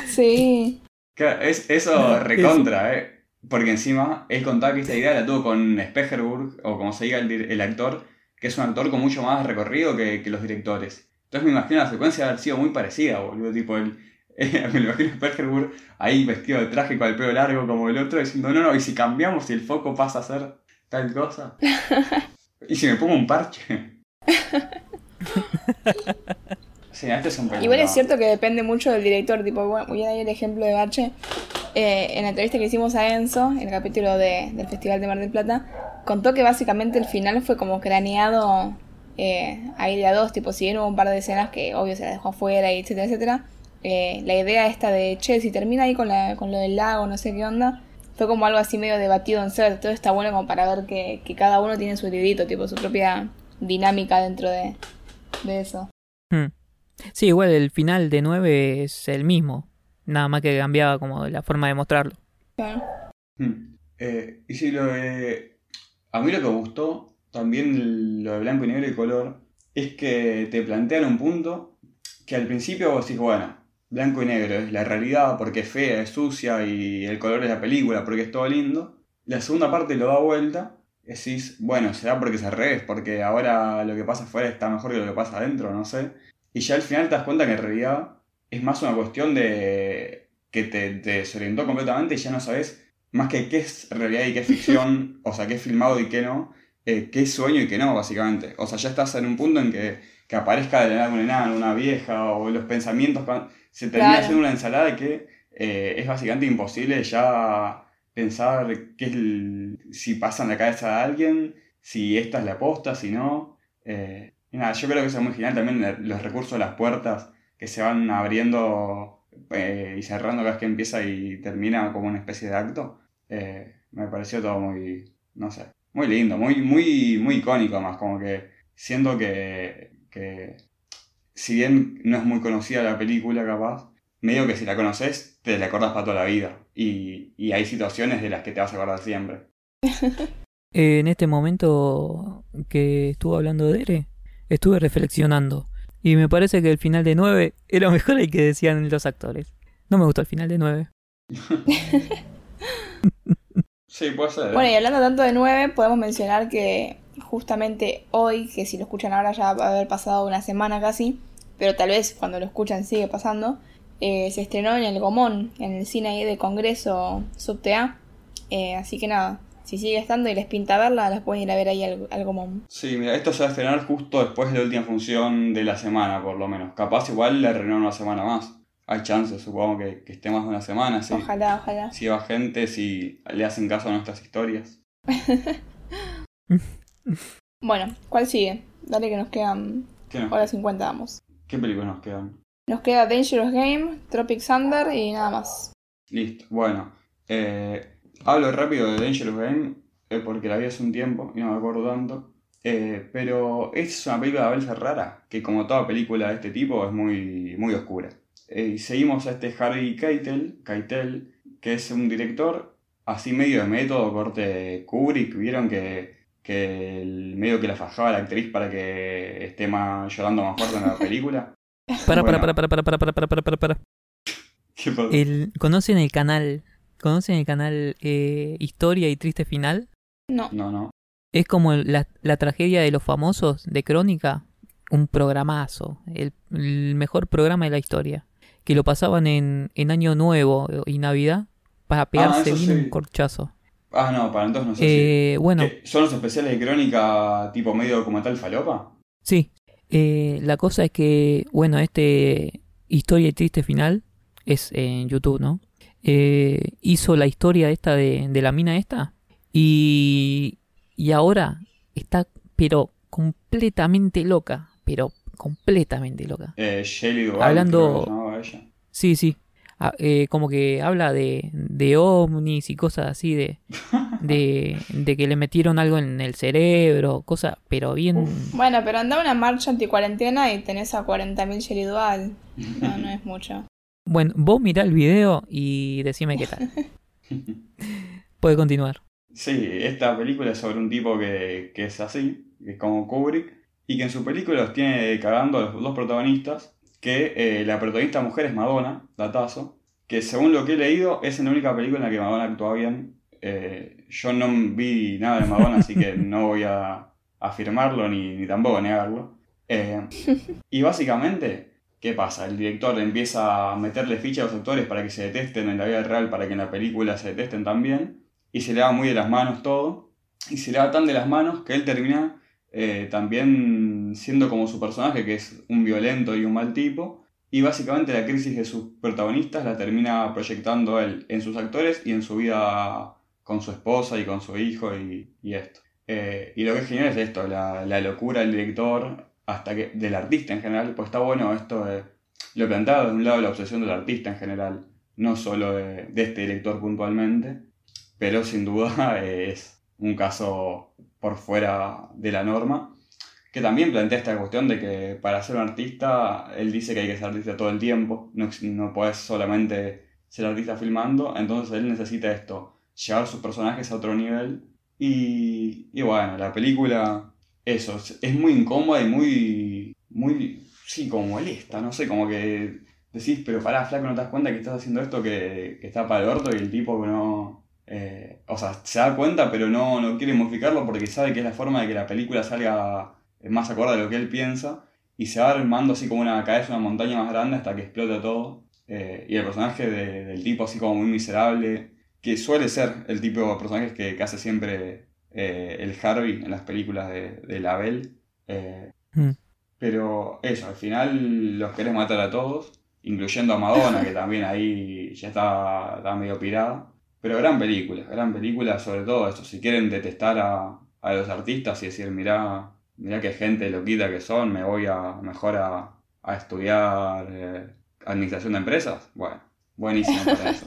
Speaker 1: Sí.
Speaker 2: Claro, es, eso recontra, ¿eh? Porque encima él contaba que esta idea la tuvo con Specherburg, o como se diga el, el actor, que es un actor con mucho más recorrido que, que los directores. Entonces me imagino la secuencia haber sido muy parecida, boludo. Tipo, el, me lo imagino a Specherburg ahí vestido de traje con el pelo largo como el otro, diciendo, no, no, y si cambiamos y el foco pasa a ser tal cosa. y si me pongo un parche. sí, este es un
Speaker 1: Igual es cierto que depende mucho del director. Tipo, bueno, voy a dar el ejemplo de Bache. Eh, en la entrevista que hicimos a Enzo, en el capítulo de- del Festival de Mar del Plata, contó que básicamente el final fue como craneado eh, ahí de a dos. Tipo, si bien hubo un par de escenas que obvio se las dejó afuera, y etcétera, etcétera. Eh, la idea esta de, che, si termina ahí con, la, con lo del lago, no sé qué onda, fue como algo así medio debatido en set. Todo está bueno como para ver que, que cada uno tiene su librito, tipo, su propia dinámica dentro de, de eso.
Speaker 3: Hmm. Sí, igual el final de 9 es el mismo. Nada más que cambiaba como la forma de mostrarlo.
Speaker 1: Claro.
Speaker 2: Hmm. Eh, y sí, lo de... A mí lo que me gustó, también lo de blanco y negro y color, es que te plantean un punto que al principio vos decís, bueno, blanco y negro es la realidad porque es fea, es sucia y el color es la película porque es todo lindo. La segunda parte lo da vuelta, decís, bueno, será porque es al revés, porque ahora lo que pasa afuera está mejor que lo que pasa adentro, no sé. Y ya al final te das cuenta que en realidad es más una cuestión de que te, te desorientó completamente y ya no sabes más que qué es realidad y qué es ficción, o sea, qué es filmado y qué no, eh, qué es sueño y qué no, básicamente. O sea, ya estás en un punto en que, que aparezca de la nada un enano, una vieja, o los pensamientos, se termina
Speaker 1: Claro.
Speaker 2: haciendo una ensalada que eh, es básicamente imposible ya pensar qué es el- si pasa en la cabeza de alguien, si esta es la aposta, si no. Eh, y nada, yo creo que eso es muy genial también los recursos de las puertas que se van abriendo eh, y cerrando cada vez que empieza y termina como una especie de acto. Eh, me pareció todo muy, no sé, muy lindo, muy, muy, muy icónico más, como que siento que, que si bien no es muy conocida la película capaz, medio que si la conoces te la acordás para toda la vida y, y hay situaciones de las que te vas a acordar siempre.
Speaker 3: Eh, en este momento que estuvo hablando de Ere, estuve reflexionando. Y me parece que el final de 9 era mejor el que decían los actores. No me gustó el final de 9.
Speaker 2: Sí, puede ser. ¿eh?
Speaker 1: Bueno, y hablando tanto de 9, podemos mencionar que justamente hoy, que si lo escuchan ahora ya va a haber pasado una semana casi, pero tal vez cuando lo escuchan sigue pasando, eh, se estrenó en el Gomón, en el cine ahí de Congreso Subtea. Eh, así que nada, si sigue estando y les pinta verla, las pueden ir a ver ahí al, al Gomón.
Speaker 2: Sí, mira, esto se va a estrenar justo después de la última función de la semana, por lo menos. Capaz igual le renuevan una semana más. Hay chances, supongo, que, que esté más de una semana, sí.
Speaker 1: Ojalá, ojalá.
Speaker 2: Si va gente, si le hacen caso a nuestras historias.
Speaker 1: Bueno, ¿cuál sigue? Dale que nos quedan
Speaker 2: ¿Qué, nos-
Speaker 1: hora 50, vamos.
Speaker 2: ¿Qué películas nos quedan?
Speaker 1: Nos queda Dangerous Game, Tropic Thunder y nada más.
Speaker 2: Listo, bueno. eh, hablo rápido de Dangerous Game eh, porque la vi hace un tiempo y no me acuerdo tanto. Eh, pero es una película a veces rara, que como toda película de este tipo es muy, muy oscura. Y seguimos a este Harry Keitel, Keitel, que es un director así medio de método, corte Kubrick. Vieron que, que el medio que la fajaba la actriz para que esté más, llorando más fuerte en la película.
Speaker 3: Para,
Speaker 2: Bueno.
Speaker 3: para, para, para, para, para, para, para, para, para. El, ¿Conocen el canal? ¿Conocen el canal eh, Historia y Triste Final?
Speaker 1: No.
Speaker 2: No, no.
Speaker 3: Es como la, la tragedia de los famosos de Crónica. Un programazo. El, el mejor programa de la historia. que lo pasaban en, en Año Nuevo y Navidad para pegarse
Speaker 2: eso
Speaker 3: bien
Speaker 2: sí.
Speaker 3: un corchazo.
Speaker 2: Ah, no, para entonces no sé
Speaker 3: Eh,
Speaker 2: si...
Speaker 3: bueno.
Speaker 2: ¿Son los especiales de crónica tipo medio documental falopa?
Speaker 3: sí. Eh, la cosa es que, bueno, este historia y triste final es en YouTube, ¿no? Eh, hizo la historia esta de, de la mina esta y, y ahora está, pero completamente loca, pero completamente loca.
Speaker 2: Eh,
Speaker 3: Hablando-
Speaker 2: ella.
Speaker 3: Sí, sí. Ah, eh, como que habla de, de ovnis y cosas así, de, de, de que le metieron algo en el cerebro, cosas, pero bien...
Speaker 1: Bueno, pero anda a una marcha anticuarentena y tenés a 40.000 Sherry Dual. No, no es mucho.
Speaker 3: Bueno, vos mirá el video y decime qué tal. Puede continuar.
Speaker 2: Sí, esta película es sobre un tipo que, que es así, que es como Kubrick, y que en su película los tiene cagando a los dos protagonistas, que eh, la protagonista mujer es Madonna, datazo, que según lo que he leído es la única película en la que Madonna actúa bien. Eh, yo no vi nada de Madonna, así que no voy a afirmarlo ni, ni tampoco negarlo. Eh, y básicamente, ¿qué pasa? El director empieza a meterle ficha a los actores para que se detesten en la vida real, para que en la película se detesten también y se le va muy de las manos todo. Y se le va tan de las manos que él termina también siendo como su personaje, que es un violento y un mal tipo. Y básicamente la crisis de sus protagonistas la termina proyectando él en sus actores y en su vida con su esposa y con su hijo y, esto. Eh, y lo que es genial es esto, la, locura del director, hasta que del artista en general, pues está bueno esto de lo planteado de un lado la obsesión del artista en general, no solo de, este director puntualmente, pero sin duda es un caso por fuera de la norma, que también plantea esta cuestión de que para ser un artista, él dice que hay que ser artista todo el tiempo, no, no puedes solamente ser artista filmando, entonces él necesita esto, llevar sus personajes a otro nivel, y, y bueno, la película, eso, es- muy incómoda y muy, muy, sí, como molesta, no sé, como que decís, pero pará, flaco, no te das cuenta que estás haciendo esto que, que está para el orto y el tipo no... eh, o sea, se da cuenta, pero no, no quiere modificarlo porque sabe que es la forma de que la película salga más acorde a lo que él piensa y se va armando así como una caerse una montaña más grande hasta que explota todo. Eh, y el personaje de- del tipo así como muy miserable, que suele ser el tipo de personajes que, que hace siempre eh, el Harvey en las películas de, de Label. Eh,
Speaker 3: Mm.
Speaker 2: pero eso, al final los querés matar a todos, incluyendo a Madonna, que también ahí ya está, está medio pirada. Pero gran película, gran película sobre todo esto. Si quieren detestar a, a los artistas y decir, mirá, mirá qué gente loquita que son, me voy a mejor a, a estudiar eh, administración de empresas. Bueno, buenísimo para eso.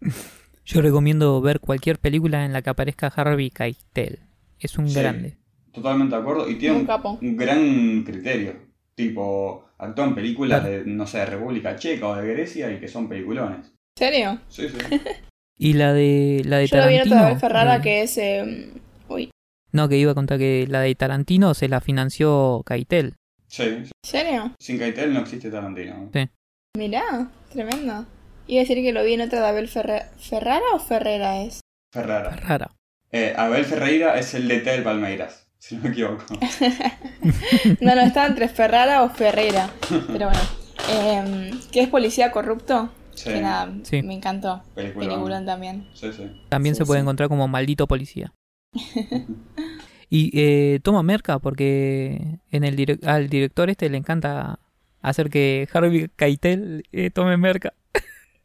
Speaker 3: Yo recomiendo ver cualquier película en la que aparezca Harvey Keitel. Es un
Speaker 2: Sí.
Speaker 3: grande.
Speaker 2: Totalmente de acuerdo. Y tiene
Speaker 1: Un capo.
Speaker 2: un gran criterio. Tipo, actúa en películas
Speaker 3: Claro.
Speaker 2: de, no sé, de República Checa o de Grecia y que son peliculones.
Speaker 1: ¿En serio?
Speaker 2: Sí, sí.
Speaker 3: Y la de la de
Speaker 1: Yo lo vi en
Speaker 3: Tarantino.
Speaker 1: otra vez Ferrara
Speaker 3: eh,
Speaker 1: que es... eh, Uy,
Speaker 3: No, que iba a contar que la de Tarantino se la financió Keitel.
Speaker 2: Sí, sí.
Speaker 1: ¿en serio?
Speaker 2: Sin Keitel no existe Tarantino.
Speaker 1: Mirá, tremendo. Iba a decir que lo vi en otra de Abel Ferre- ¿Ferrara o Ferrera es?
Speaker 2: Ferrara.
Speaker 3: Rara.
Speaker 2: Eh, Abel Ferreira es el DT del Palmeiras, si no me equivoco.
Speaker 1: No, no, estaba entre Ferrara o Ferrera. Pero bueno. Eh, que es policía corrupto.
Speaker 2: Sí,
Speaker 1: Que nada,
Speaker 3: Sí.
Speaker 1: me encantó.
Speaker 2: peliculón.
Speaker 1: Peliculón también.
Speaker 2: Sí, sí.
Speaker 3: También
Speaker 1: Sí,
Speaker 3: se puede
Speaker 1: sí.
Speaker 3: encontrar como maldito policía. Y eh, toma merca porque en el direc- al director este le encanta hacer que Harvey Keitel eh, tome merca.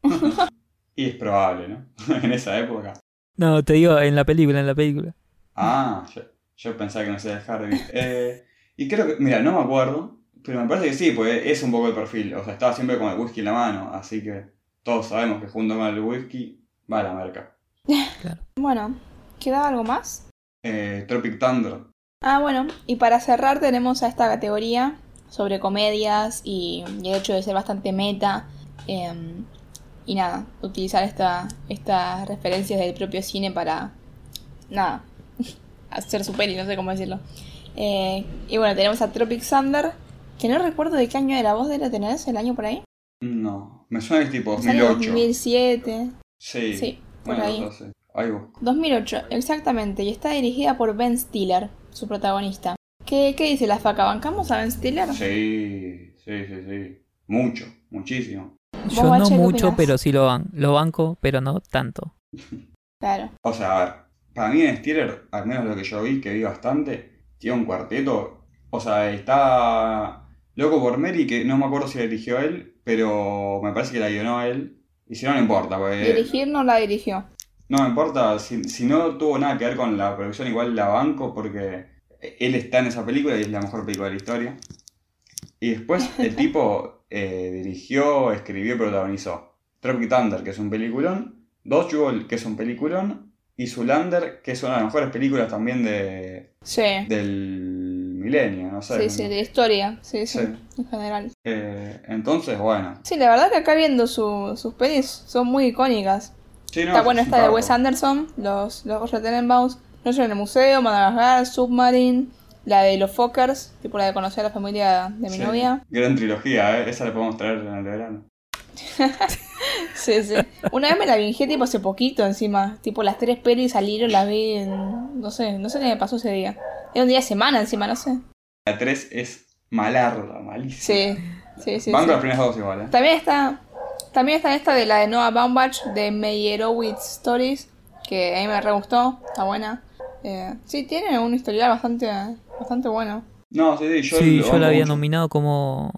Speaker 2: Y es probable, ¿no? en esa época.
Speaker 3: No, te digo, en la película, en la película.
Speaker 2: Ah, yo, yo pensaba que no sea de Harvey. Eh, y creo que, mira, no me acuerdo, pero me parece que sí, pues es un poco el perfil. O sea, estaba siempre con el whisky en la mano, así que todos sabemos que junto con el whisky va la merca.
Speaker 1: Bueno, ¿queda algo más?
Speaker 2: Eh, Tropic Thunder.
Speaker 1: Ah, bueno, y para cerrar tenemos a esta categoría sobre comedias y, y el hecho de ser bastante meta. eh, y nada, utilizar esta, estas referencias del propio cine para, nada, hacer su peli, no sé cómo decirlo. Eh, y bueno, tenemos a Tropic Thunder, que no recuerdo de qué año era. ¿Vos de la tenés el año por ahí?
Speaker 2: No, me suena que tipo
Speaker 1: Sale
Speaker 2: 2008.
Speaker 1: 2007.
Speaker 2: Sí,
Speaker 1: Sí, por
Speaker 2: bueno,
Speaker 1: ahí.
Speaker 2: entonces, ahí busco.
Speaker 1: 2008, exactamente, y está dirigida por Ben Stiller, su protagonista. ¿Qué, qué dice la faca? ¿Bancamos a Ben Stiller?
Speaker 2: Sí, sí, sí, sí. Mucho, muchísimo.
Speaker 1: ¿Vos,
Speaker 3: Yo no
Speaker 1: Bache,
Speaker 3: mucho,
Speaker 1: opinás?
Speaker 3: pero sí lo, ban lo banco, pero no tanto.
Speaker 1: Claro.
Speaker 2: O sea, a ver, para mí en Steeler, al menos lo que yo vi, que vi bastante, tiene un cuarteto. O sea, está loco por Mary, que no me acuerdo si la dirigió él, pero me parece que la guionó él. Y si no, no importa, porque
Speaker 1: Dirigir no la dirigió.
Speaker 2: No me importa, si, si no tuvo nada que ver con la producción, igual la banco, porque él está en esa película y es la mejor película de la historia. Y después el tipo eh, dirigió, escribió y protagonizó Tropic Thunder, que es un peliculón, Dodgeball, que es un peliculón, y Zulander, que es una de las mejores películas también de,
Speaker 1: Sí.
Speaker 2: del milenio, no sé.
Speaker 1: Sí, sí, de historia. Sí, sí,
Speaker 2: Sí.
Speaker 1: en general.
Speaker 2: Eh, entonces, bueno.
Speaker 1: Sí, la verdad que acá viendo su- sus pelis son muy icónicas.
Speaker 2: Sí, no,
Speaker 1: Está
Speaker 2: es
Speaker 1: bueno esta de. Wes Anderson, los, los Tenenbaums, No en el museo, Madagascar, Submarine, la de los Fockers, tipo la de conocer a la familia de mi
Speaker 2: Sí.
Speaker 1: novia.
Speaker 2: Gran trilogía, ¿eh? esa la podemos traer en el verano.
Speaker 1: Sí, sí. Una vez me la vinjé tipo hace poquito encima. Tipo las tres pelis salieron, las vi en... No sé, no sé qué me pasó ese día. Era un día de semana encima, no sé.
Speaker 2: La 3 es malarda, malísima.
Speaker 1: Sí, sí, sí.
Speaker 2: Van
Speaker 1: sí.
Speaker 2: las primeras dos igual, ¿eh?
Speaker 1: También está, también está esta de la de Noah Baumbach de Meyerowitz Stories, que a mí me re gustó, está buena. Eh, sí, tiene un historial bastante, bastante bueno.
Speaker 2: No, sí, sí, yo,
Speaker 3: sí,
Speaker 2: lo
Speaker 3: yo la había
Speaker 2: mucho.
Speaker 3: nominado como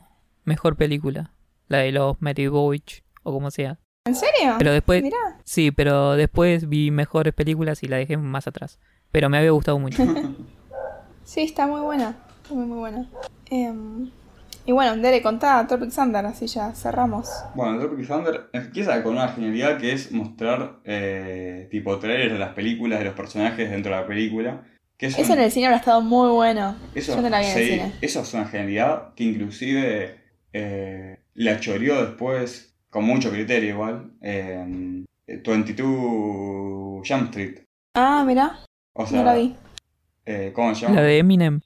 Speaker 3: mejor película. La de los Meribowicz o como sea.
Speaker 1: ¿En serio?
Speaker 3: Pero después,
Speaker 1: Mirá.
Speaker 3: sí, pero después vi mejores películas y la dejé más atrás. Pero me había gustado mucho.
Speaker 1: Sí, está muy buena, está muy muy buena. Em, y bueno, Dere, contá Tropic Thunder, así ya cerramos.
Speaker 2: Bueno, Tropic Thunder empieza con una genialidad que es mostrar eh, tipo trailers de las películas, de los personajes dentro de la película. Que
Speaker 1: Eso en el cine habrá estado muy bueno.
Speaker 2: Eso,
Speaker 1: Yo no la vi en el cine.
Speaker 2: eso es una genialidad que inclusive eh, la choreó después, con mucho criterio igual, en 22 Jump Street.
Speaker 1: Ah, mirá,
Speaker 2: O sea,
Speaker 1: no la vi.
Speaker 2: eh, ¿cómo se llama?
Speaker 3: la de Eminem.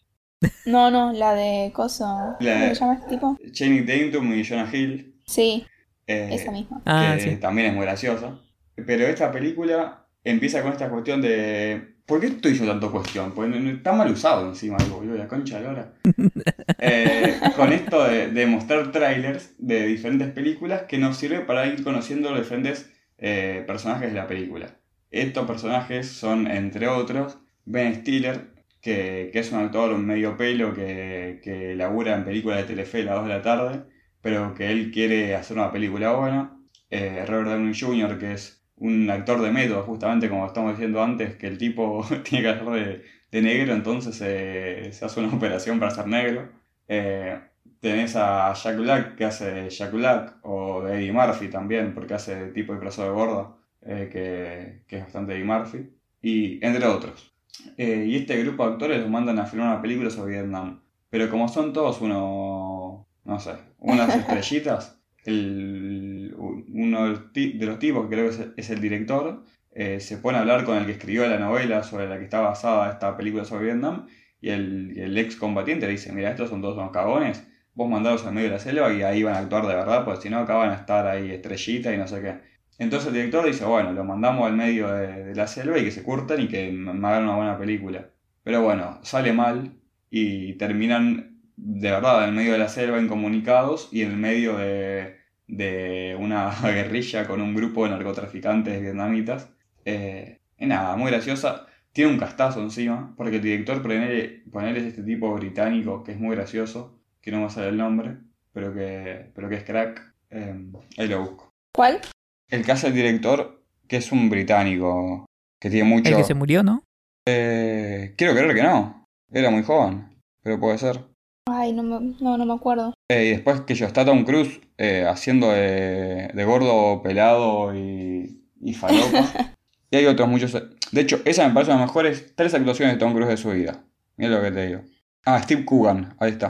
Speaker 1: No, no, la de Coso.
Speaker 2: La
Speaker 1: ¿Cómo se llama este tipo?
Speaker 2: Channing Tatum y Jonah Hill.
Speaker 1: Sí,
Speaker 2: eh,
Speaker 1: esa misma.
Speaker 3: Ah,
Speaker 2: que
Speaker 3: sí.
Speaker 2: también es muy graciosa. Pero esta película empieza con esta cuestión de. ¿Por qué estoy yo tanto cuestión? No- está mal usado encima, algo, boludo, la concha de la lora. Eh, con esto de, de mostrar trailers de diferentes películas que nos sirve para ir conociendo los diferentes eh, personajes de la película. Estos personajes son, entre otros, Ben Stiller, que, es un actor medio pelo que, que labura en películas de Telefe a las 2 de la tarde, pero que él quiere hacer una película buena. Eh, Robert Downey Jr., que es un actor de método, justamente como estamos diciendo antes, que el tipo tiene que hacer de, de negro, entonces eh, se hace una operación para ser negro. Eh, tenés a Jack Black, que hace de Jack Black, o de Eddie Murphy también, porque hace de tipo de gordo, eh, que, que es bastante Eddie Murphy, y entre otros. Eh, y este grupo de actores los mandan a filmar una película sobre Vietnam. Pero como son todos unos, no sé, unas estrellitas, el, uno de los, tipos, que creo que es, es el director, eh, se pone a hablar con el que escribió la novela sobre la que está basada esta película sobre Vietnam, y el, el ex combatiente le dice, mira, estos son todos unos cagones, vos mandalos al medio de la selva y ahí van a actuar de verdad, porque si no acá van a estar ahí estrellita y no sé qué. Entonces el director dice, bueno, lo mandamos al medio de, la selva y que se curten y que me hagan una buena película. Pero bueno, sale mal y terminan de verdad en el medio de la selva incomunicados y en el medio de, de una guerrilla con un grupo de narcotraficantes vietnamitas. Eh, nada, muy graciosa. Tiene un castazo encima, porque el director, ponele es este tipo británico que es muy gracioso, que no me sale el nombre, pero que, pero que es crack. Eh, ahí lo busco.
Speaker 1: ¿Cuál?
Speaker 2: El que hace el director, que es un británico, que tiene mucho...
Speaker 3: El que se murió, ¿no?
Speaker 2: Eh, quiero creer que no. Era muy joven, pero puede ser.
Speaker 1: Ay, no me, no, no me acuerdo.
Speaker 2: Eh, y después que yo está Tom Cruise eh, haciendo de, de gordo pelado y, y falopa. y hay otros muchos. De hecho, esa me parece una de las mejores tres actuaciones de Tom Cruise de su vida. Mira lo que te digo. Ah, Steve Coogan, ahí está.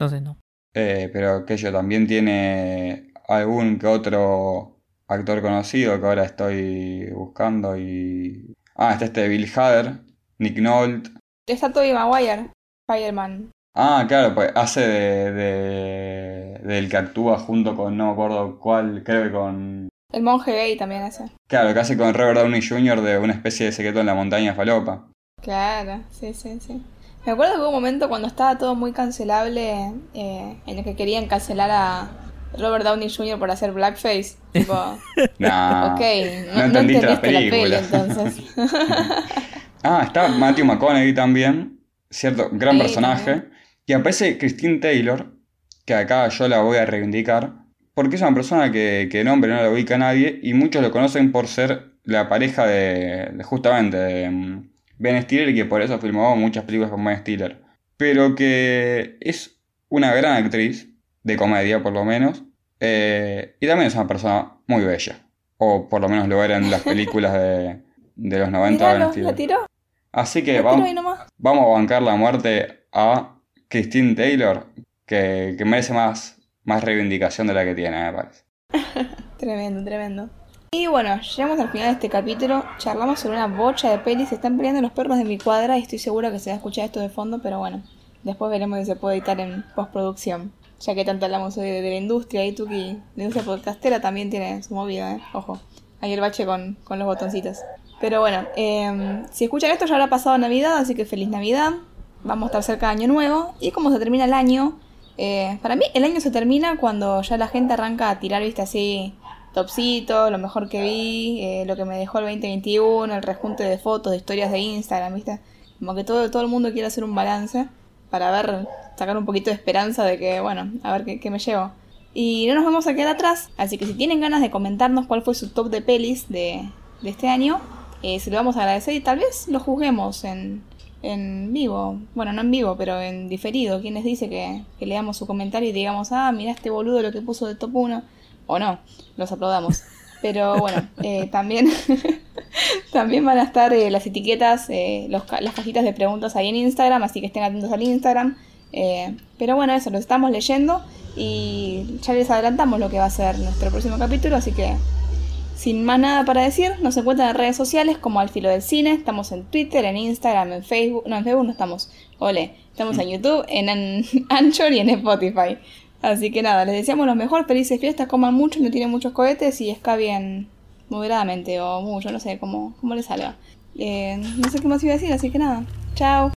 Speaker 3: Entonces no.
Speaker 2: Eh, pero que yo también tiene algún que otro actor conocido que ahora estoy buscando y... Ah, está este Bill Hader, Nick Nolte.
Speaker 1: Está Tobey Maguire, Spider-Man.
Speaker 2: Ah, claro, pues hace de, de- del que actúa junto con, no me acuerdo cuál, creo que con...
Speaker 1: El monje gay también hace.
Speaker 2: Claro, que hace con Robert Downey Jr. de una especie de secreto en la montaña falopa.
Speaker 1: Claro, sí, sí, sí. Me acuerdo que hubo un momento cuando estaba todo muy cancelable, eh, en el que querían cancelar a, Robert Downey Jr. por hacer blackface. Tipo,
Speaker 2: Nah,
Speaker 1: no,
Speaker 2: no
Speaker 1: no
Speaker 2: entendiste la
Speaker 1: entendiste la peli
Speaker 2: película.
Speaker 1: entonces.
Speaker 2: Ah, está Matthew McConaughey también, cierto, gran
Speaker 1: Sí,
Speaker 2: personaje.
Speaker 1: también.
Speaker 2: Y aparece Christine Taylor, que acá yo la voy a reivindicar, porque es una persona que, que nombre no la ubica a nadie y muchos lo conocen por ser la pareja de, de justamente de mm, Ben Stiller y que por eso filmó muchas películas con Ben Stiller. Pero que es una gran actriz, de comedia por lo menos, eh, y también es una persona muy bella. O por lo menos lo era en las películas de, de los 90 de Ben
Speaker 1: Míralo, la
Speaker 2: Stiller.
Speaker 1: tiró.
Speaker 2: Así que vamos, vamos a bancar la muerte a Christine Taylor, que, que merece más, más reivindicación de la que tiene, me parece.
Speaker 1: Tremendo, tremendo. Y bueno, llegamos al final de este capítulo. Charlamos sobre una bocha de pelis. Se están peleando los perros de mi cuadra y estoy segura que se va a escuchar esto de fondo, pero bueno. Después veremos si se puede editar en postproducción. Ya que tanto hablamos hoy de, de la industria y Tuki, la industria podcastera también tiene su movida, ¿eh? Ojo. Ahí el bache con, con los botoncitos. Pero bueno, eh, si escuchan esto ya habrá pasado Navidad, así que feliz Navidad. Vamos a estar cerca de Año Nuevo. Y como se termina el año, eh, para mí el año se termina cuando ya la gente arranca a tirar, viste, así, topcito, lo mejor que vi, eh, lo que me dejó el 2021, el rejunte de fotos, de historias de Instagram, viste. Como que todo, todo el mundo quiere hacer un balance para ver, sacar un poquito de esperanza de que, bueno, a ver qué, me llevo. Y no nos vamos a quedar atrás, así que si tienen ganas de comentarnos cuál fue su top de pelis de, de este año, eh, se lo vamos a agradecer y tal vez lo juzguemos en, en vivo. Bueno, no en vivo, pero en diferido. ¿Quién les dice que, que leamos su comentario y digamos, ah, mira este boludo lo que puso de top 1? O no, los aplaudamos. Pero bueno, eh, también, también van a estar eh, las etiquetas, eh, los las cajitas de preguntas ahí en Instagram, así que estén atentos al Instagram. Eh, pero bueno, eso, lo estamos leyendo y ya les adelantamos lo que va a ser nuestro próximo capítulo, así que sin más nada para decir, nos encuentran en redes sociales como Al Filo del Cine, estamos en Twitter, en Instagram, en Facebook, no, en Facebook no estamos, ole, estamos en YouTube, en, An- Anchor y en Spotify. Así que nada, les deseamos lo mejor, felices fiestas, coman mucho, no tienen muchos cohetes y escabien moderadamente o mucho, no sé cómo, cómo les salga. Eh, no sé qué más iba a decir, así que nada, chao.